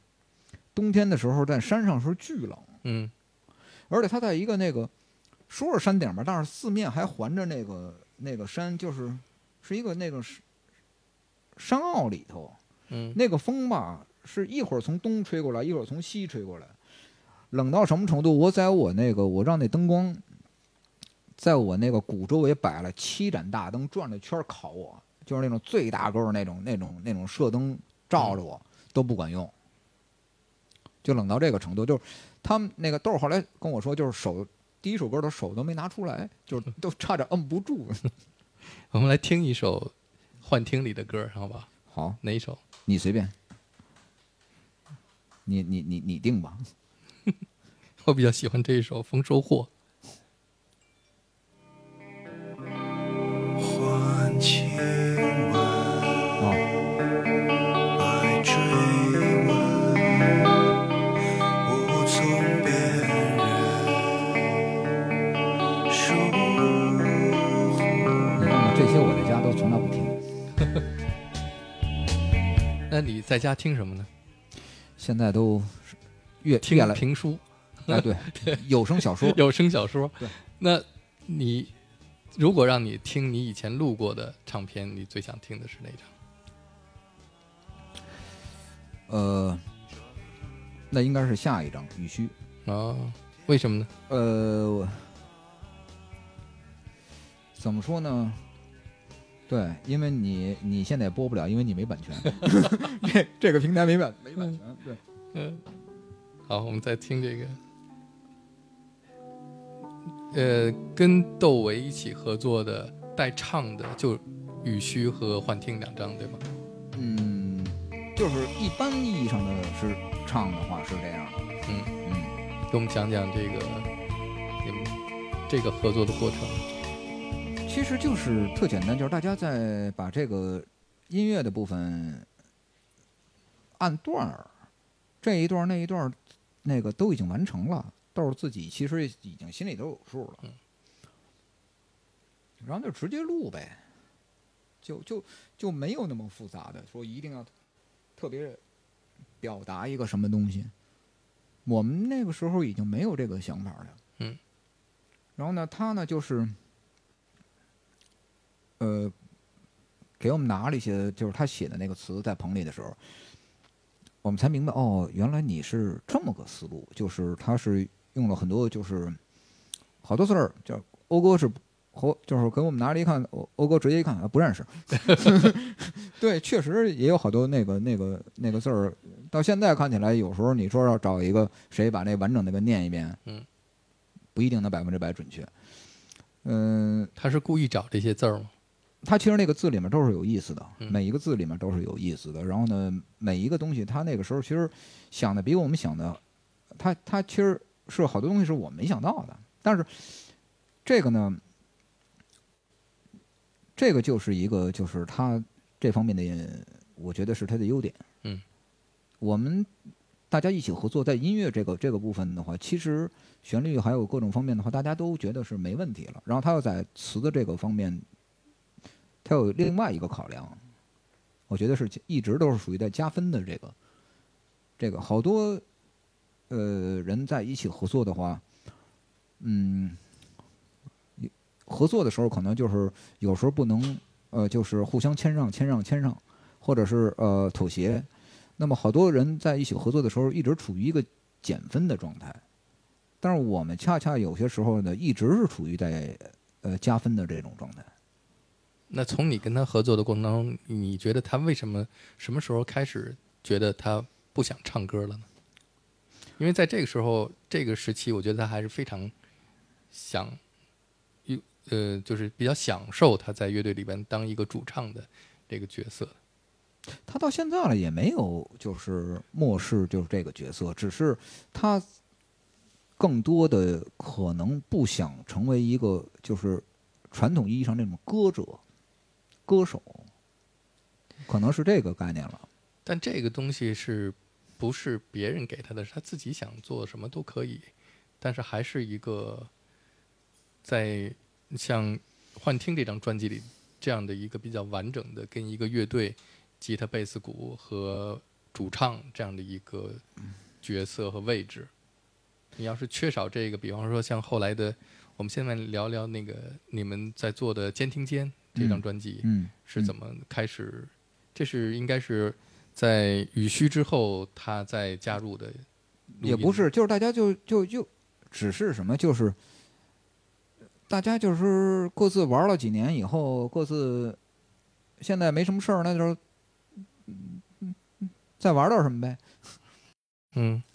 冬天的时候在山上是巨冷，嗯。而且它在一个那个说是山顶吧，但是四面还环着那个那个山，就是是一个那个山山坳里头，嗯，那个风吧是一会儿从东吹过来，一会儿从西吹过来，冷到什么程度？我在我那个我让那灯光在我那个鼓周围摆了七盏大灯，转着圈儿烤我，就是那种最大个儿那种那种那种射灯照着我、都不管用，就冷到这个程度。就是他们那个豆儿后来跟我说，就是手第一首歌的手都没拿出来，就是都差点摁不住。我们来听一首幻听里的歌，好吧？好，哪一首？你随便，你你你你定吧。我比较喜欢这一首《丰收货》。那你在家听什么呢？现在都是越听越来评书、哎，对，有声小说。有声小说。对，那你如果让你听你以前录过的唱片，你最想听的是哪张？呃，那应该是下一张《雨虚》。哦，为什么呢？呃，我怎么说呢？对，因为你你现在也播不了，因为你没版权。这这个平台没版没版权。对，嗯，好，我们再听这个。呃，跟窦唯一起合作的带唱的就《雨虚》和《幻听》两张，对吗？嗯，就是一般意义上的是唱的话是这样的。嗯，嗯。给我们讲讲这个你们这个合作的过程。其实就是特简单，就是大家在把这个音乐的部分按段儿，这一段儿那一段儿那个都已经完成了，豆儿自己其实已经心里都有数了。嗯然后就直接录呗，就就就没有那么复杂的说一定要特别表达一个什么东西。我们那个时候已经没有这个想法了。嗯。然后呢，他呢就是。呃，给我们拿了一些，就是他写的那个词，在棚里的时候，我们才明白，哦，原来你是这么个思路，就是他是用了很多，就是好多字儿，叫欧哥是和，就是给我们拿了一看，欧欧哥直接一看啊，不认识。对，确实也有好多那个那个那个字儿，到现在看起来，有时候你说要找一个谁把那完整的给念一遍，嗯，不一定能百分之百准确。嗯、他是故意找这些字儿吗？它其实那个字里面都是有意思的，嗯每一个字里面都是有意思的。然后呢，每一个东西，他那个时候其实想的比我们想的，他他其实是好多东西是我没想到的。但是这个呢，这个就是一个就是他这方面的，我觉得是他的优点。嗯，我们大家一起合作，在音乐这个这个部分的话，其实旋律还有各种方面的话，大家都觉得是没问题了。然后他要在词的这个方面。它有另外一个考量，我觉得是一直都是属于在加分的这个，这个好多呃人在一起合作的话，嗯，合作的时候可能就是有时候不能呃就是互相谦让谦让谦让，或者是呃妥协，那么好多人在一起合作的时候一直处于一个减分的状态，但是我们恰恰有些时候呢一直是处于在呃加分的这种状态。那从你跟他合作的过程当中，你觉得他为什么什么时候开始觉得他不想唱歌了呢？因为在这个时候，这个时期，我觉得他还是非常想，呃，就是比较享受他在乐队里边当一个主唱的这个角色。他到现在了也没有就是漠视就是这个角色，只是他更多的可能不想成为一个就是传统意义上那种歌者、歌手，可能是这个概念了。但这个东西是不是别人给他的？是他自己想做什么都可以，但是还是一个在像《幻听》这张专辑里这样的一个比较完整的，跟一个乐队吉他、贝斯、鼓和主唱这样的一个角色和位置。你要是缺少这个，比方说像后来的，我们现在聊聊那个你们在做的《监听间》这张嗯专辑，嗯，是怎么开始？这是应该是在雨虚之后他再加入的，也不是，就是大家就就就只是什么，就是大家就是各自玩了几年以后，各自现在没什么事儿，那就嗯嗯嗯再玩点什么呗，嗯。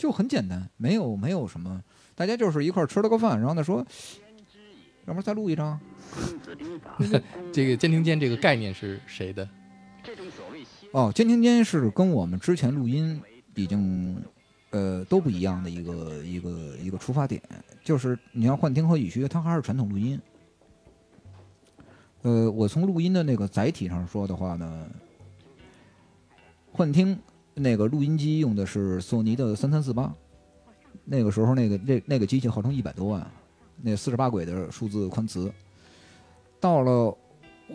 就很简单，没有没有什么，大家就是一块儿吃了个饭，然后呢说，要不然再录一张，这个监听间这个概念是谁的？哦，监听间是跟我们之前录音已经呃都不一样的一个一个一个出发点，就是你像幻听和雨虚，它还是传统录音。呃，我从录音的那个载体上说的话呢，幻听那个录音机用的是索尼的三三四八，那个时候那个那那个机器号称一百多万，那四十八轨的数字宽磁。到了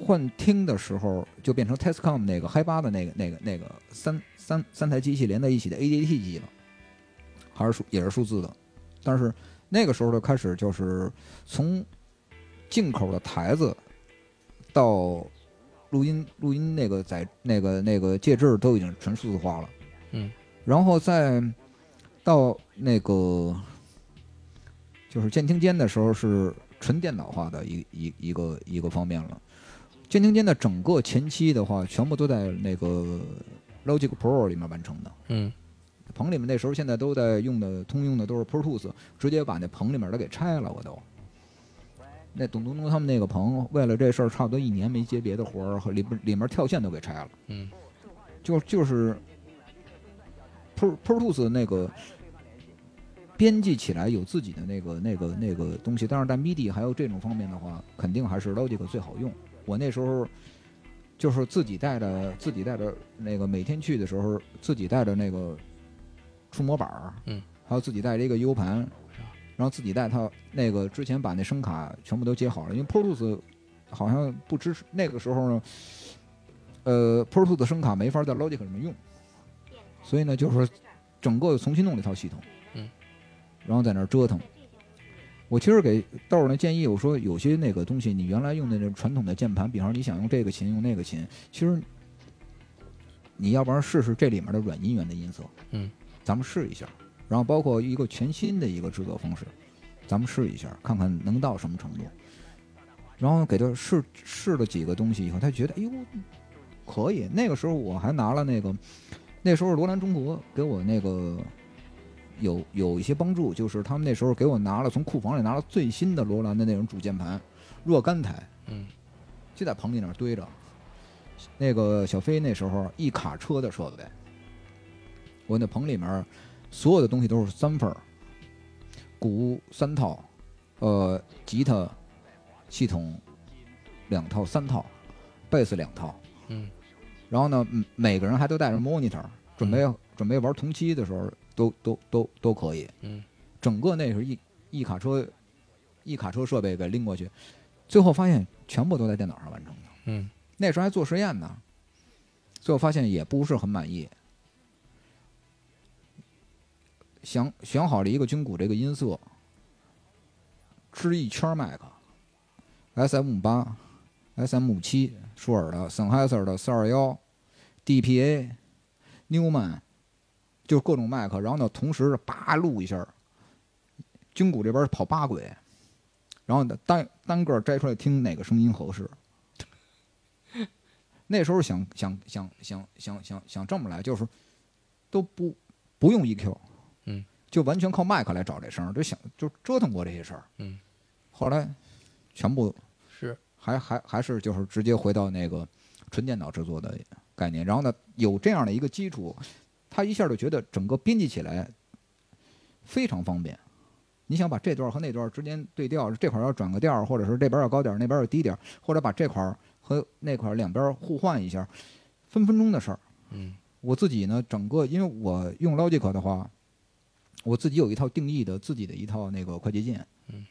幻听的时候，就变成 Tascam 那个嗨八的那个那个那个三三三台机器连在一起的 ADT 机了，还是数也是数字的，但是那个时候就开始就是从进口的台子到录音录音那个载那个那个介质都已经纯数字化了，嗯，然后再到那个就是监听间的时候是纯电脑化的一一一个一个方面了。监听间的整个前期的话，全部都在那个 Logic Pro 里面完成的。嗯棚里面那时候现在都在用的通用的都是 Pro Tools，直接把那棚里面的给拆了，我都。那董东东他们那个棚，为了这事儿，差不多一年没接别的活儿，和里边里面跳线都给拆了。嗯就就是 Pro Pro Tools 那个编辑起来有自己的那个那个那个东西，但是在 MIDI 还有这种方面的话，肯定还是 Logic 最好用。我那时候就是自己带着自己带着那个每天去的时候，自己带着那个触摸板儿，嗯，还有自己带着一个 U 盘，然后自己带套那个之前把那声卡全部都接好了，因为 Pro Tools 好像不支持那个时候呢。呃，Pro Tools 的声卡没法在 Logic 里面用，所以呢，就是整个又重新弄了一套系统，嗯，然后在那儿折腾。我其实给豆儿那建议，我说有些那个东西，你原来用的那传统的键盘，比方说你想用这个琴，用那个琴，其实你要不然试试这里面的软音源的音色，嗯，咱们试一下，然后包括一个全新的一个制作方式，咱们试一下，看看能到什么程度。然后给他试试了几个东西以后，他觉得哎呦可以。那个时候我还拿了那个，那时候罗兰中国给我那个有有一些帮助，就是他们那时候给我拿了从库房里拿了最新的罗兰的那种主键盘，若干台，嗯。就在棚里那儿堆着。那个小飞那时候一卡车的设备，我那棚里面所有的东西都是三份儿，鼓三套，呃，吉他系统。两套三套，贝斯两套，嗯。然后呢，嗯每个人还都带着 monitor，准备、准备玩同期的时候都都都都可以。嗯整个那是一一卡车一卡车设备给拎过去，最后发现全部都在电脑上完成的。嗯那时候还做实验呢，最后发现也不是很满意。想选好了一个军鼓这个音色，支一圈麦克，S M 八、S M 五七、舒尔的、森海塞尔的四二幺、D P A、Newman，就各种麦克，然后呢，同时叭录一下，军鼓这边跑八轨，然后单单个摘出来听哪个声音合适。那时候想想想想想想想这么来，就是都不不用 EQ，嗯，就完全靠麦克来找这声儿，就想就折腾过这些事儿。嗯，后来全部是还还还是就是直接回到那个纯电脑制作的概念，然后呢有这样的一个基础，他一下就觉得整个编辑起来非常方便。你想把这段儿和那段儿之间对调，这块儿要转个调儿，或者是这边儿要高点儿，那边儿要低点儿，或者把这块儿和那块儿两边儿互换一下，分分钟的事儿。嗯我自己呢，整个因为我用 Logic 的话，我自己有一套定义的自己的一套那个快捷键，嗯，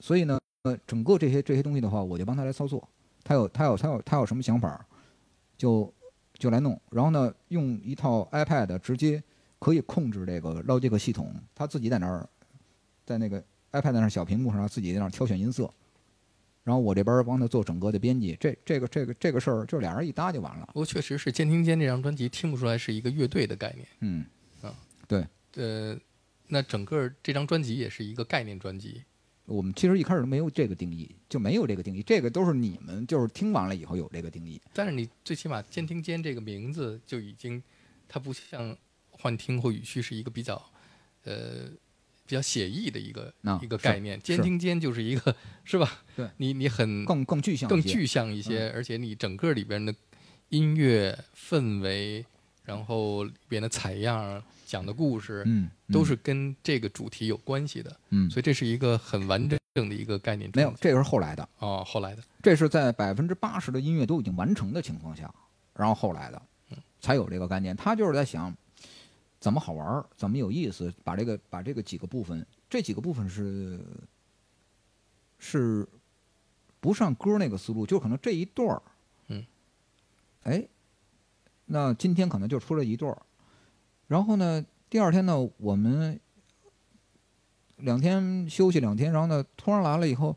所以呢，呃，整个这些这些东西的话，我就帮他来操作，他有他有他有他有什么想法，就就来弄，然后呢，用一套 iPad 直接可以控制这个 Logic 系统，他自己在那儿，在那个 iPad 那儿小屏幕上自己在那儿挑选音色。然后我这边儿帮他做整个的编辑，这这个这个这个事儿，就俩人一搭就完了。不过确实是《监听间》这张专辑听不出来是一个乐队的概念。嗯，啊，对呃，那整个这张专辑也是一个概念专辑。我们其实一开始都没有这个定义，就没有这个定义，这个都是你们就是听完了以后有这个定义。但是你最起码“监听间”这个名字就已经，它不像幻听或语序是一个比较，呃，比较写意的一个、一个概念。监听间就是一个，是吧？对，你你很更更具象，更具象一些，而且你整个里边的音乐氛围，然后里边的采样、讲的故事，嗯，都是跟这个主题有关系的。嗯，所以这是一个很完整的一个概念。，没有这个是后来的，哦，后来的。这是在百分之八十的音乐都已经完成的情况下，然后后来的，嗯才有这个概念。他就是在想怎么好玩，怎么有意思，把这个把这个几个部分，这几个部分是是不上歌那个思路，就可能这一段儿，嗯，哎，那今天可能就出了一段儿，然后呢，第二天呢，我们两天休息两天，然后呢，突然来了以后，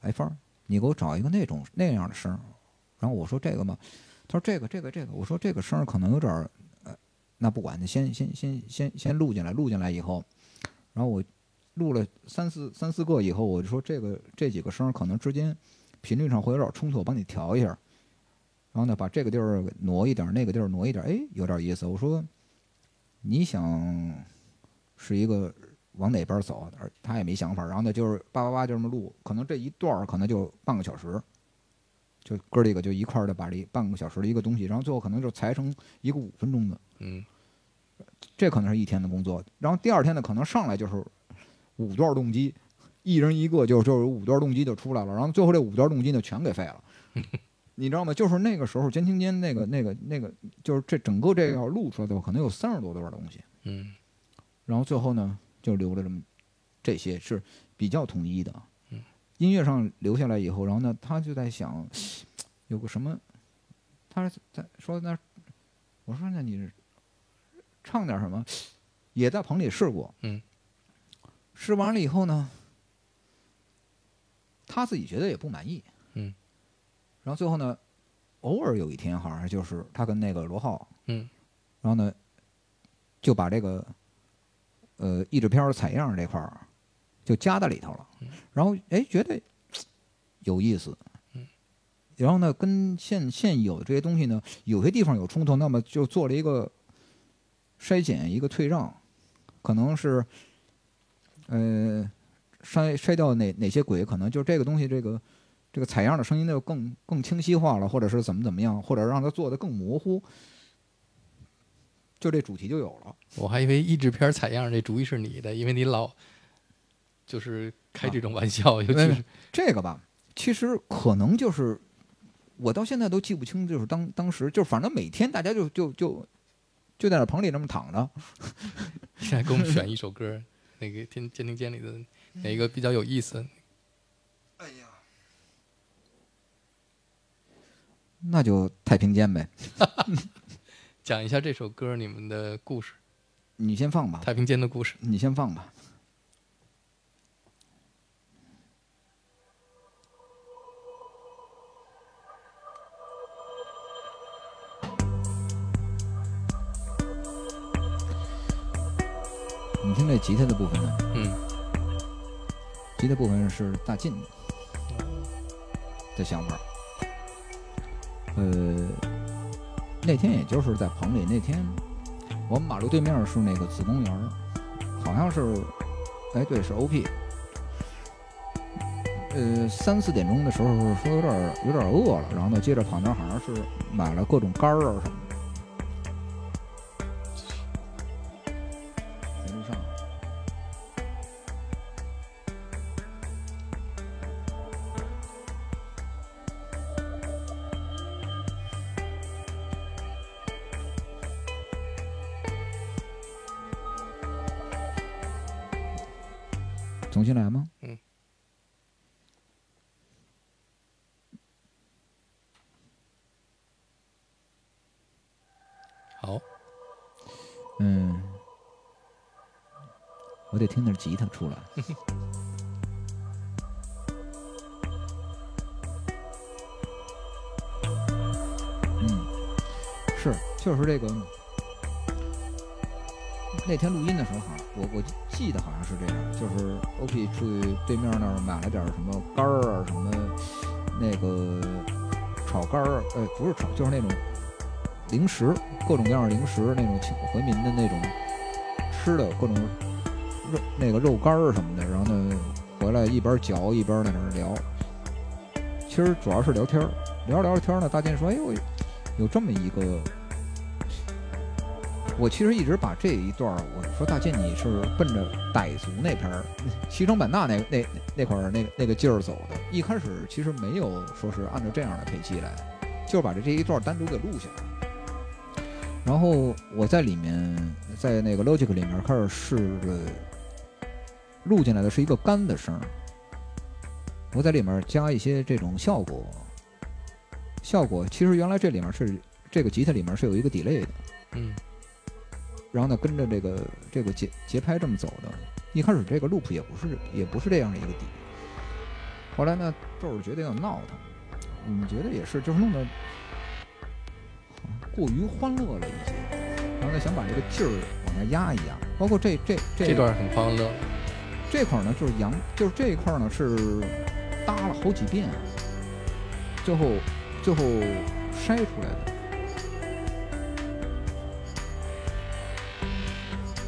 哎，芳儿，你给我找一个那种那样的声儿。然后我说这个嘛，他说这个这个这个，我说这个声儿可能有点儿，呃，那不管，先先先先先录进来，录进来以后，然后我录了三四三四个以后，我就说这个这几个声儿可能之间频率上会有点冲突，我帮你调一下。然后呢，把这个地儿挪一点，那个地儿挪一点，哎，有点意思。我说你想是一个往哪边走，而他也没想法。然后呢，就是叭叭叭就这么录，可能这一段儿可能就半个小时，就哥几个就一块儿的把这半个小时的一个东西，然后最后可能就裁成一个五分钟的，嗯这可能是一天的工作。然后第二天呢，可能上来就是五段动机，一人一个就就有五段动机就出来了，然后最后这五段动机呢全给废了。你知道吗？就是那个时候监听间那个那个那个，就是这整个这个要录出来的话，可能有三十多段东西。嗯然后最后呢，就留了这么这些是比较统一的。嗯音乐上留下来以后，然后呢，他就在想有个什么，他在说那，我说那你唱点什么？也在棚里试过，嗯，试完了以后呢，他自己觉得也不满意，嗯，然后最后呢，偶尔有一天好像就是他跟那个罗浩，嗯然后呢，就把这个呃译制片儿采样这块儿就加在里头了。然后哎，觉得有意思。嗯然后呢，跟现现有的这些东西呢，有些地方有冲突，那么就做了一个筛减，一个退让，可能是呃筛筛掉哪哪些鬼，可能就这个东西这个这个采样的声音就更更清晰化了，或者是怎么怎么样，或者让它做的更模糊，就这主题就有了。我还以为译制片采样这主意是你的，因为你老就是开这种玩笑，尤其没是这个吧，其实可能就是我到现在都记不清，就是当当时就反正每天大家就就就就在那棚里那么躺着，现在给我们选 一首歌，那个天监听间里的哪一个比较有意思？那就太平间呗。讲一下这首歌你们的故事，你先放吧，太平间的故事。你先放吧。你听这吉他的部分呢？嗯吉他部分是大进的想法。呃，那天也就是在棚里，那天我们马路对面是那个子公园，好像是，哎，对，是 OP。呃，三四点钟的时候说有点有点饿了，然后呢，接着跑那好像是买了各种干儿啊什么的。吉他出来。嗯，是，就是这个。那天录音的时候，好我我记得好像是这样，就是 OP 去对面那儿买了点什么干儿啊，什么那个炒肝儿，呃，不是炒，就是那种零食，各种各样的零食，那种清回民的那种吃的各种肉那个肉干儿什么的，然后呢回来一边嚼一边在那儿聊。其实主要是聊天儿，聊着聊着天儿呢，大健说：“哎呦，有这么一个。”我其实一直把这一段儿，我说大健你是奔着傣族那边儿 西双版纳那那那块儿那个那个劲儿走的。一开始其实没有说是按照这样的配器来，就是把这这一段单独给录下来。然后我在里面，在那个 Logic 里面开始试着录进来的是一个干的声儿，我在里面加一些这种效果。效果其实原来这里面是这个吉他里面是有一个 delay 的，嗯。然后呢跟着这个这个节节拍这么走的。一开始这个 loop 也不是也不是这样的一个底，后来呢就是觉得要闹腾，你觉得也是，就是弄得过于欢乐了一些，然后呢想把这个劲儿往下压一压，包括这这这这段很欢乐，这块儿呢，就是扬，就是这一块儿呢是搭了好几遍，最后最后筛出来的。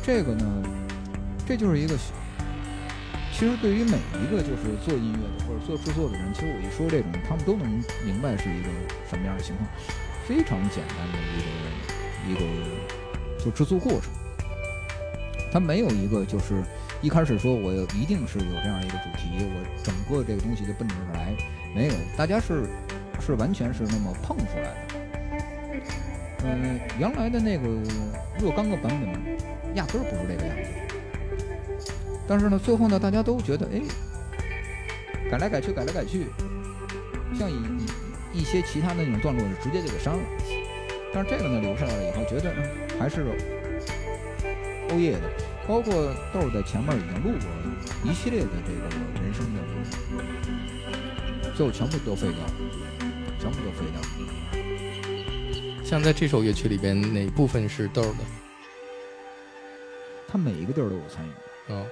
这个呢，这就是一个，其实对于每一个就是做音乐的或者做制作的人，其实我一说这种，他们都能明白是一个什么样的情况，非常简单的一个一个就制作过程。它没有一个就是一开始说我一定是有这样一个主题，我整个这个东西就奔着这来，没有，大家是是完全是那么碰出来的。嗯，原来的那个若干个版本，压根儿不是这个样子。但是呢，最后呢，大家都觉得，哎，改来改去，改来改去，像一一一些其他的那种段落是直接就给删了。但是这个呢，留下来了以后，觉得还是欧耶的。包括豆儿在前面已经录过一系列的这个人生的录，最后全部都废掉了，全部都废掉了。像在这首乐曲里边，哪部分是豆儿的？他每一个地儿都有参与，哦，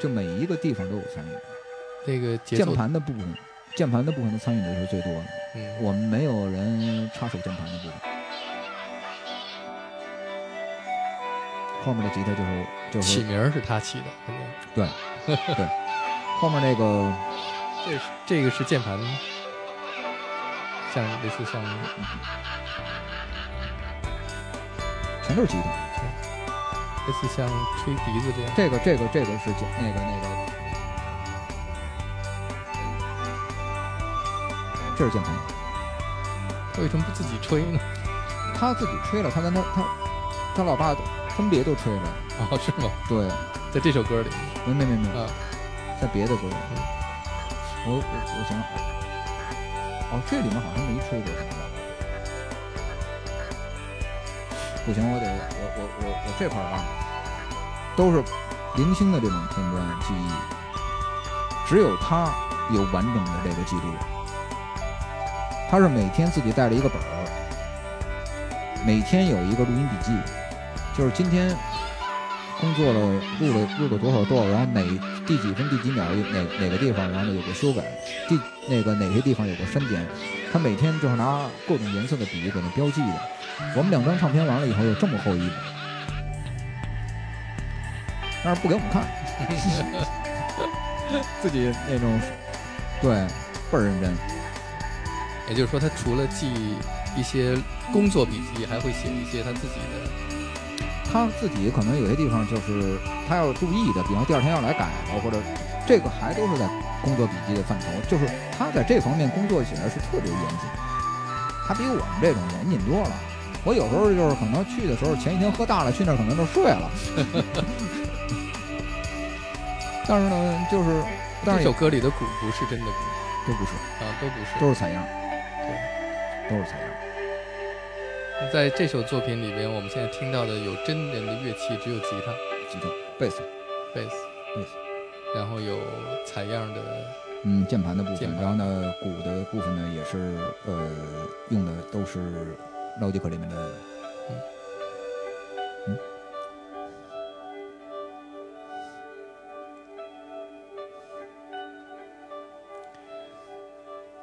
就每一个地方都有参与。那个键，盘的部分，键盘的部分的参与的是最多的。嗯，我们没有人插手键盘的部分，后面的吉他就是就是起名儿是他起的。对对，后面那个这是这个是键盘，像类似像全都是吉他。类似像吹笛子这样。这个这个这个是键那个那个，这是键盘，为什么不自己吹呢？他自己吹了，他跟他他他老爸分别都吹了。哦，是吗？对，在这首歌里。没没没没，啊，在别的歌里，我我我想想，哦，这里面好像没吹过什么吧。不行，我得我我我我这块儿啊，都是零星的这种片段记忆，只有他有完整的这个记录。他是每天自己带了一个本儿，每天有一个录音笔记，就是今天工作了录了录了多少多少，然后哪第几分第几秒哪哪个地方，然后呢有个修改，第那个哪些地方有个删减，他每天就是拿各种颜色的笔给那标记的。我们两张唱片完了以后有这么厚一本，但是不给我们看，自己那种对倍儿认真。也就是说，他除了记一些工作笔记，还会写一些他自己的。他自己可能有些地方就是他要注意的，比方第二天要来改了，或者这个还都是在工作笔记的范畴，就是他在这方面工作起来是特别严谨，他比我们这种严谨多了。我有时候就是可能去的时候前一天喝大了，去那儿可能就睡了。但是呢，就是但是这首歌里的鼓不是真的鼓都不是，啊，都不是。都是采样，对，都是采样。在这首作品里边，我们现在听到的有真人的乐器只有吉他、吉他、贝斯，贝斯、贝斯，然后有采样的，嗯，键盘的部分，然后呢，鼓的部分呢也是呃用的都是 Logic 里面的，嗯，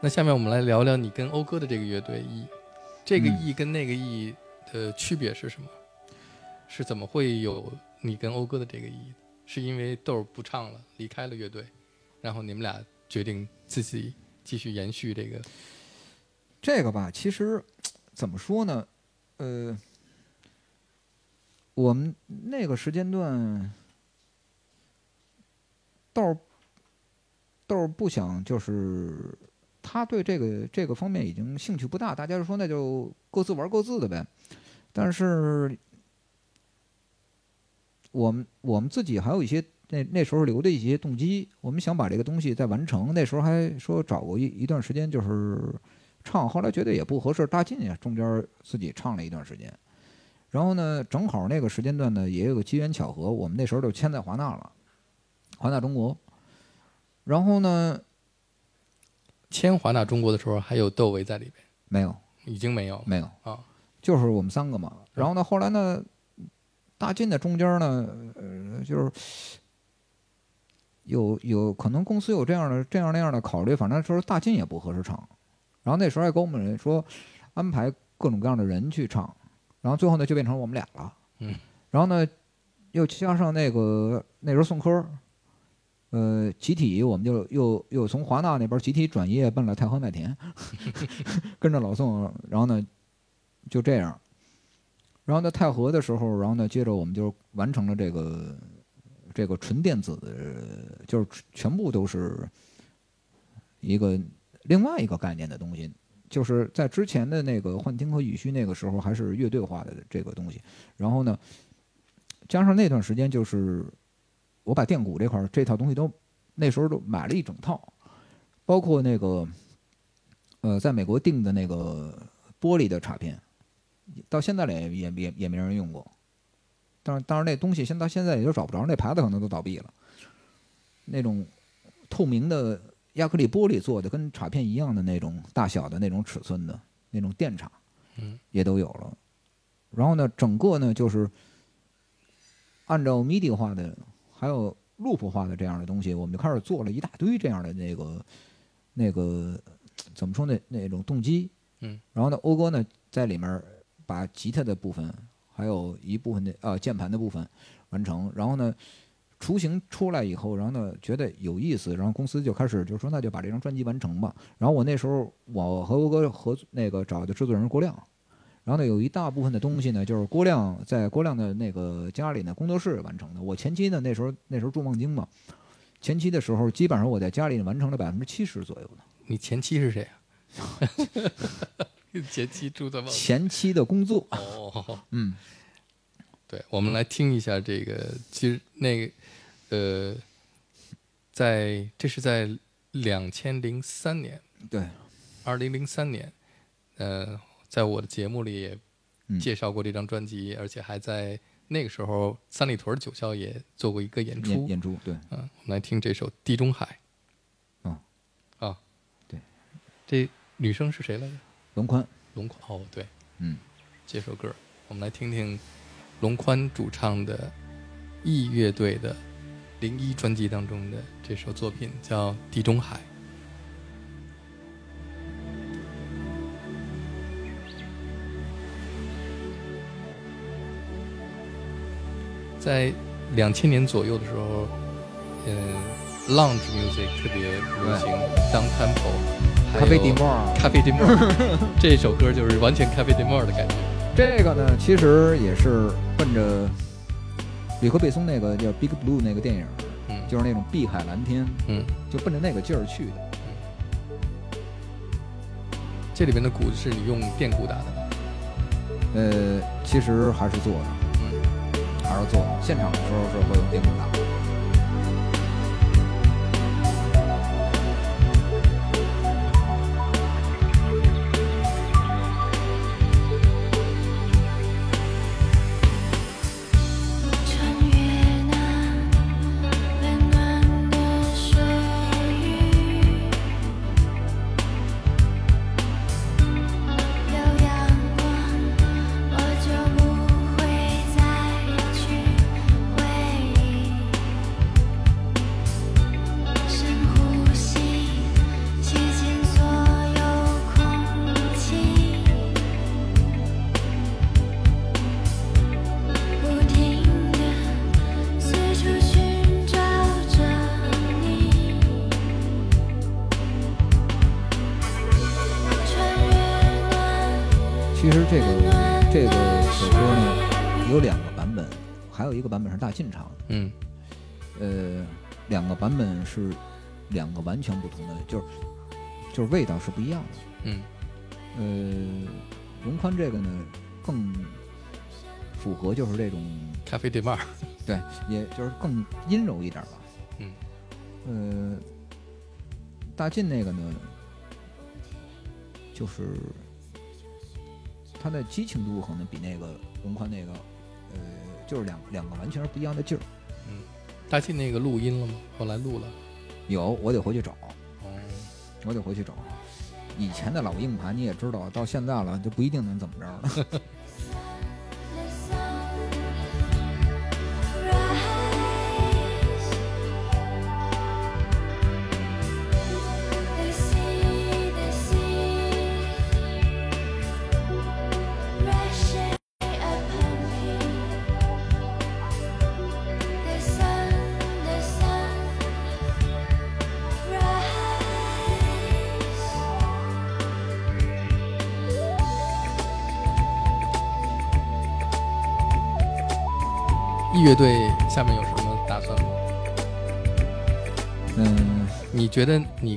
那下面我们来聊聊你跟讴歌的这个乐队 E，这个嗯 E 跟那个意的区别是什么？是怎么会有你跟欧哥的这个 E？是因为豆儿不唱了，离开了乐队，然后你们俩决定自己继续延续这个？这个吧，其实怎么说呢？呃，我们那个时间段，豆儿豆儿不想就是他对这个这个方面已经兴趣不大，大家就说那就各自玩各自的呗。但是我们我们自己还有一些那那时候留的一些动机，我们想把这个东西再完成。那时候还说找过一一段时间，就是唱，后来觉得也不合适，大进呀，中间自己唱了一段时间。然后呢，正好那个时间段呢，也有个机缘巧合，我们那时候就签在华纳了，华纳中国。然后呢，签华纳中国的时候还有窦唯在里边，没有已经没有了没有，啊。就是我们三个嘛。然后呢，后来呢，大进的中间呢，呃，就是有有可能公司有这样的这样那样的考虑，反正说大进也不合适唱。然后那时候还跟我们说安排各种各样的人去唱，然后最后呢就变成我们俩了。嗯。然后呢，又加上那个那时候宋科，呃，集体我们就又又从华纳那边集体转业奔了太和麦田，跟着老宋，然后呢就这样。然后在太和的时候，然后呢，接着我们就完成了这个这个纯电子的，就是全部都是一个另外一个概念的东西。就是在之前的那个幻听和雨虚那个时候，还是乐队化的这个东西。然后呢，加上那段时间，就是我把电鼓这块儿这套东西都那时候都买了一整套，包括那个呃，在美国订的那个玻璃的插片，到现在来也也也也没人用过。但是但是那东西现到现在也就找不着，那牌子可能都倒闭了。那种透明的亚克力玻璃做的，跟插片一样的那种大小的那种尺寸的那种电插，嗯，也都有了。然后呢，整个呢就是按照 MIDI 化的，还有 loop 化的这样的东西，我们就开始做了一大堆这样的那个那个怎么说呢？那种动机。嗯。然后呢，欧哥呢在里面把吉他的部分，还有一部分的呃键盘的部分完成。然后呢，雏形出来以后，然后呢觉得有意思，然后公司就开始就说那就把这张专辑完成吧。然后我那时候我和欧哥合那个找的制作人郭亮。然后呢，有一大部分的东西呢，就是郭亮在郭亮的那个家里呢工作室完成的。我前期呢，那时候那时候住望京嘛，前期的时候基本上我在家里完成了百分之七十左右的你前妻是谁啊？前妻住在望前期的工作。哦，嗯，对，我们来听一下这个，其实那个呃，在这是在两千零三年，对，二零零三年，呃，在我的节目里也嗯介绍过这张专辑，而且还在那个时候三里屯九霄也做过一个演出。演演出对，嗯，我们来听这首《地中海》。哦，啊，对，这女生是谁来着？龙宽，龙宽。哦，对，嗯，这首歌，我们来听听龙宽主唱的 E 乐队的零一专辑当中的这首作品，叫《地中海》。在两千年左右的时候，嗯，lounge music 特别流行，down tempo，咖啡地沫儿。咖啡 demo，这首歌就是完全咖啡 demo 的感觉。这个呢，其实也是奔着吕克贝松那个叫《Big Blue》那个电影，嗯，就是那种碧海蓝天，嗯，就奔着那个劲儿去的。这里边的鼓是你用电鼓打的吗？呃，其实还是做的，还是做。现场的时候是会用电鼓打。两个版本是两个完全不同的，就是就是味道是不一样的。嗯呃，荣宽这个呢更符合就是这种咖啡对半儿，对，也就是更阴柔一点吧。嗯，呃，大进那个呢，就是它的激情度可能比那个荣宽那个，呃，就是两两个完全是不一样的劲儿。大庆那个录音了吗？后来录了。有，我得回去找，哦，我得回去找。以前的老硬盘你也知道，到现在了就不一定能怎么着了。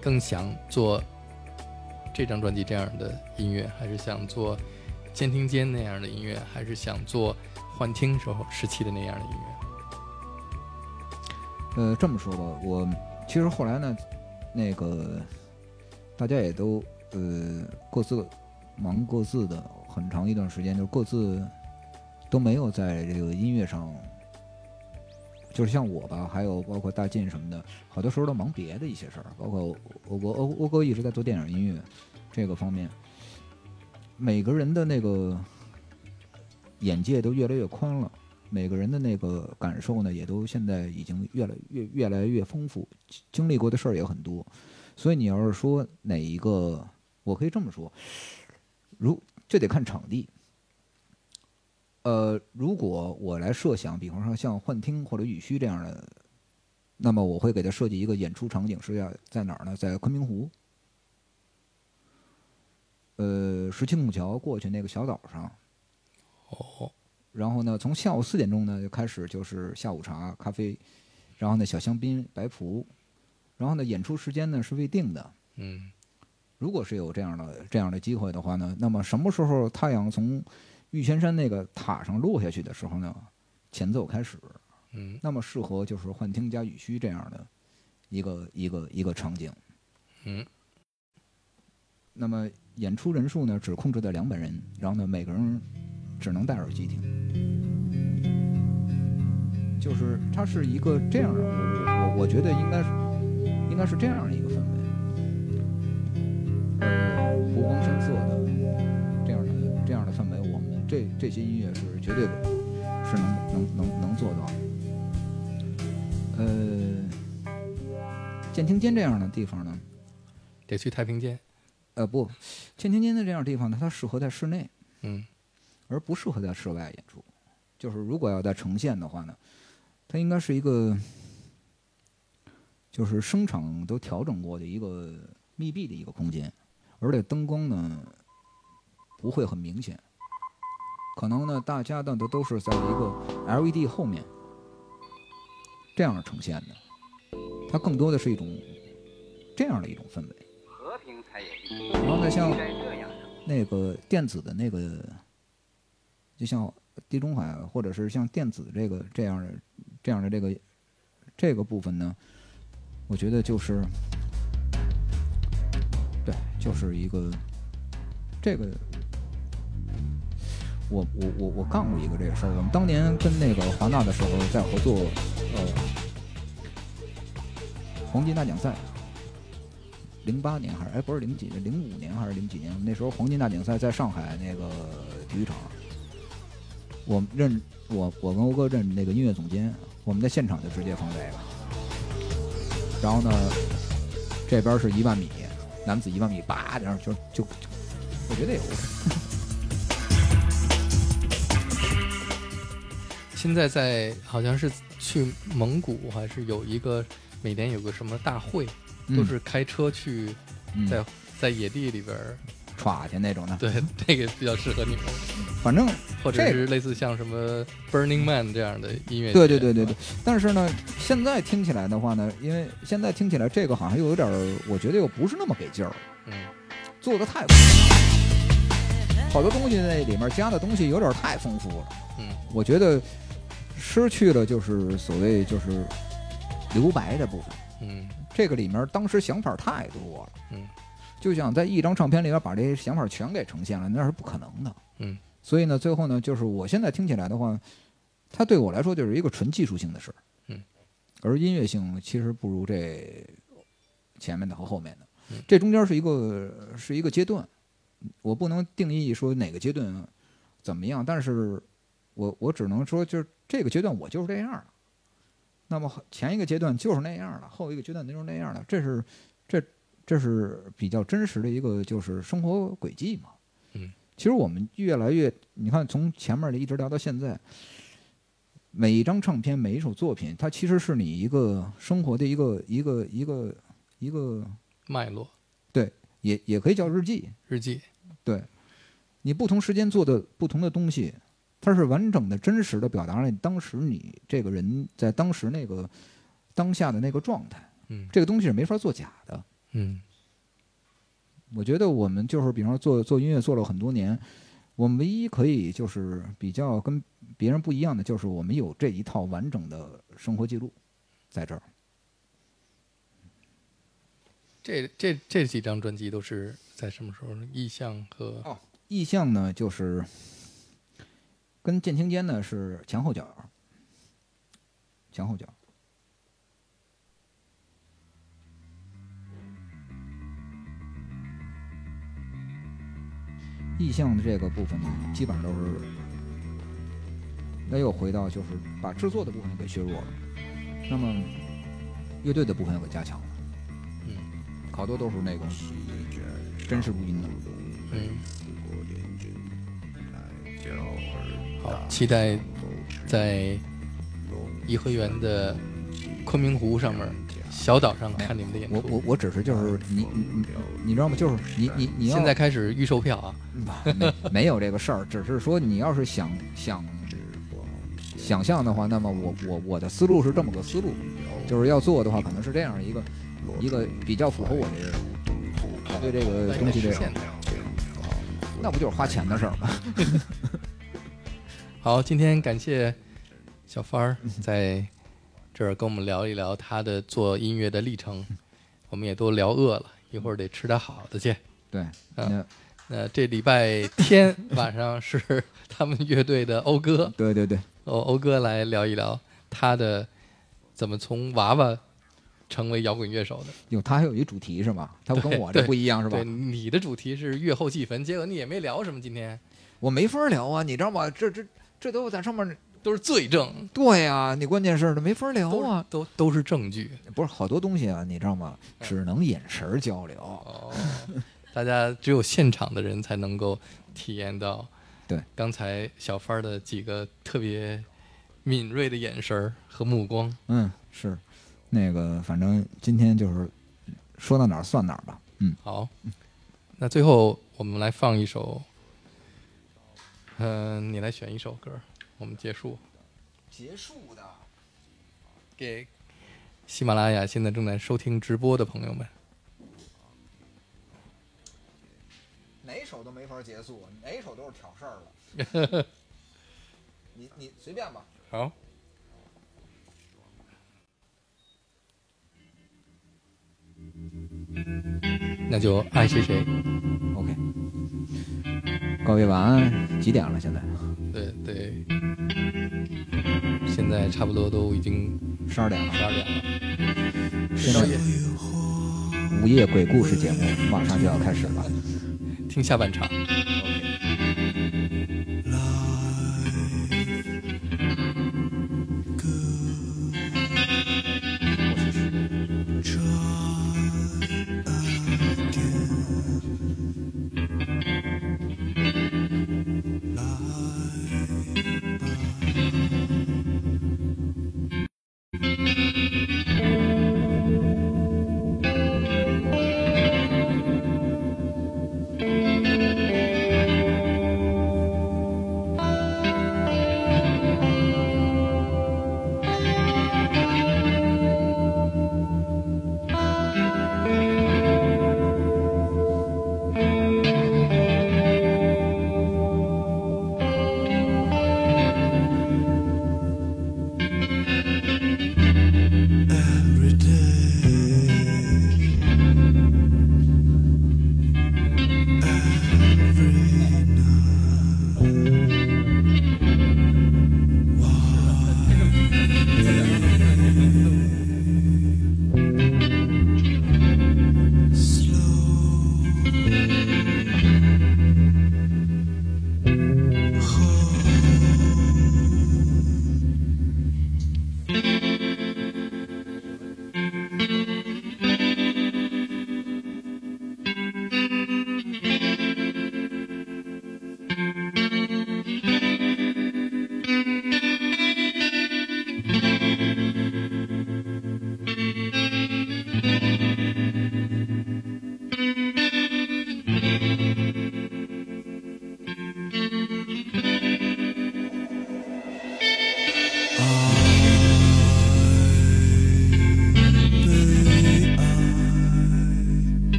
更想做这张专辑这样的音乐，还是想做监听间那样的音乐，还是想做幻听时候时期的那样的音乐？呃，这么说吧，我其实后来呢，那个大家也都呃各自忙各自的，很长一段时间就各自都没有在这个音乐上，就是像我吧，还有包括大进什么的，好多时候都忙别的一些事儿，包括欧哥欧欧哥一直在做电影音乐这个方面，每个人的那个眼界都越来越宽了。每个人的那个感受呢，也都现在已经越来越越来越丰富，经经历过的事儿也很多，所以你要是说哪一个，我可以这么说，如这得看场地。呃，如果我来设想，比方说像幻听或者雨虚这样的，那么我会给他设计一个演出场景是要在哪儿呢？在昆明湖，呃，石青孔桥过去那个小岛上，哦，然后呢，从下午四点钟呢就开始就是下午茶、咖啡，然后呢小香槟、白葡，然后呢演出时间呢是未定的。嗯如果是有这样的这样的机会的话呢，那么什么时候太阳从玉泉山那个塔上落下去的时候呢，前奏开始，嗯那么适合就是幻听加雨虚这样的一个一个一个场景。嗯那么演出人数呢只控制在两百人，然后呢每个人只能戴耳机听，就是它是一个这样的，我我我觉得应该是应该是这样的一个氛围，呃，湖光山色这这些音乐是绝对是能能能能做到的，呃，监听间这样的地方呢。得去太平间。呃，不，监听间的这样的地方呢，它适合在室内，嗯而不适合在室外演出。就是如果要在呈现的话呢，它应该是一个，就是声场都调整过的一个密闭的一个空间，而且灯光呢不会很明显，可能呢大家呢都都是在一个 LED 后面这样呈现的，它更多的是一种这样的一种氛围。和平才。然后呢，像那个电子的那个，就像地中海或者是像电子这个这样的这样的这个这个部分呢，我觉得就是对，就是一个这个。我我我我干过一个这个事儿，我们当年跟那个华纳的时候在合作，呃，黄金大奖赛，零八年还是哎不是零几年，零五年还是零几年？那时候黄金大奖赛在上海那个体育场，我认我我跟欧哥认那个音乐总监，我们在现场就直接放这个，然后呢，这边是一万米，男子一万米，叭，然后就就，我觉得有。现在在好像是去蒙古，还是有一个每年有个什么大会，都是开车去嗯。在在野地里边儿歘去那种的。对，这个比较适合你们，反正或者这是类似像什么 Burning Man 这样的音乐节。对对对对对，但是呢，现在听起来的话呢，因为现在听起来这个好像又有点儿，我觉得又不是那么给劲儿，嗯，做的太好多东西那里面加的东西有点儿太丰富了，嗯，我觉得失去了就是所谓就是留白的部分。嗯。这个里面当时想法太多了，嗯，就想在一张唱片里边把这些想法全给呈现了，那是不可能的。嗯，所以呢，最后呢，就是我现在听起来的话，它对我来说就是一个纯技术性的事儿。嗯，而音乐性其实不如这前面的和后面的，嗯。这中间是一个是一个阶段，我不能定义说哪个阶段怎么样，但是我我只能说就是这个阶段我就是这样了。那么前一个阶段就是那样了，后一个阶段就是那样了，这是这这是比较真实的一个就是生活轨迹嘛。嗯，其实我们越来越，你看从前面的一直聊到现在，每一张唱片每一首作品，它其实是你一个生活的一个一个一个一个，脉络对也也可以叫日记。日记，对，你不同时间做的不同的东西，它是完整的、真实的表达了你当时你这个人在当时那个当下的那个状态。嗯这个东西是没法做假的。嗯我觉得我们就是，比方说做做音乐做了很多年，我们唯一可以就是比较跟别人不一样的，就是我们有这一套完整的生活记录在这儿。这这这几张专辑都是在什么时候呢？意向和哦意向呢，就是跟剑青间呢是前后脚，前后脚。意象的这个部分呢，基本上都是，那又回到就是把制作的部分给削弱了，那么乐队的部分又给加强了，嗯好多都是那个真实录音的。嗯，好，期待在颐和园的昆明湖上面小岛上看你们的演出。我我我只是就是你你你你知道吗？就是你你你要现在开始预售票啊，没没有这个事儿，只是说你要是想想想象的话，那么我我我的思路是这么个思路，就是要做的话，可能是这样一个一个比较符合我这个我对这个东西这个。那不就是花钱的事儿吗？好，今天感谢小帆儿在这儿跟我们聊一聊他的做音乐的历程，我们也都聊饿了，一会儿得吃点好的去。对，嗯那那这礼拜天晚上是他们乐队的欧哥，对对对，欧欧哥来聊一聊他的怎么从娃娃成为摇滚乐手的。有他还有一主题是吗？他跟我这不一样是吧对，？你的主题是月后祭坟，结果你也没聊什么，今天我没法聊啊，你知道吗？这这这都在上面，都是罪证，对呀、你关键是这没法聊都啊，都都是证据。不是好多东西啊，你知道吗？只能眼神交流。哦，大家只有现场的人才能够体验到。对，刚才小帆儿的几个特别敏锐的眼神和目光。嗯，是，那个反正今天就是说到哪儿算哪儿吧。嗯，好，那最后我们来放一首，嗯、你来选一首歌，我们结束。结束的。给喜马拉雅现在正在收听直播的朋友们，哪首都没法结束，哪首都是挑事儿了。你你随便吧。好。那就爱谁谁，OK，各位晚安。几点了？现在对对，现在差不多都已经十二点了。十二点了，现在午夜鬼故事节目马上就要开始了。听下半场。